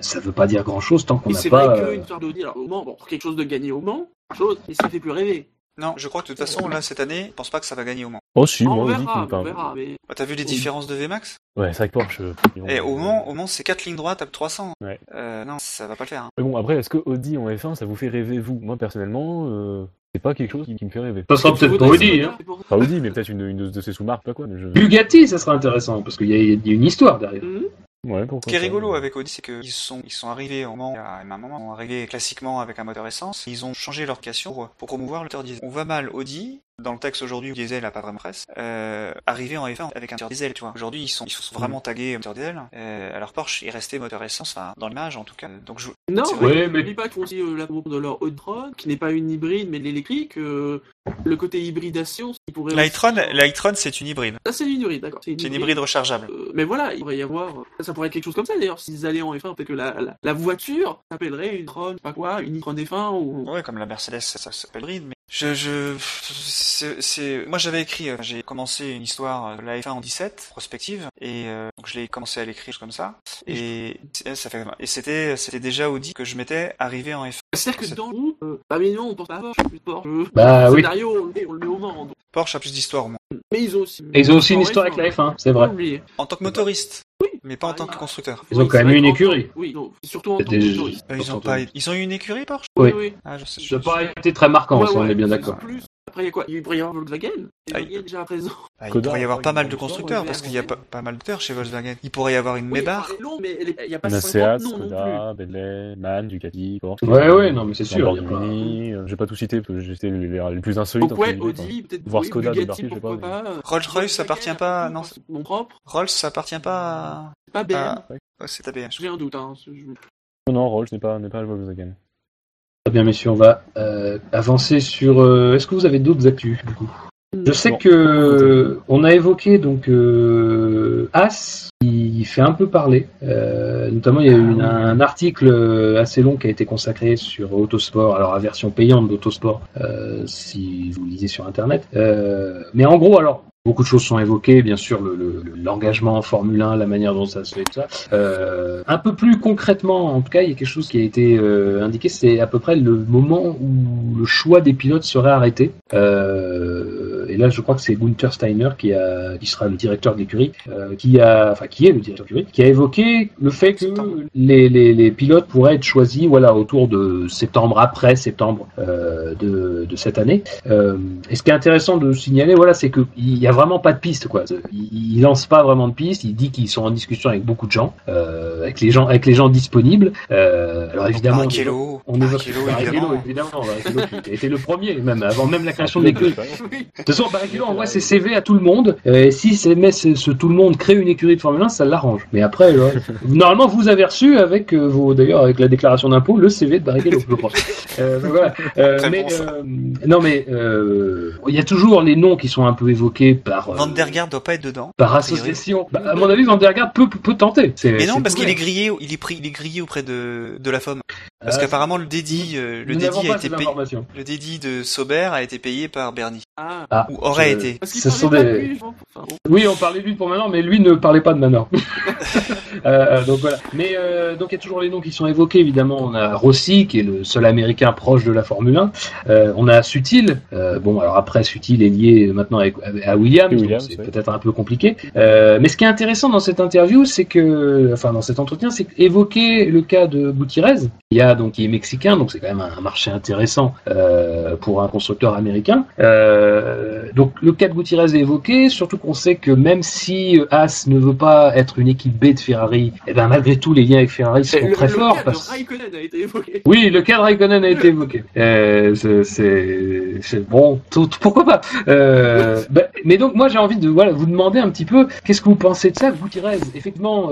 ça veut pas dire grand-chose tant qu'on n'a c'est pas... vrai euh, qu'une histoire d'Audi, alors au Mans, bon, quelque chose de gagné au Mans, chose, mais ça fait plus rêver. Non, je crois que de toute façon, là, cette année, je pense pas que ça va gagner au Mans. Oh si, on moi Audi, verra, on verra, mais Bah, T'as vu les différences de VMAX? Ouais, c'est vrai que Porsche. Et au Mans, au Mans, c'est 4 lignes droites à 300. Ouais. Euh, non, ça va pas le faire. hein. Mais bon, après, est-ce que Audi en F1, ça vous fait rêver, vous? Moi, personnellement, euh, c'est pas quelque chose qui, qui me fait rêver. Ça sera peut-être pas Audi. Hein. c'est pour- Pas Audi, mais peut-être une, une de, ses sous-marques, pas quoi. Mais je... Bugatti, ça sera intéressant, parce qu'il y, y a une histoire derrière. Mhm. Ouais, Ce qui est rigolo avec Audi, c'est qu'ils sont, ils sont arrivés au y a un moment, ils sont arrivés classiquement avec un moteur essence. Ils ont changé leur cation pour, pour promouvoir le moteur diesel. On voit mal Audi dans le texte aujourd'hui où diesel a pas vraiment presse, euh, arriver en F1 avec un moteur diesel, tu vois. Aujourd'hui, ils sont, ils sont vraiment tagués moteur diesel. Euh, alors Porsche est resté moteur essence, enfin, dans l'image en tout cas. Donc je, Non, mais n'oublie pas qu'ils font aussi euh, la de leur e-tron, qui n'est pas une hybride, mais de l'électrique. euh, le côté hybridation, qui pourrait. la aussi- c'est une hybride. Ça, c'est une hybride, d'accord. C'est une hybride rechargeable. Euh, mais voilà, il pourrait y avoir. Ça, ça pourrait être quelque chose comme ça d'ailleurs. S'ils allaient en F1, peut-être que la, la, la voiture s'appellerait une Tron, je sais pas quoi, une e-tron F1 ou. Ouais, comme la Mercedes, ça, ça s'appelle hybride, mais je, je, c'est, moi j'avais écrit, euh, j'ai commencé une histoire, euh, la F1 en 17, prospective, et euh, donc je l'ai commencé à l'écrire comme ça, et ça fait, et c'était, c'était déjà Audi que je m'étais arrivé en F1. C'est-à-dire que C'est- dans le euh, bah mais non, on pense pas à Porsche, plus Porsche. Bah le oui. scénario, on le met, on le met au Mans. donc. Porsche a plus d'histoire au moins. Mais ils ont aussi. Et ils ont aussi une histoire avec F1, la F1, c'est vrai. En tant que motoriste. Mais pas en tant que constructeur. Ils ont quand même vrai une écurie. Oui, non, surtout en tant motoriste. Euh, ils ont pas, ils ont eu une écurie Porsche Oui. oui. Ah, je sais. Ça n'a pas été très marquant, on est bien d'accord. Après, il y a quoi? Il pourrait y avoir Volkswagen? Ah, Volkswagen déjà à présent. Ah, il Coda, pourrait y avoir pas mal de constructeurs parce qu'il y a pas, pas mal d'auteurs chez Volkswagen. Il pourrait y avoir une Oui, est longue, mais est- il n'y a pas 50 Seat, non. Skoda, Bentley, MAN, Ducati, Porsche. Ouais, ouais, non, mais c'est sûr, il y a pas- Lamborghini, euh, j'ai pas tout cité parce que j'ai cité les, les plus insolites. Donc ouais. Audi, peut-être Voir oui, Skoda débarquer, je sais pourquoi pas. Rolls-Royce, ça appartient pas- non. Mon propre, Rolls, ça appartient pas à... pas BM. Ah. C'est ta BM. J'ai un doute. Hein. Non, non, Rolls n'est pas, n'est pas le Volkswagen. Très bien, messieurs, on va euh, avancer sur. euh, Est-ce que vous avez d'autres actus du coup? Je sais Bon. que on a évoqué donc euh, As qui fait un peu parler. Euh, notamment, il y a eu une- un article assez long qui a été consacré sur Autosport, alors la version payante d'Autosport, euh, si vous lisez sur Internet. Euh, mais en gros, alors. Beaucoup de choses sont évoquées, bien sûr, le- le- le- l'engagement en Formule 1, la manière dont ça se fait, tout ça. Euh, un peu plus concrètement, en tout cas, il y a quelque chose qui a été euh, indiqué, c'est à peu près le moment où le choix des pilotes serait arrêté. Euh, et là, je crois que c'est Gunther Steiner qui, a, qui sera le directeur de l'écurie, euh, qui a, enfin, qui est le directeur de l'écurie, qui a évoqué le fait que les, les, les pilotes pourraient être choisis, voilà, autour de septembre, après septembre euh, de, de cette année. Euh, et ce qui est intéressant de signaler, voilà, c'est qu'il n'y a vraiment pas de piste, quoi. Il, il lance pas vraiment de piste. Il dit qu'ils sont en discussion avec beaucoup de gens, euh, avec les gens, avec les gens disponibles. Euh, alors évidemment, Barrichello, on évoque Barrichello, Barrichello, évidemment. évidemment, Barrichello qui a été le premier, même avant même la création de l'écurie. Oui. De toute façon, Barrichello envoie ses CV à tout le monde. Si c'est- mais ce, ce tout le monde crée une écurie de Formule 1, ça l'arrange. Mais après, là, normalement, vous avez reçu avec euh, vos, d'ailleurs, avec la déclaration d'impôt, le CV de Barrichello, je. Euh, voilà. Euh, mais bon, euh, non, mais euh, il y a toujours les noms qui sont un peu évoqués par euh, Van der Gaard doit pas être dedans. par association. Bah, à mon avis, Van der Gaard peut, peut, peut tenter. Mais non, parce qu'il est vrai. grillé, il est pris, il est grillé auprès de, de la FOM. Parce Ah, qu'apparemment le dédit, euh, le dédit a été payé, le dédit de Sauber a été payé par Bernie. Ah. Ah, Ou aurait je- été. Parce Ce sont des- de lui, je pense. Enfin, bon. Oui, on parlait de lui pour maintenant, mais lui ne parlait pas de Manor. Euh, donc voilà. Mais euh, donc il y a toujours les noms qui sont évoqués. Évidemment, on a Rossi qui est le seul Américain proche de la Formule 1. Euh, on a Sutil. Euh, bon, alors après Sutil est lié maintenant avec, à Williams, c'est ouais. peut-être un peu compliqué. Euh, mais ce qui est intéressant dans cette interview, c'est que, enfin dans cet entretien, c'est évoquer le cas de Gutiérrez. Il y a donc qui est mexicain, donc c'est quand même un marché intéressant euh, pour un constructeur américain. Euh, donc le cas de Gutiérrez est évoqué, surtout qu'on sait que même si euh, Haas ne veut pas être une équipe B de Ferrari, eh ben malgré tout les liens avec Ferrari sont Le, très le forts. cas parce- de Raikkonen a été évoqué. oui, le cas de Raikkonen a été évoqué. Euh, c'est- bon, tout- pourquoi pas? Bah, mais donc moi j'ai envie de voilà vous demander un petit peu qu'est-ce que vous pensez de ça, Gutiérrez. Effectivement,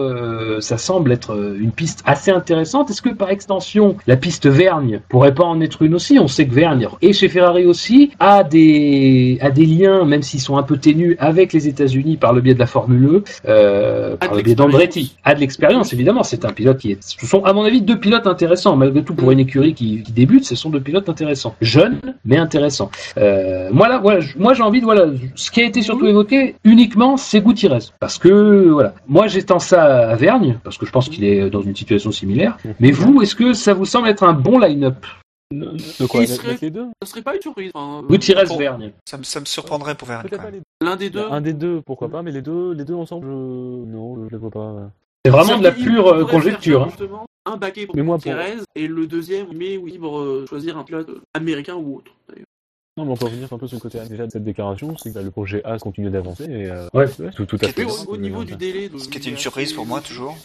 ça semble être une piste assez intéressante. Est-ce que par extension la piste Vergne pourrait pas en être une aussi On sait que Vergne et chez Ferrari aussi a des a des liens, même s'ils sont un peu ténus, avec les États-Unis par le biais de la Formule E, euh, A par le biais d'Andretti. A de l'expérience évidemment. C'est un pilote qui est. Ce sont à mon avis deux pilotes intéressants malgré tout pour une écurie qui, qui débute. Ce sont deux pilotes intéressants, jeunes mais intéressants. Euh, moi là, voilà, je- moi j'ai envie de voilà, ce qui a été surtout évoqué uniquement, c'est Gutiérrez, parce que voilà, moi j'étends ça à Vergne parce que je pense qu'il est dans une situation similaire. Mais vous, est-ce que ça vous semble être un bon line-up De quoi serait- les deux Ça serait pas une surprise. Gutiérez Pour- Vergne. Ça me, ça me surprendrait pour Vergne. L'un des deux. Un des deux, pourquoi pas, mais les deux, les deux ensemble, je... non, je les vois pas. C'est vraiment de la pure euh, conjecture. hein. justement, Un baquet pour Mais moi, pour- et le deuxième, mais oui, libre euh, choisir un pilote américain ou autre. Non, mais on peut revenir un peu sur le côté déjà de cette déclaration, c'est que bah, le projet A continue d'avancer et euh, Ouais. tout, tout à fait. Au, au niveau du délai de. Ce qui était une surprise pour moi toujours.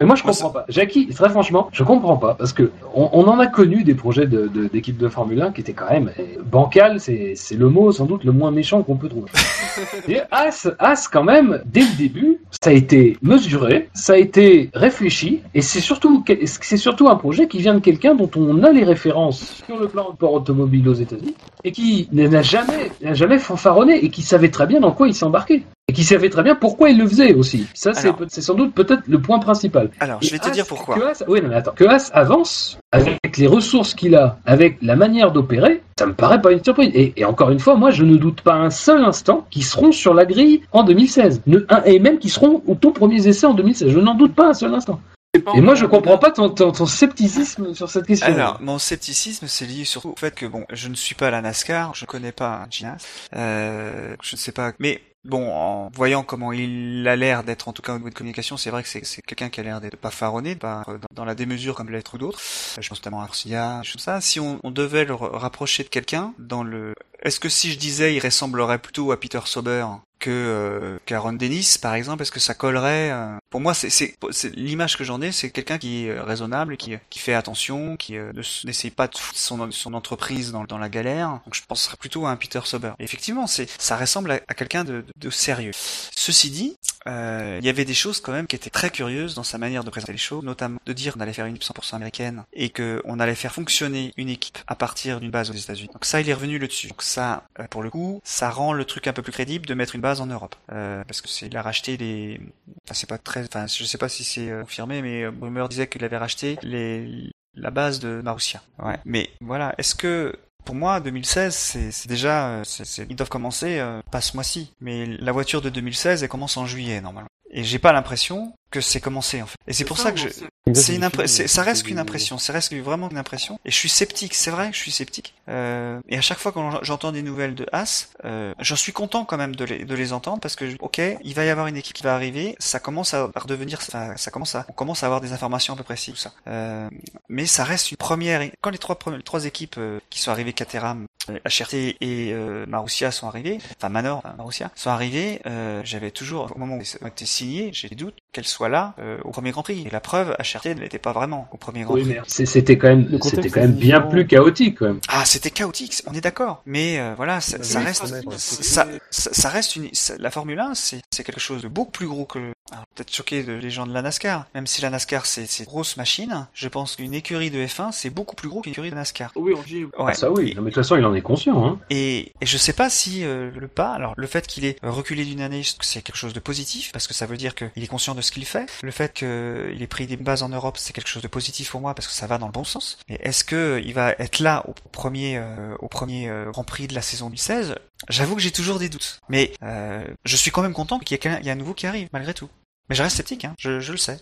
Mais moi, je comprends pas. Jackie, très franchement, je comprends pas parce que on, on en a connu des projets de- de- d'équipe de, Formule 1 qui étaient quand même euh, bancal. C'est c'est le mot sans doute le moins méchant qu'on peut trouver. Et As, As quand même, dès le début, ça a été mesuré, ça a été réfléchi, et c'est surtout c'est surtout un projet qui vient de quelqu'un dont on a les références sur le plan de port automobile aux États-Unis et qui n'a jamais n'a jamais fanfaronné et qui savait très bien dans quoi il s'embarquait. Et qui savait très bien pourquoi il le faisait aussi. Ça, c'est Alors. sans doute peut-être le point principal. Alors, je vais Et te As- dire pourquoi. Que As, oui, non, mais attends. Que As avance avec les ressources qu'il a, avec la manière d'opérer, ça me paraît pas une surprise. Et, et encore une fois, moi, je ne doute pas un seul instant qu'ils seront sur la grille en 2016. Ne- un- et même qu'ils seront aux tout premiers essais en 2016. Je n'en doute pas un seul instant. Et moi, je comprends pas ton, ton, ton scepticisme sur cette question. Alors, mon scepticisme, c'est lié surtout au fait que, bon, je ne suis pas à la NASCAR, je ne connais pas Ginas, euh, je ne sais pas, mais bon, en voyant comment il a l'air d'être, en tout cas au niveau de communication, c'est vrai que c'est quelqu'un qui a l'air d'être pas faronné, euh, dans, la démesure comme l'être ou d'autres. Euh, Je pense notamment à Arcia, comme ça. Si on, on devait le rapprocher de quelqu'un dans le, est-ce que si je disais il ressemblerait plutôt à Peter Sauber que euh, qu'Aaron Dennis par exemple est-ce que ça collerait euh pour moi c'est l'image que j'en ai c'est quelqu'un qui est raisonnable qui qui fait attention qui euh, ne n'essaye pas de foutre son son entreprise dans dans la galère donc je penserais plutôt à un Peter Sauber Et effectivement c'est ça ressemble à, quelqu'un de, de, sérieux ceci dit euh, il y avait des choses quand même qui étaient très curieuses dans sa manière de présenter les choses, notamment de dire qu'on allait faire une équipe 100% américaine et que on allait faire fonctionner une équipe à partir d'une base aux États-Unis. Donc ça, il est revenu le dessus. Donc ça, euh, pour le coup, ça rend le truc un peu plus crédible de mettre une base en Europe, euh, parce que c'est il a racheté les, enfin c'est pas très, enfin je sais pas si c'est euh, confirmé, mais euh, Rumeur disait qu'il avait racheté les la base de Marussia. Ouais. Mais voilà, est-ce que pour moi, 2016, c'est déjà, euh, c'est- c'est- ils doivent commencer euh, pas ce mois-ci, mais la voiture de 2016, elle commence en juillet normalement. Et j'ai pas l'impression que c'est commencé en fait. Et c'est pour ça que je, c'est une ça reste qu'une impression, ça reste vraiment une impression. Et je suis sceptique, c'est vrai, je suis sceptique. Euh, et à chaque fois que j'entends des nouvelles de As, euh, j'en suis content quand même de les, de les entendre parce que ok, il va y avoir une équipe qui va arriver, ça commence à redevenir, ça, ça commence à, on commence à avoir des informations un peu précises tout ça. Euh, mais ça reste une première. Quand les trois premières, les trois équipes euh, qui sont arrivées, Caterham, euh, HRT et euh, Marussia sont arrivées, enfin Manor, euh, Marussia sont arrivées, euh, j'avais toujours au moment où été signé, j'ai des doutes qu'elle soit là euh, au premier Grand Prix. Et la preuve, HRT ne l'était pas vraiment au premier Grand Oui, Prix. c'était quand même, c'était quand même bien plus chaotique, quand même. Ah, c'était chaotique, on est d'accord. Mais euh, voilà, ça, Oui, ça reste, ça, ça, ça reste une, ça- la Formule 1, c'est, c'est quelque chose de beaucoup plus gros que, alors, peut-être choqué de, les gens de la NASCAR. Même si la NASCAR c'est, c'est une grosse machine, je pense qu'une écurie de F1 c'est beaucoup plus gros qu'une écurie de NASCAR. Oui, on dit. Ouais. Ah, ça oui. Non, mais de toute façon, il en est conscient, hein. Et, et je sais pas si euh, le pas, alors le fait qu'il ait reculé d'une année, c'est quelque chose de positif parce que ça veut dire qu'il est conscient de ce qu'il fait. Le fait qu'il ait pris des bases en Europe, c'est quelque chose de positif pour moi parce que ça va dans le bon sens. Mais est-ce que il va être là au premier euh, au premier euh, Grand Prix de la saison 2016 J'avoue que j'ai toujours des doutes. Mais euh, je suis quand même content qu'il y ait quelqu'un- il y a un nouveau qui arrive malgré tout. Mais je reste sceptique, hein, je, je le sais.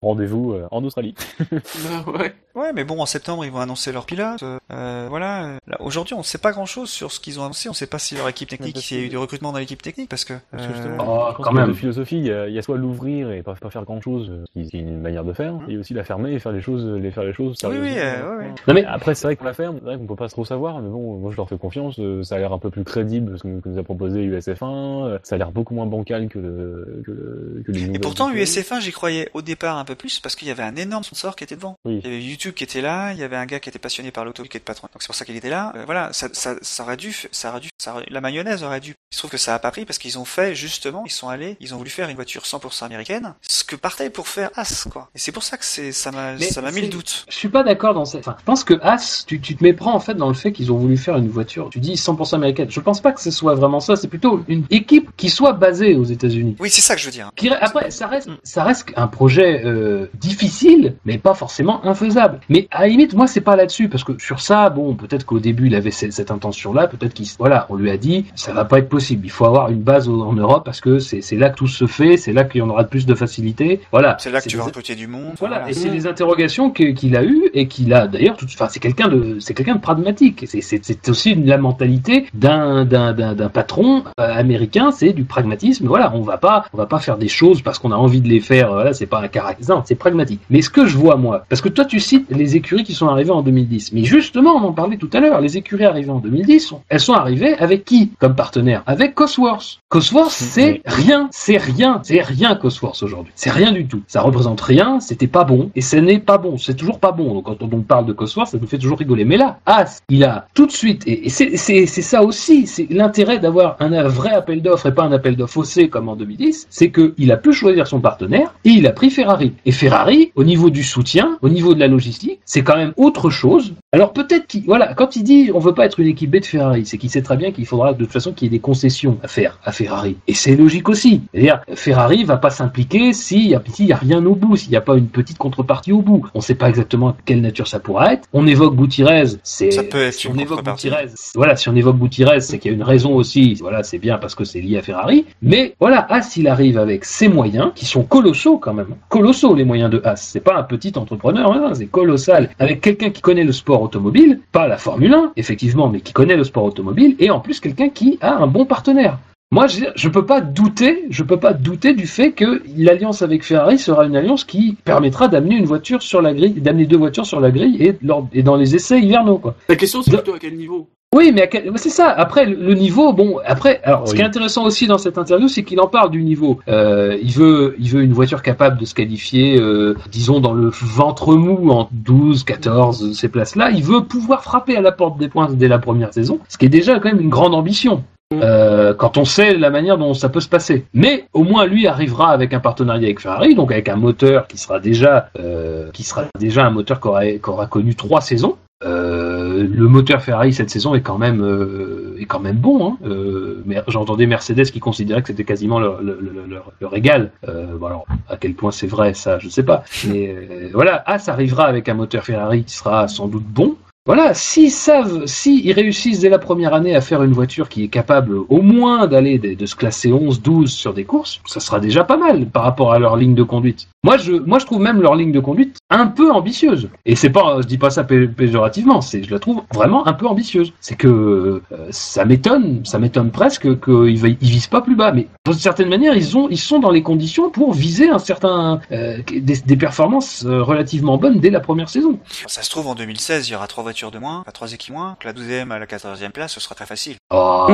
Rendez-vous euh, en Australie. Bah, ouais. Ouais, mais bon, en septembre, ils vont annoncer leur pilote. euh, euh, voilà. Là, aujourd'hui, on ne sait pas grand-chose sur ce qu'ils ont annoncé. On ne sait pas si leur équipe technique, s'il y a eu du recrutement dans l'équipe technique, parce que. Parce que euh, justement, Oh, pense quand qu'il y a même. deux philosophies. Il y a, il y a soit l'ouvrir et pas, pas faire grand chose, qui qui est une manière de faire, Mhm. et aussi la fermer et faire les choses, les faire les choses Oui, oui, euh, ouais, ouais. Non, mais Après, c'est vrai qu'on la ferme, c'est vrai qu'on peut pas trop savoir, mais bon, moi je leur fais confiance, ça a l'air un peu plus crédible ce que nous a proposé USF1, euh, ça a l'air beaucoup moins bancal que le, que, le- que les Et pourtant, écuries. USF1, j'y croyais au départ un peu plus, parce qu'il y avait un énorme sponsor qui était devant. Oui. Il y avait YouTube qui était là, il y avait un gars qui était passionné par l'auto, qui était patron. Donc c'est pour ça qu'il était là. Euh, voilà, ça, ça, ça aurait dû, ça aurait dû, ça aurait- la mayonnaise aurait dû. Il se trouve que ça a pas pris parce qu'ils ont fait justement, ils sont allés, ils ont voulu faire une voiture 100% américaine, ce que partait pour faire As, quoi. Et c'est pour ça que c'est, ça m'a, ça m'a mis le doute. Je suis pas d'accord dans cette. Enfin, je pense que As, tu, tu te méprends en fait dans le fait qu'ils ont voulu faire une voiture. Tu dis 100% américaine. Je pense pas que ce soit vraiment ça. C'est plutôt une équipe qui soit basée aux États-Unis. Oui, c'est ça que je veux dire. Qui- Après, ça reste, ça reste un projet euh, difficile, mais pas forcément infaisable. Mais à la limite, moi, c'est pas là-dessus, parce que sur ça, bon, peut-être qu'au début, il avait cette, cette intention-là, peut-être qu'il, voilà, on lui a dit, ça va pas être possible. Il faut avoir une base en Europe parce que c'est là que tout se fait, c'est là qu'il y en aura plus de facilité. Voilà. C'est là que tu vas recruter du monde. voilà, et c'est des interrogations qu'il a eues et qu'il a d'ailleurs. tout- Enfin, c'est quelqu'un de, c'est quelqu'un de pragmatique. C'est- aussi la mentalité d'un d'un patron euh, américain. C'est du pragmatisme. Voilà, on va pas on va pas faire des choses parce qu'on a envie de les faire. Voilà, c'est pas un caractère. c'est pragmatique. Mais ce que je vois moi, parce que toi tu cites les écuries qui sont arrivées en 2010, mais justement on en parlait tout à l'heure, les écuries arrivées en 2010, elles sont arrivées avec qui? Comme partenaire Avec Cosworth. Cosworth c'est rien, c'est rien, c'est rien Cosworth aujourd'hui. C'est rien du tout. Ça représente rien, c'était pas bon et ce n'est pas bon, c'est toujours pas bon. Donc quand on parle de Cosworth, ça nous fait toujours rigoler. Mais là, As, il a tout de suite, et c'est ça aussi, c'est l'intérêt d'avoir un vrai appel d'offres et pas un appel d'offres faussé comme en 2010, c'est qu'il a pu choisir son partenaire et il a pris Ferrari. Et Ferrari, au niveau du soutien, au niveau de la logistique, c'est quand même autre chose. Alors peut-être qu'il, voilà, quand il dit on veut pas être une équipe B de Ferrari, c'est qu'il sait très bien qu'il faudra de toute façon qu'il y ait des concessions à faire à Ferrari. Et c'est logique aussi. C'est-à-dire, Ferrari va pas s'impliquer s'il y, a, y a rien au bout, s'il n'y a pas une petite contrepartie au bout. On sait pas exactement quelle nature ça pourra être. On évoque Gutiérrez, c'est, ça peut être si on évoque Gutiérrez, voilà, si on évoque Gutiérrez, c'est qu'il y a une raison aussi. Voilà, c'est bien parce que c'est lié à Ferrari. Mais voilà, As, il arrive avec ses moyens qui sont colossaux quand même. Colossaux les moyens de As. C'est pas un petit entrepreneur, hein, c'est colossal. Avec quelqu'un qui connaît le sport automobile, pas la Formule 1, effectivement, mais qui connaît le sport automobile, et en plus quelqu'un qui a un bon partenaire. Moi, je, je peux pas douter, je peux pas douter du fait que l'alliance avec Ferrari sera une alliance qui permettra d'amener une voiture sur la grille, d'amener deux voitures sur la grille et, et dans les essais hivernaux, quoi. La question, c'est plutôt à quel niveau? Oui, mais c'est ça. Après, le niveau, bon, après, alors, ce qui est intéressant aussi dans cette interview, c'est qu'il en parle du niveau. Euh, il veut, il veut une voiture capable de se qualifier, euh, disons, dans le ventre mou en 12, 14, ces places-là. Il veut pouvoir frapper à la porte des points dès la première saison, ce qui est déjà quand même une grande ambition. Euh, quand on sait la manière dont ça peut se passer. Mais au moins lui arrivera avec un partenariat avec Ferrari, donc avec un moteur qui sera déjà, euh, qui sera déjà un moteur qui aura, qui aura connu trois saisons. Euh, le moteur Ferrari cette saison est quand même euh, est quand même bon. Hein. Euh, J'entendais Mercedes qui considérait que c'était quasiment leur, leur, leur, égal. Euh, bon alors, à quel point c'est vrai ça, je sais pas. Mais voilà, As arrivera avec un moteur Ferrari qui sera sans doute bon. Voilà, s'ils savent, s'ils réussissent dès la première année à faire une voiture qui est capable au moins d'aller de, se classer 11, 12 sur des courses, ça sera déjà pas mal par rapport à leur ligne de conduite. Moi, je, moi, je trouve même leur ligne de conduite un peu ambitieuse. Et c'est pas, je dis pas ça pé péjorativement, c'est, je la trouve vraiment un peu ambitieuse. C'est que euh, ça m'étonne, ça m'étonne presque qu'ils ils visent pas plus bas. Mais d'une certaine manière, ils ont, ils sont dans les conditions pour viser un certain, euh, des, des, performances euh, relativement bonnes dès la première saison. Ça se trouve en 2016, il y aura trois voitures de moins, pas trois équipes moins, que la 12e à la 14e place, ce sera très facile. Oh,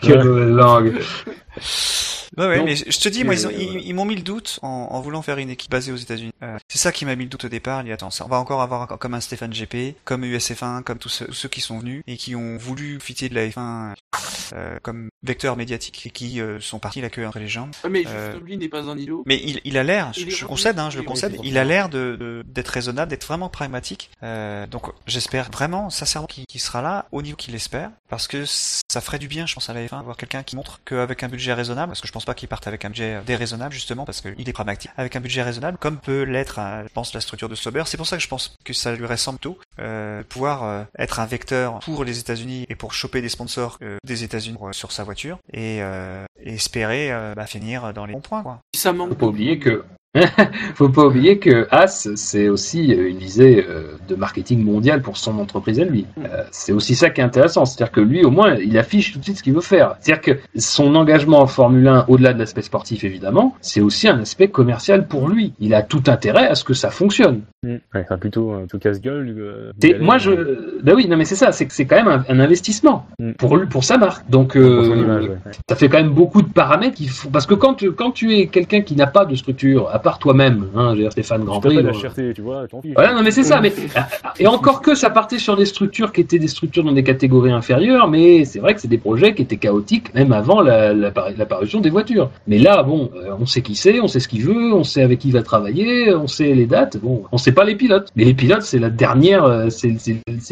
quelle nouvelle langue. Ouais, ouais, Donc, mais je te dis, moi, ils, ils, ils m'ont mis le doute en, en, voulant faire une équipe basée aux États-Unis. Euh, c'est ça qui m'a mis le doute au départ. Il dit, attends, ça, on va encore avoir comme un Stéphane GP, comme USF1, comme tous ceux, ceux, qui sont venus et qui ont voulu profiter de la F1 euh, comme vecteur médiatique et qui euh, sont partis la queue entre les jambes. Ouais, mais lui n'est pas un îlot. Mais il, il a l'air, je, je concède, hein, je le concède, il a l'air de, d'être raisonnable, d'être vraiment pragmatique. donc j'espère vraiment, sincèrement, qu'il qu sera là au niveau qu'il espère, parce que ça ferait du bien, je pense, à la F1, avoir quelqu'un qui montre qu'avec un budget raisonnable, parce que je pense pas qu'il parte avec un budget déraisonnable justement parce qu'il est pragmatique avec un budget raisonnable comme peut l'être je pense la structure de Sauber c'est pour ça que je pense que ça lui ressemble tout euh, pouvoir euh, être un vecteur pour les États-Unis et pour choper des sponsors euh, des États-Unis sur sa voiture et, euh, espérer bah, finir dans les bons points quoi. Ça manque. Faut pas oublier que Faut pas oublier que As, c'est aussi une visée de marketing mondial pour son entreprise à lui. Euh, c'est aussi ça qui est intéressant. C'est-à-dire que lui, au moins, il affiche tout de suite ce qu'il veut faire. C'est-à-dire que son engagement en Formule 1, au-delà de l'aspect sportif évidemment, c'est aussi un aspect commercial pour lui. Il a tout intérêt à ce que ça fonctionne. Mmh. Ouais, enfin, plutôt euh, tout casse-gueule. Euh, moi, je, bah oui, non, mais c'est ça. C'est que c'est quand même un, un investissement mmh. pour lui, pour sa marque. Donc, euh, image, ouais. ça fait quand même beaucoup de paramètres qu'il faut. Parce que quand tu, quand tu es quelqu'un qui n'a pas de structure, à part toi-même, hein, Stéphane Grand Prix. la cherté, tu vois, Voilà, non, mais c'est ça. Mais et encore que ça partait sur des structures qui étaient des structures dans des catégories inférieures, mais c'est vrai que c'est des projets qui étaient chaotiques même avant l'apparition la, la, des voitures. Mais là, bon, on sait qui c'est, on sait ce qu'il veut, on sait avec qui il va travailler, on sait les dates. Bon, on sait pas les pilotes. Mais les pilotes, c'est la dernière, c'est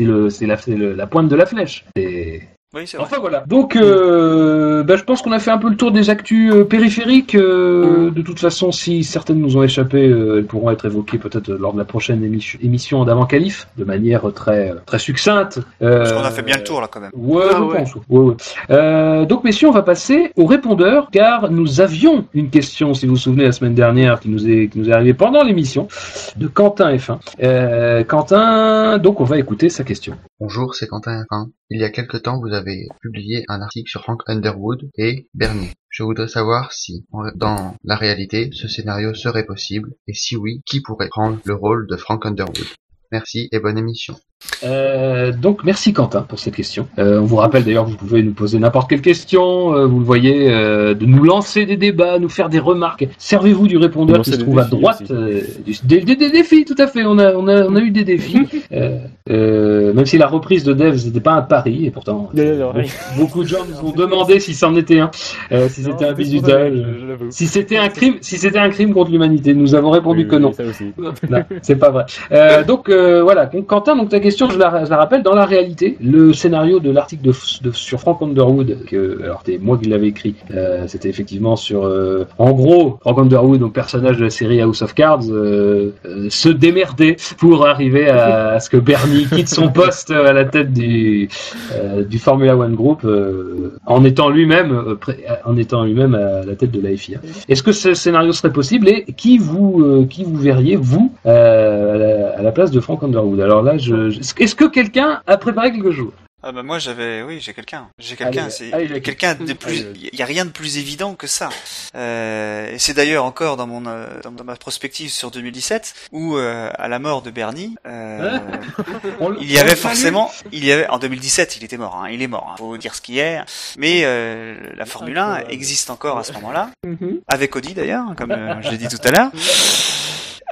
le, c'est la, la pointe de la flèche. C'est oui, c'est Enfin voilà. Donc, euh, bah, je pense qu'on a fait un peu le tour des actus euh, périphériques. Euh, de toute façon, si certaines nous ont échappé, euh, elles pourront être évoquées peut-être lors de la prochaine émission, émission d'avant Calif, de manière très très succincte. Parce qu'on a fait bien le tour là quand même. Ouais, ah, je ouais. pense. Ouais, ouais. donc, messieurs, on va passer aux répondeurs, car nous avions une question, si vous vous souvenez, la semaine dernière, qui nous est qui nous est arrivée pendant l'émission de Quentin F1. Quentin, donc, on va écouter sa question. Bonjour, c'est Quentin. Il y a quelque temps, vous avez publié un article sur Frank Underwood et Bernie. Je voudrais savoir si, dans la réalité, ce scénario serait possible, et si oui, qui pourrait prendre le rôle de Frank Underwood. Merci et bonne émission. Euh, donc merci Quentin pour cette question. Euh, on vous rappelle d'ailleurs que vous pouvez nous poser n'importe quelle question, euh, vous le voyez, euh, de nous lancer des débats, nous faire des remarques. Servez-vous du répondeur qui se trouve à droite. euh, du- des, des- des défis, tout à fait. On a, on a, on a eu des défis. Euh, euh, même si la reprise de Devs n'était pas un pari, et pourtant Non, non, non. beaucoup de gens nous ont demandé si c'en était un, euh, si c'était un bisutage. Si c'était un crime, si c'était un crime contre l'humanité, nous avons répondu que non. Ça aussi. Non, c'est pas vrai. Euh, donc euh, voilà, Quentin, donc ta question, je la, je la rappelle, dans la réalité, le scénario de l'article de, de- sur Frank Underwood, que alors c'est moi qui l'avais écrit, euh, c'était effectivement sur, euh, en gros, Frank Underwood, donc personnage de la série House of Cards, euh, se démerder pour arriver à, à ce que Bernie quitte son poste à la tête du, du Formula One Group, en étant lui-même, en étant lui-même à la tête de la FIA. Est-ce que ce scénario serait possible et qui vous qui vous verriez vous à, la, à la place de Frank Underwood? Alors là, je- est-ce que quelqu'un a préparé quelque chose? Ah bah moi j'avais, oui j'ai quelqu'un, j'ai quelqu'un, c'est quelqu'un de plus, il y a rien de plus évident que ça. Euh, et c'est d'ailleurs encore dans mon euh, dans, dans ma prospective sur 2017 où euh, à la mort de Bernie, le- il y avait forcément, il y avait en 2017 il était mort, hein, il est mort, hein, faut dire ce qu'il est. Mais la Formule 1 existe encore à ce moment-là, Mhm. avec Audi d'ailleurs, comme je l'ai dit tout à l'heure.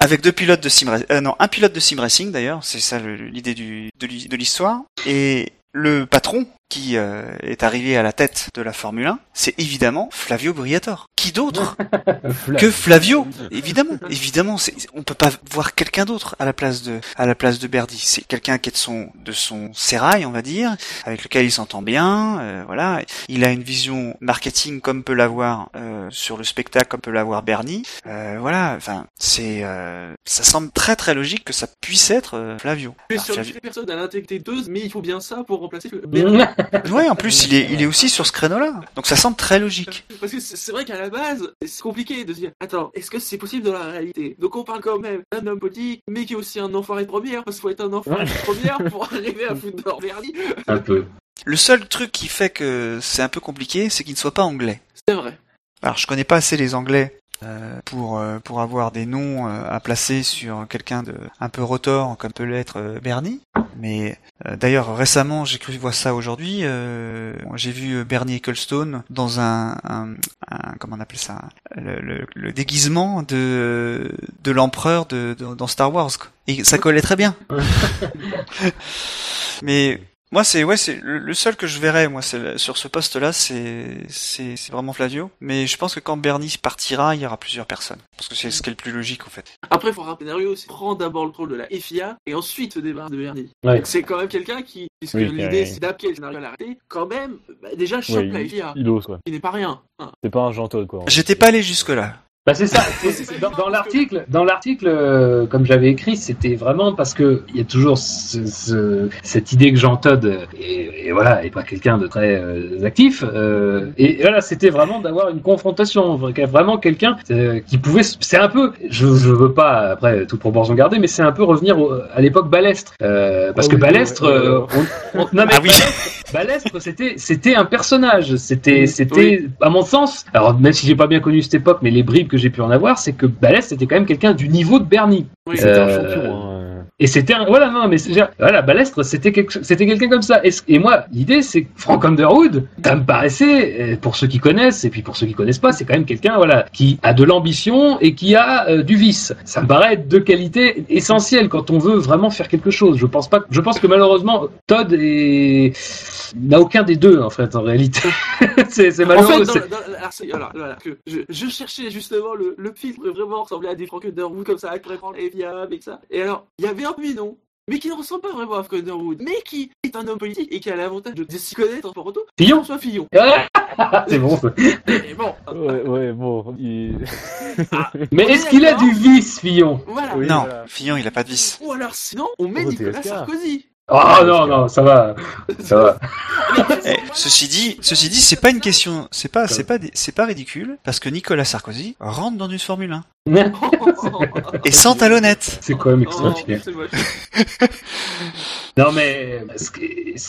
Avec deux pilotes de sim, euh, non, un pilote de sim racing d'ailleurs, c'est ça l'idée de l'histoire. Et le patron qui euh, est arrivé à la tête de la Formule 1, c'est évidemment Flavio Briatore. Qui d'autre que Flavio Évidemment, évidemment, c'est, on peut pas voir quelqu'un d'autre à la place de à la place de Berdy. C'est quelqu'un qui est de son de son sérail, on va dire, avec lequel il s'entend bien. euh, voilà, il a une vision marketing comme peut l'avoir euh, sur le spectacle, comme peut l'avoir Bernie. Euh, voilà, enfin, c'est euh, ça semble très très logique que ça puisse être euh, Flavio. Alors, suis sûr Flavio- personnes à l'intégriteuse, mais il faut bien ça pour remplacer le Ouais, en plus il est il est aussi sur ce créneau-là, donc ça semble très logique. Parce que c'est vrai qu'à la base, c'est compliqué de se dire, attends, est-ce que c'est possible dans la réalité? Donc on parle quand même d'un homme politique, mais qui est aussi un enfoiré de première, parce qu'il faut être un enfoiré de première pour arriver à foutre dehors un peu. Le seul truc qui fait que c'est un peu compliqué, c'est qu'il ne soit pas anglais. C'est vrai. Alors je connais pas assez les Anglais euh, pour euh, pour avoir des noms euh, à placer sur quelqu'un de un peu rotor comme peut l'être Bernie. Mais euh, d'ailleurs récemment j'ai cru voir ça aujourd'hui. euh, j'ai vu Bernie Ecclestone dans un, un, un- comment on appelle ça le, le- le déguisement de de l'empereur de, de- dans Star Wars. Et ça collait très bien. Mais moi, c'est ouais, c'est le le seul que je verrais moi, c'est sur ce poste-là, c'est c'est c'est vraiment Flavio. Mais je pense que quand Bernie partira, il y aura plusieurs personnes, parce que c'est ce qui est le plus logique en fait. Après, il faut rappeler scénario, c'est prendre d'abord le rôle de la FIA et ensuite se débarrasser de Bernie. Ouais. C'est quand même quelqu'un qui, puisque Oui, l'idée ouais. c'est d'appliquer le scénario à la réalité, quand même, bah, déjà chope Ouais, la il, FIA, il ose, quoi. qui n'est pas rien. hein. C'est pas un Todt, quoi. J'étais pas allé jusque là. Bah c'est ça. Dans, dans l'article, dans l'article, euh, comme j'avais écrit, c'était vraiment parce que il y a toujours ce- ce- cette idée que Jean Todd est, et voilà est pas quelqu'un de très euh, actif. euh, et voilà, c'était vraiment d'avoir une confrontation, vra- vraiment quelqu'un qui pouvait. C'est un peu, je, je veux pas après toute proportion gardée, mais c'est un peu revenir au- à l'époque Balestre, euh, parce Oh que oui, Balestre, ouais, on- on- non, mais Ah oui. Balestre, c'était c'était un personnage. C'était Oui. c'était à mon sens. Alors même si j'ai pas bien connu cette époque, mais les bribes que j'ai pu en avoir, c'est que Balestre c'était quand même quelqu'un du niveau de Bernie. Oui, C'était un Euh, champion, hein. Et c'était un voilà non mais voilà Balestre c'était quelque c'était quelqu'un comme ça. Et moi l'idée c'est que Frank Underwood, ça me paraissait euh, pour ceux qui connaissent et puis pour ceux qui connaissent pas, c'est quand même quelqu'un voilà qui a de l'ambition et qui a euh, du vice. Ça me paraît être deux qualités essentielles quand on veut vraiment faire quelque chose. Je pense pas je pense que malheureusement Todd est n'a aucun des deux en fait en réalité. c'est c'est En malheureux. fait, c'est- dans, dans- alors, c'est- voilà, voilà, que je, je cherchais justement le, le filtre vraiment ressembler à des Frank Underwood comme ça, pourrait prendre les viables et ça. Et alors, il y avait un non mais qui ne ressemble pas vraiment à Frank Underwood, mais qui est un homme politique et qui a l'avantage de, de s'y connaître en photo. Fillon François Fillon. c'est bon. ça. Et bon, Ouais, ouais, bon. il- Mais est-ce qu'il a du vice, Fillon? Voilà. Oui, non, voilà. Fillon, il a pas de vice. Ou alors sinon, on met Oh, Nicolas. Sarkozy. Ah non, non, ça va. Ça va. Eh, ceci dit, ceci dit, c'est pas une question, c'est pas, c'est pas, c'est pas ridicule, parce que Nicolas Sarkozy rentre dans une Formule 1 et sans talonnette. C'est quand même Oh, extraordinaire. Non mais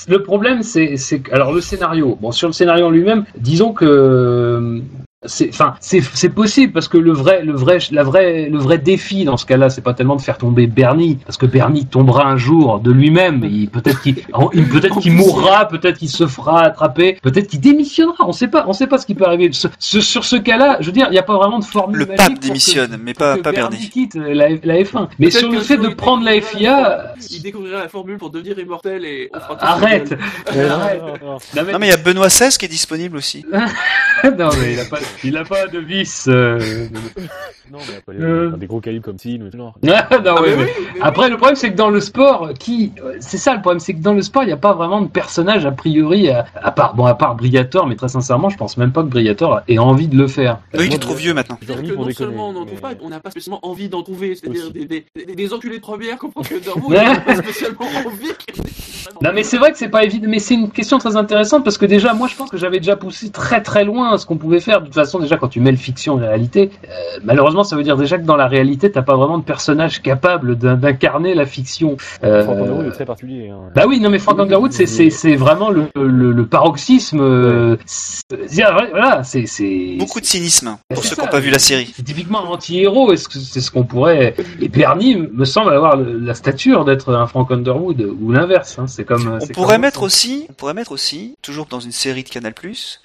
le problème c'est alors le scénario. Bon sur le scénario en lui-même, disons que c'est enfin c'est c'est possible parce que le vrai le vrai la vraie le vrai défi dans ce cas-là, c'est pas tellement de faire tomber Bernie parce que Bernie tombera un jour de lui-même, il peut-être qu'il il- peut-être qu'il mourra, peut-être qu'il se fera attraper, peut-être qu'il démissionnera, on sait pas, on sait pas ce qui peut arriver. Ce- ce- sur ce cas-là, je veux dire, il n'y a pas vraiment de formule Le pape que- démissionne, mais pas, pas Bernie. quitte la, la F1. Mais sur le fait de prendre la FIA, Il découvrira la formule pour devenir immortel et on fera arrête. arrête. non, non. Non, mais- Non mais il y a Benoît XVI qui est disponible aussi. non, mais il a pas, il a pas de euh, Non, mais après, Euh. des gros calibres comme Sin ou genre. non, Ah, ouais, mais mais- oui, mais Après, le problème, c'est que dans le sport, qui, c'est ça le problème, c'est que dans le sport, il n'y a pas vraiment de personnage a priori, à, à part, bon, à part Briator, mais très sincèrement, je pense même pas que Briator ait envie de le faire. Oui, il est trop vieux maintenant. Que non déconner. seulement on n'en trouve mais- pas, on n'a pas spécialement envie d'en trouver. C'est-à-dire des, des, des, des enculés de première qu'on prend que Ouais. on n'a pas spécialement envie. Non, mais c'est vrai que c'est pas évident, mais c'est une question très intéressante parce que déjà, moi, je pense que j'avais déjà poussé très très loin ce qu'on pouvait faire. De toute façon, déjà, quand tu mêles fiction et réalité, euh, malheureusement, ça veut dire déjà que dans la réalité, t'as pas vraiment de personnage capable d'in- d'incarner la fiction. Euh, Franck Underwood est très particulier. hein. Bah oui, non mais Frank Underwood, c'est c'est c'est vraiment le le, le paroxysme. euh, c'est- Voilà, c'est c'est Beaucoup de cynisme pour ceux qui n'ont pas vu la série. c'est typiquement un anti-héros. Est-ce que c'est ce qu'on pourrait Et Bernie me semble avoir la stature d'être un Frank Underwood ou l'inverse. Hein. C'est comme. On pourrait comme mettre ça. aussi, on pourrait mettre aussi, toujours dans une série de Canal+,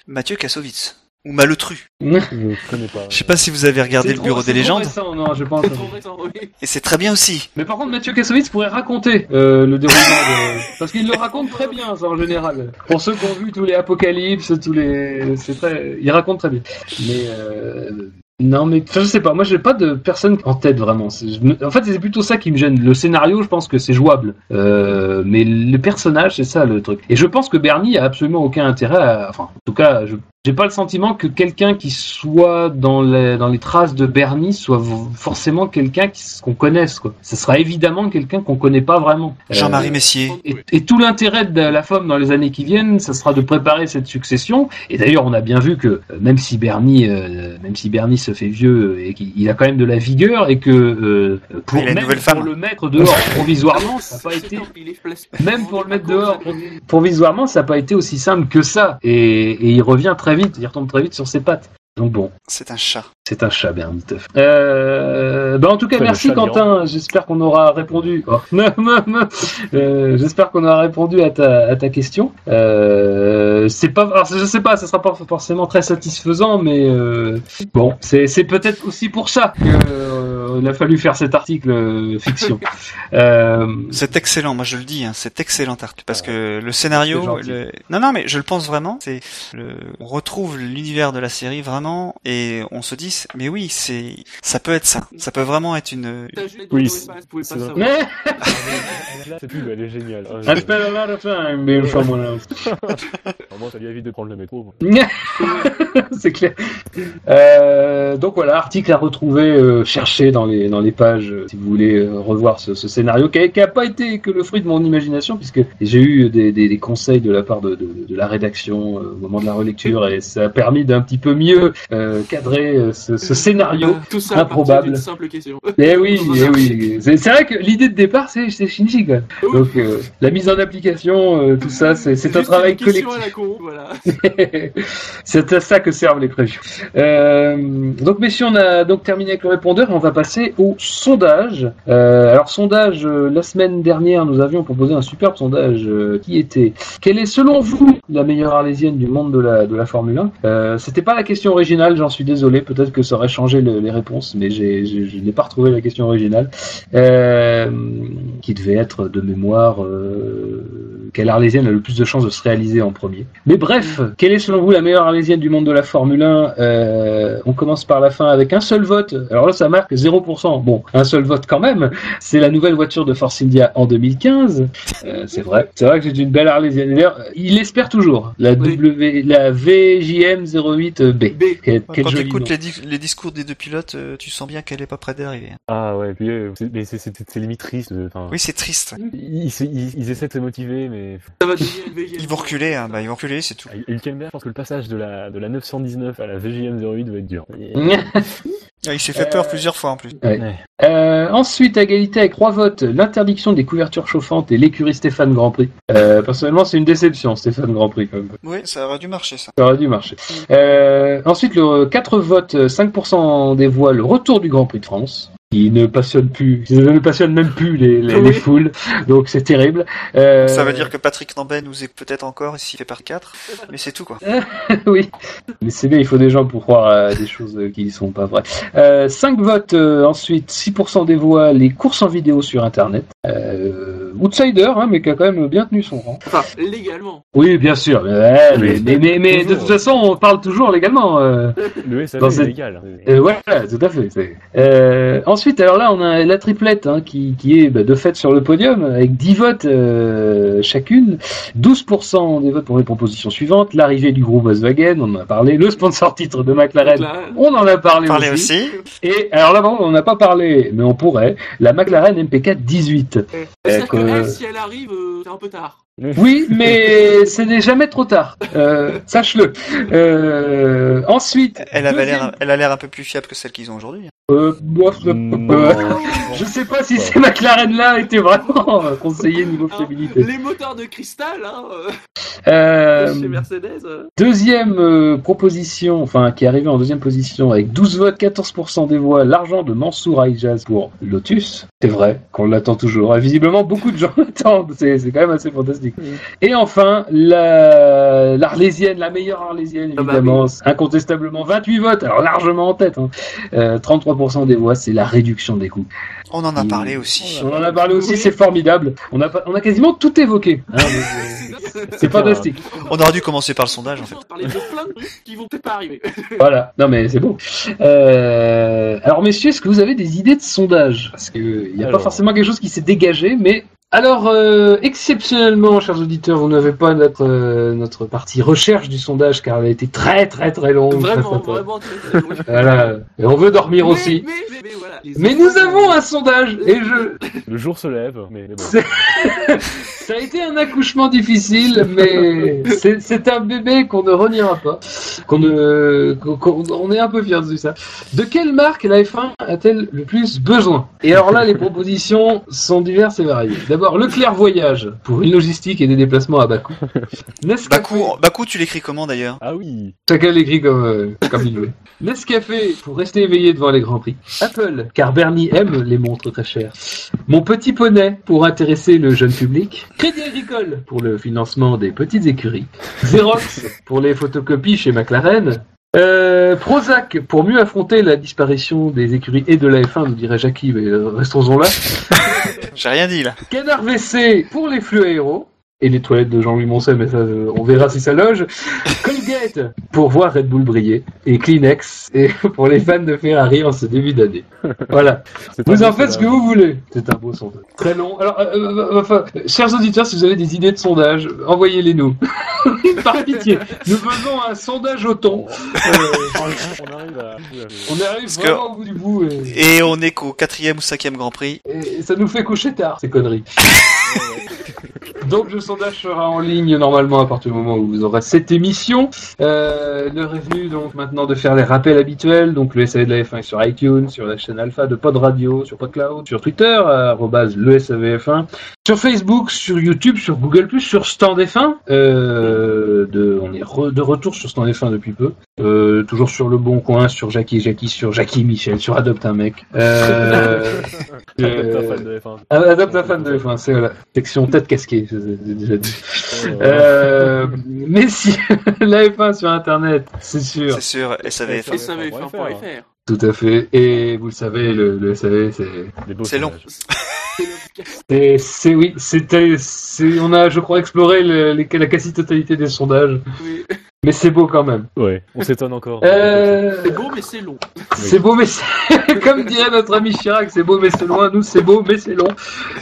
Mathieu Kassovitz. Ou Malotru. Je connais pas. Je sais pas si vous avez regardé le Bureau c'est des trop légendes. récent, non, je pense. C'est trop récent, oui. Et c'est très bien aussi. Mais par contre, Mathieu Kassovitz pourrait raconter euh, le déroulement de... Parce qu'il le raconte très bien, ça, en général. Pour ceux qui ont vu tous les apocalypses, tous les... C'est très... Il raconte très bien. Mais... Euh... Non, mais enfin, je sais pas. Moi, j'ai pas de personne en tête, vraiment. En fait, c'est plutôt ça qui me gêne. Le scénario, je pense que c'est jouable. Euh... Mais le personnage, c'est ça, le truc. Et je pense que Bernie a absolument aucun intérêt à... Enfin, en tout cas, je... J'ai pas le sentiment que quelqu'un qui soit dans les, dans les traces de Bernie soit forcément quelqu'un qu'on connaisse. Quoi. Ce sera évidemment quelqu'un qu'on connaît pas vraiment. Jean-Marie Euh, Messier. et, et tout l'intérêt de la femme dans les années qui viennent, ça sera de préparer cette succession. Et d'ailleurs, on a bien vu que euh, même si Bernie, euh, même si Bernie se fait vieux et qu'il il a quand même de la vigueur et que euh, pour, même le mettre dehors provisoirement, ça n'a pas été même pour le mettre dehors provisoirement, ça n'a pas été aussi simple que ça. Et, et il revient très vite, il retombe très vite sur ses pattes. Donc bon, C'est un chat. c'est un chat, Bernie Teuf. Euh, bah en tout cas, merci Quentin. J'espère qu'on aura répondu. Oh. Euh, J'espère qu'on aura répondu à ta, à ta question. Euh, c'est pas, alors, je sais pas, ce sera pas forcément très satisfaisant, mais euh, bon, c'est peut-être aussi pour ça qu'il a fallu faire cet article euh, fiction. Euh, C'est excellent, moi je le dis, hein, c'est excellent article parce que le scénario, le... non non mais je le pense vraiment, c'est le... on retrouve l'univers de la série vraiment et on se dit mais oui c'est ça peut être ça, ça peut vraiment être une Oui, mais Là, cette pub, elle est géniale. I spent a lot of time being someone else. Moi, ça lui évite de prendre le métro. c'est clair. Euh, donc voilà, article à retrouver, euh, chercher dans les dans les pages euh, si vous voulez euh, revoir ce, ce scénario qui a, qui a pas été que le fruit de mon imagination puisque j'ai eu des, des, des conseils de la part de, de, de la rédaction euh, au moment de la relecture et ça a permis d'un petit peu mieux euh, cadrer ce, ce scénario. Tout ça improbable. simple question. Eh oui, eh oui. C'est vrai que l'idée de départ c'est Shinji quoi. Donc euh, la mise en application, euh, tout ça, c'est un travail collectif. voilà. C'est à ça que servent les. Euh, donc, messieurs, on a donc terminé avec le répondeur on va passer au sondage. Euh, alors, sondage, euh, la semaine dernière, nous avions proposé un superbe sondage euh, qui était quelle est, selon vous, la meilleure arlésienne du monde de la, de la Formule 1 euh, C'était pas la question originale, j'en suis désolé. Peut-être que ça aurait changé le- les réponses, mais je n'ai pas retrouvé la question originale. Qui devait être de mémoire. Quelle Arlésienne a le plus de chances de se réaliser en premier. Mais bref, quelle est selon vous la meilleure Arlésienne du monde de la Formule 1 Euh, On commence par la fin avec un seul vote. Alors là, ça marque 0%. Bon, un seul vote quand même. C'est la nouvelle voiture de Force India en 2015. Euh, c'est vrai. C'est vrai que c'est une belle Arlésienne. D'ailleurs, il espère toujours. La, Oui. w, la VJM 08B. B. Quel, quel Quand tu écoutes les, di- les discours des deux pilotes, euh, tu sens bien qu'elle est pas près d'arriver. Ah ouais, puis euh, c'est- mais c'est limite triste. Enfin, Oui, c'est triste. ils- ils essaient de se motiver, mais Ça va devenir une VGM. Ils vont reculer, hein. bah, ils vont reculer, c'est tout. Ah, Hülkenberg, je pense que le passage de la de la 919 à la VGM 08 va être dur. Ah, il s'est fait peur plusieurs fois en plus. Euh, ensuite, à égalité avec trois votes, l'interdiction des couvertures chauffantes et l'écurie Stéphane Grand Prix. Euh, personnellement, c'est une déception, Stéphane Grand Prix, quand même. Oui, ça aurait dû marcher ça. Ça aurait dû marcher. Euh, ensuite, le 4 votes, 5% des voix, le retour du Grand Prix de France. Qui ne passionne plus, qui ne passionne même plus les, les, Oui. les foules, donc c'est terrible. Euh, Ça veut dire que Patrick Nambet nous est peut-être encore s'il fait par 4, mais c'est tout quoi. oui. Mais c'est bien, il faut des gens pour croire à des choses euh, qui ne sont pas vraies. Euh, 5 votes, euh, ensuite 6% des voix, les courses en vidéo sur Internet. Euh, outsider, hein, mais qui a quand même bien tenu son rang. Enfin, légalement. Oui, bien sûr. Ouais, mais, mais, mais, mais de toute façon, on parle toujours légalement. Euh, Le SAV Dans est cette- légal. euh, voilà, tout à fait. Euh, ensuite, alors là, on a la triplette hein, qui, qui est bah, de fait sur le podium avec 10 votes euh, chacune, 12% des votes pour les propositions suivantes, l'arrivée du groupe Volkswagen, on en a parlé, le sponsor titre de McLaren, on en a parlé aussi. Et alors là, on n'a pas parlé, mais on pourrait, la McLaren MP4 18. C'est-à-dire que que- elle, si elle arrive, euh, c'est un peu tard. Oui, mais ce n'est jamais trop tard. Euh, Sache-le. Euh, ensuite, Elle avait deuxième- l'air, elle a l'air un peu plus fiable que celle qu'ils ont aujourd'hui. Euh, euh, je sais pas si ces McLaren-là étaient vraiment conseillés niveau fiabilité. les moteurs de cristal, hein, chez Mercedes. deuxième proposition, enfin qui est arrivée en deuxième position avec 12 votes, 14% des voix, l'argent de Mansour Aijaz pour Lotus. C'est vrai qu'on l'attend toujours. Et visiblement, beaucoup de gens l'attendent. C'est c'est quand même assez fantastique. Et enfin, la l'Arlésienne, la meilleure Arlésienne, Ah bah évidemment, incontestablement 28 votes, alors largement en tête. Hein. Euh, 33% des voix, c'est la réduction des coûts. On en a parlé aussi. On en a parlé aussi, Oui. c'est formidable. On a, pas- on a quasiment tout évoqué. hein, c'est- fantastique. On aurait dû commencer par le sondage en fait. On parlait de plein de trucs qui vont peut-être pas arriver. Voilà, non mais c'est beau. Euh, alors messieurs, est-ce que vous avez des idées de sondage? Parce qu'il n'y a pas forcément quelque chose qui s'est dégagé, mais... Alors, euh, exceptionnellement, chers auditeurs, vous n'avez pas notre, euh, notre partie recherche du sondage, car elle a été très très très longue. Vraiment, Très, très, très- vraiment très, très loin. Voilà, et on veut dormir Mais- aussi. Mais, mais, Mais nous avons un sondage, et je... Le jour se lève, mais, bon. Ça a été un accouchement difficile, mais c'est un bébé qu'on ne reniera pas. Qu'on ne, qu'on- qu'on- on est un peu fiers de ça. De quelle marque la F1 a-t-elle le plus besoin? Et alors là, les propositions sont diverses et variées. D'abord, Leclerc Voyage pour une logistique et des déplacements à Bakou. Nescafé, Bakou, Bakou, tu l'écris comment d'ailleurs? Ah oui chacun l'écrit comme, euh, comme il veut. Nescafé pour rester éveillé devant les grands prix. Apple, car Bernie aime les montres très chères. Mon petit poney pour intéresser le jeune public. Crédit Agricole pour le financement des petites écuries. Xerox pour les photocopies chez McLaren. Euh, Prozac pour mieux affronter la disparition des écuries et de la F1, nous dirait Jackie, mais euh, restons-en là. J'ai rien dit là. Canard WC pour les flux aéros. Et les toilettes de Jean-Louis Moncey, mais ça, euh, on verra si ça loge. Colgate pour voir Red Bull briller. Et Kleenex et pour les fans de Ferrari en ce début d'année. Voilà. Vous en faites ce que vous voulez. C'est un beau sondage. Très long. Alors, euh, euh, enfin, euh, chers auditeurs, si vous avez des idées de sondage, envoyez-les nous. Par pitié. Nous faisons un sondage au thon. Euh, On arrive à... on arrive que- vraiment au bout du bout. Et, Et on est qu'au quatrième ou cinquième Grand Prix. et ça nous fait coucher tard, ces conneries. Donc le sondage sera en ligne normalement à partir du moment où vous aurez cette émission. Euh, L'heure est venue donc maintenant de faire les rappels habituels. Donc le SAV de la F1 est sur iTunes, sur la chaîne Alpha de Pod Radio, sur PodCloud, sur Twitter, arrobase le SAVF1, sur Facebook, sur YouTube, sur Google+, sur Stand F1. Euh, de, on est re- de retour sur Stand F1 depuis peu. Euh, toujours sur le bon coin, sur Jackie Jackie, sur Jackie Michel, sur Adopte un mec. Euh, Adopte un fan de F1. ah, Adopte un fan de F1, c'est la section tête je déjà dit. Ouais. Euh, mais si la F1 sur internet, c'est sûr. C'est sûr, SAVF. Ouais, SAVF1.fr. Tout à fait. Et vous le savez, le, le SAV, c'est, long. C'est oui, c'était, on a, je crois, exploré le- les- la quasi-totalité des sondages, Oui. Mais c'est beau quand même. Ouais, on s'étonne encore. Euh, C'est beau, mais c'est long. c'est beau, mais c'est, comme dirait notre ami Chirac, c'est beau, mais c'est loin. Nous, c'est beau, mais c'est long.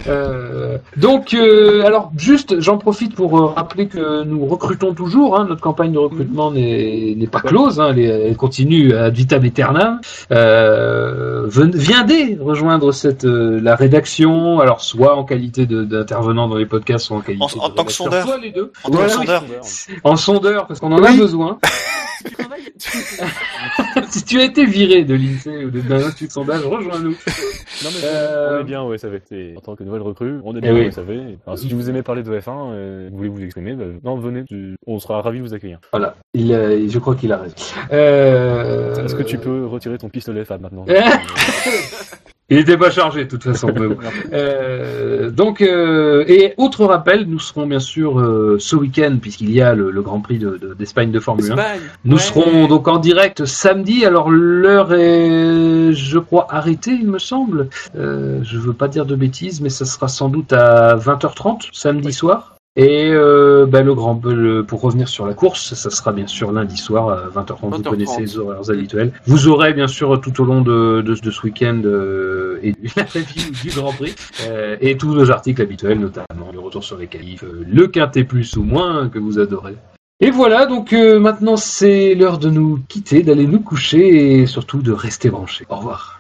Euh, donc, euh, alors, juste, j'en profite pour rappeler que nous recrutons toujours. Hein, notre campagne de recrutement n'est, n'est pas close. Hein, elle, continue ad vitam aeternam. Euh, ven- viendez rejoindre cette euh, la rédaction. Alors, soit en qualité de- d'intervenant dans les podcasts, soit en qualité En- de en tant que sondeur. soit les deux. En tant que Voilà, sondeur. en sondeur, parce qu'on en a Oui. besoin. Si tu as été viré de l'INSEE ou de- d'un institut de sondage, rejoins-nous. Non mais Euh, on est bien au SAV. En tant que nouvelle recrue, on est Eh bien oui. au SAV. Alors, si vous aimez parler de F1, euh, vous voulez vous exprimer, bah, non venez, tu- on sera ravis de vous accueillir. Voilà, il, euh, je crois qu'il a raison. Euh... Est-ce que tu peux retirer ton pistolet Fab maintenant Il était pas chargé de toute façon. mais bon. Euh, donc, euh, et autre rappel, nous serons bien sûr euh, ce week-end puisqu'il y a le, le Grand Prix de- de- d'Espagne de, Formule 1. Espagne. Nous Ouais. serons donc en direct samedi. Alors l'heure est, je crois, arrêtée, il me semble. Euh, je veux pas dire de bêtises, mais ça sera sans doute à 20h30 samedi soir. Et euh, bah, le grand, le- pour revenir sur la course, ça sera bien sûr lundi soir à 20h30. Vous 20h30. connaissez les horaires habituels. Vous aurez bien sûr tout au long de, de, de ce week-end euh, et la review du Grand Prix euh, et tous nos articles habituels, notamment le retour sur les qualifs, euh, le quintet plus ou moins que vous adorez. Et voilà, donc euh, maintenant c'est l'heure de nous quitter, d'aller nous coucher et surtout de rester branchés. Au revoir.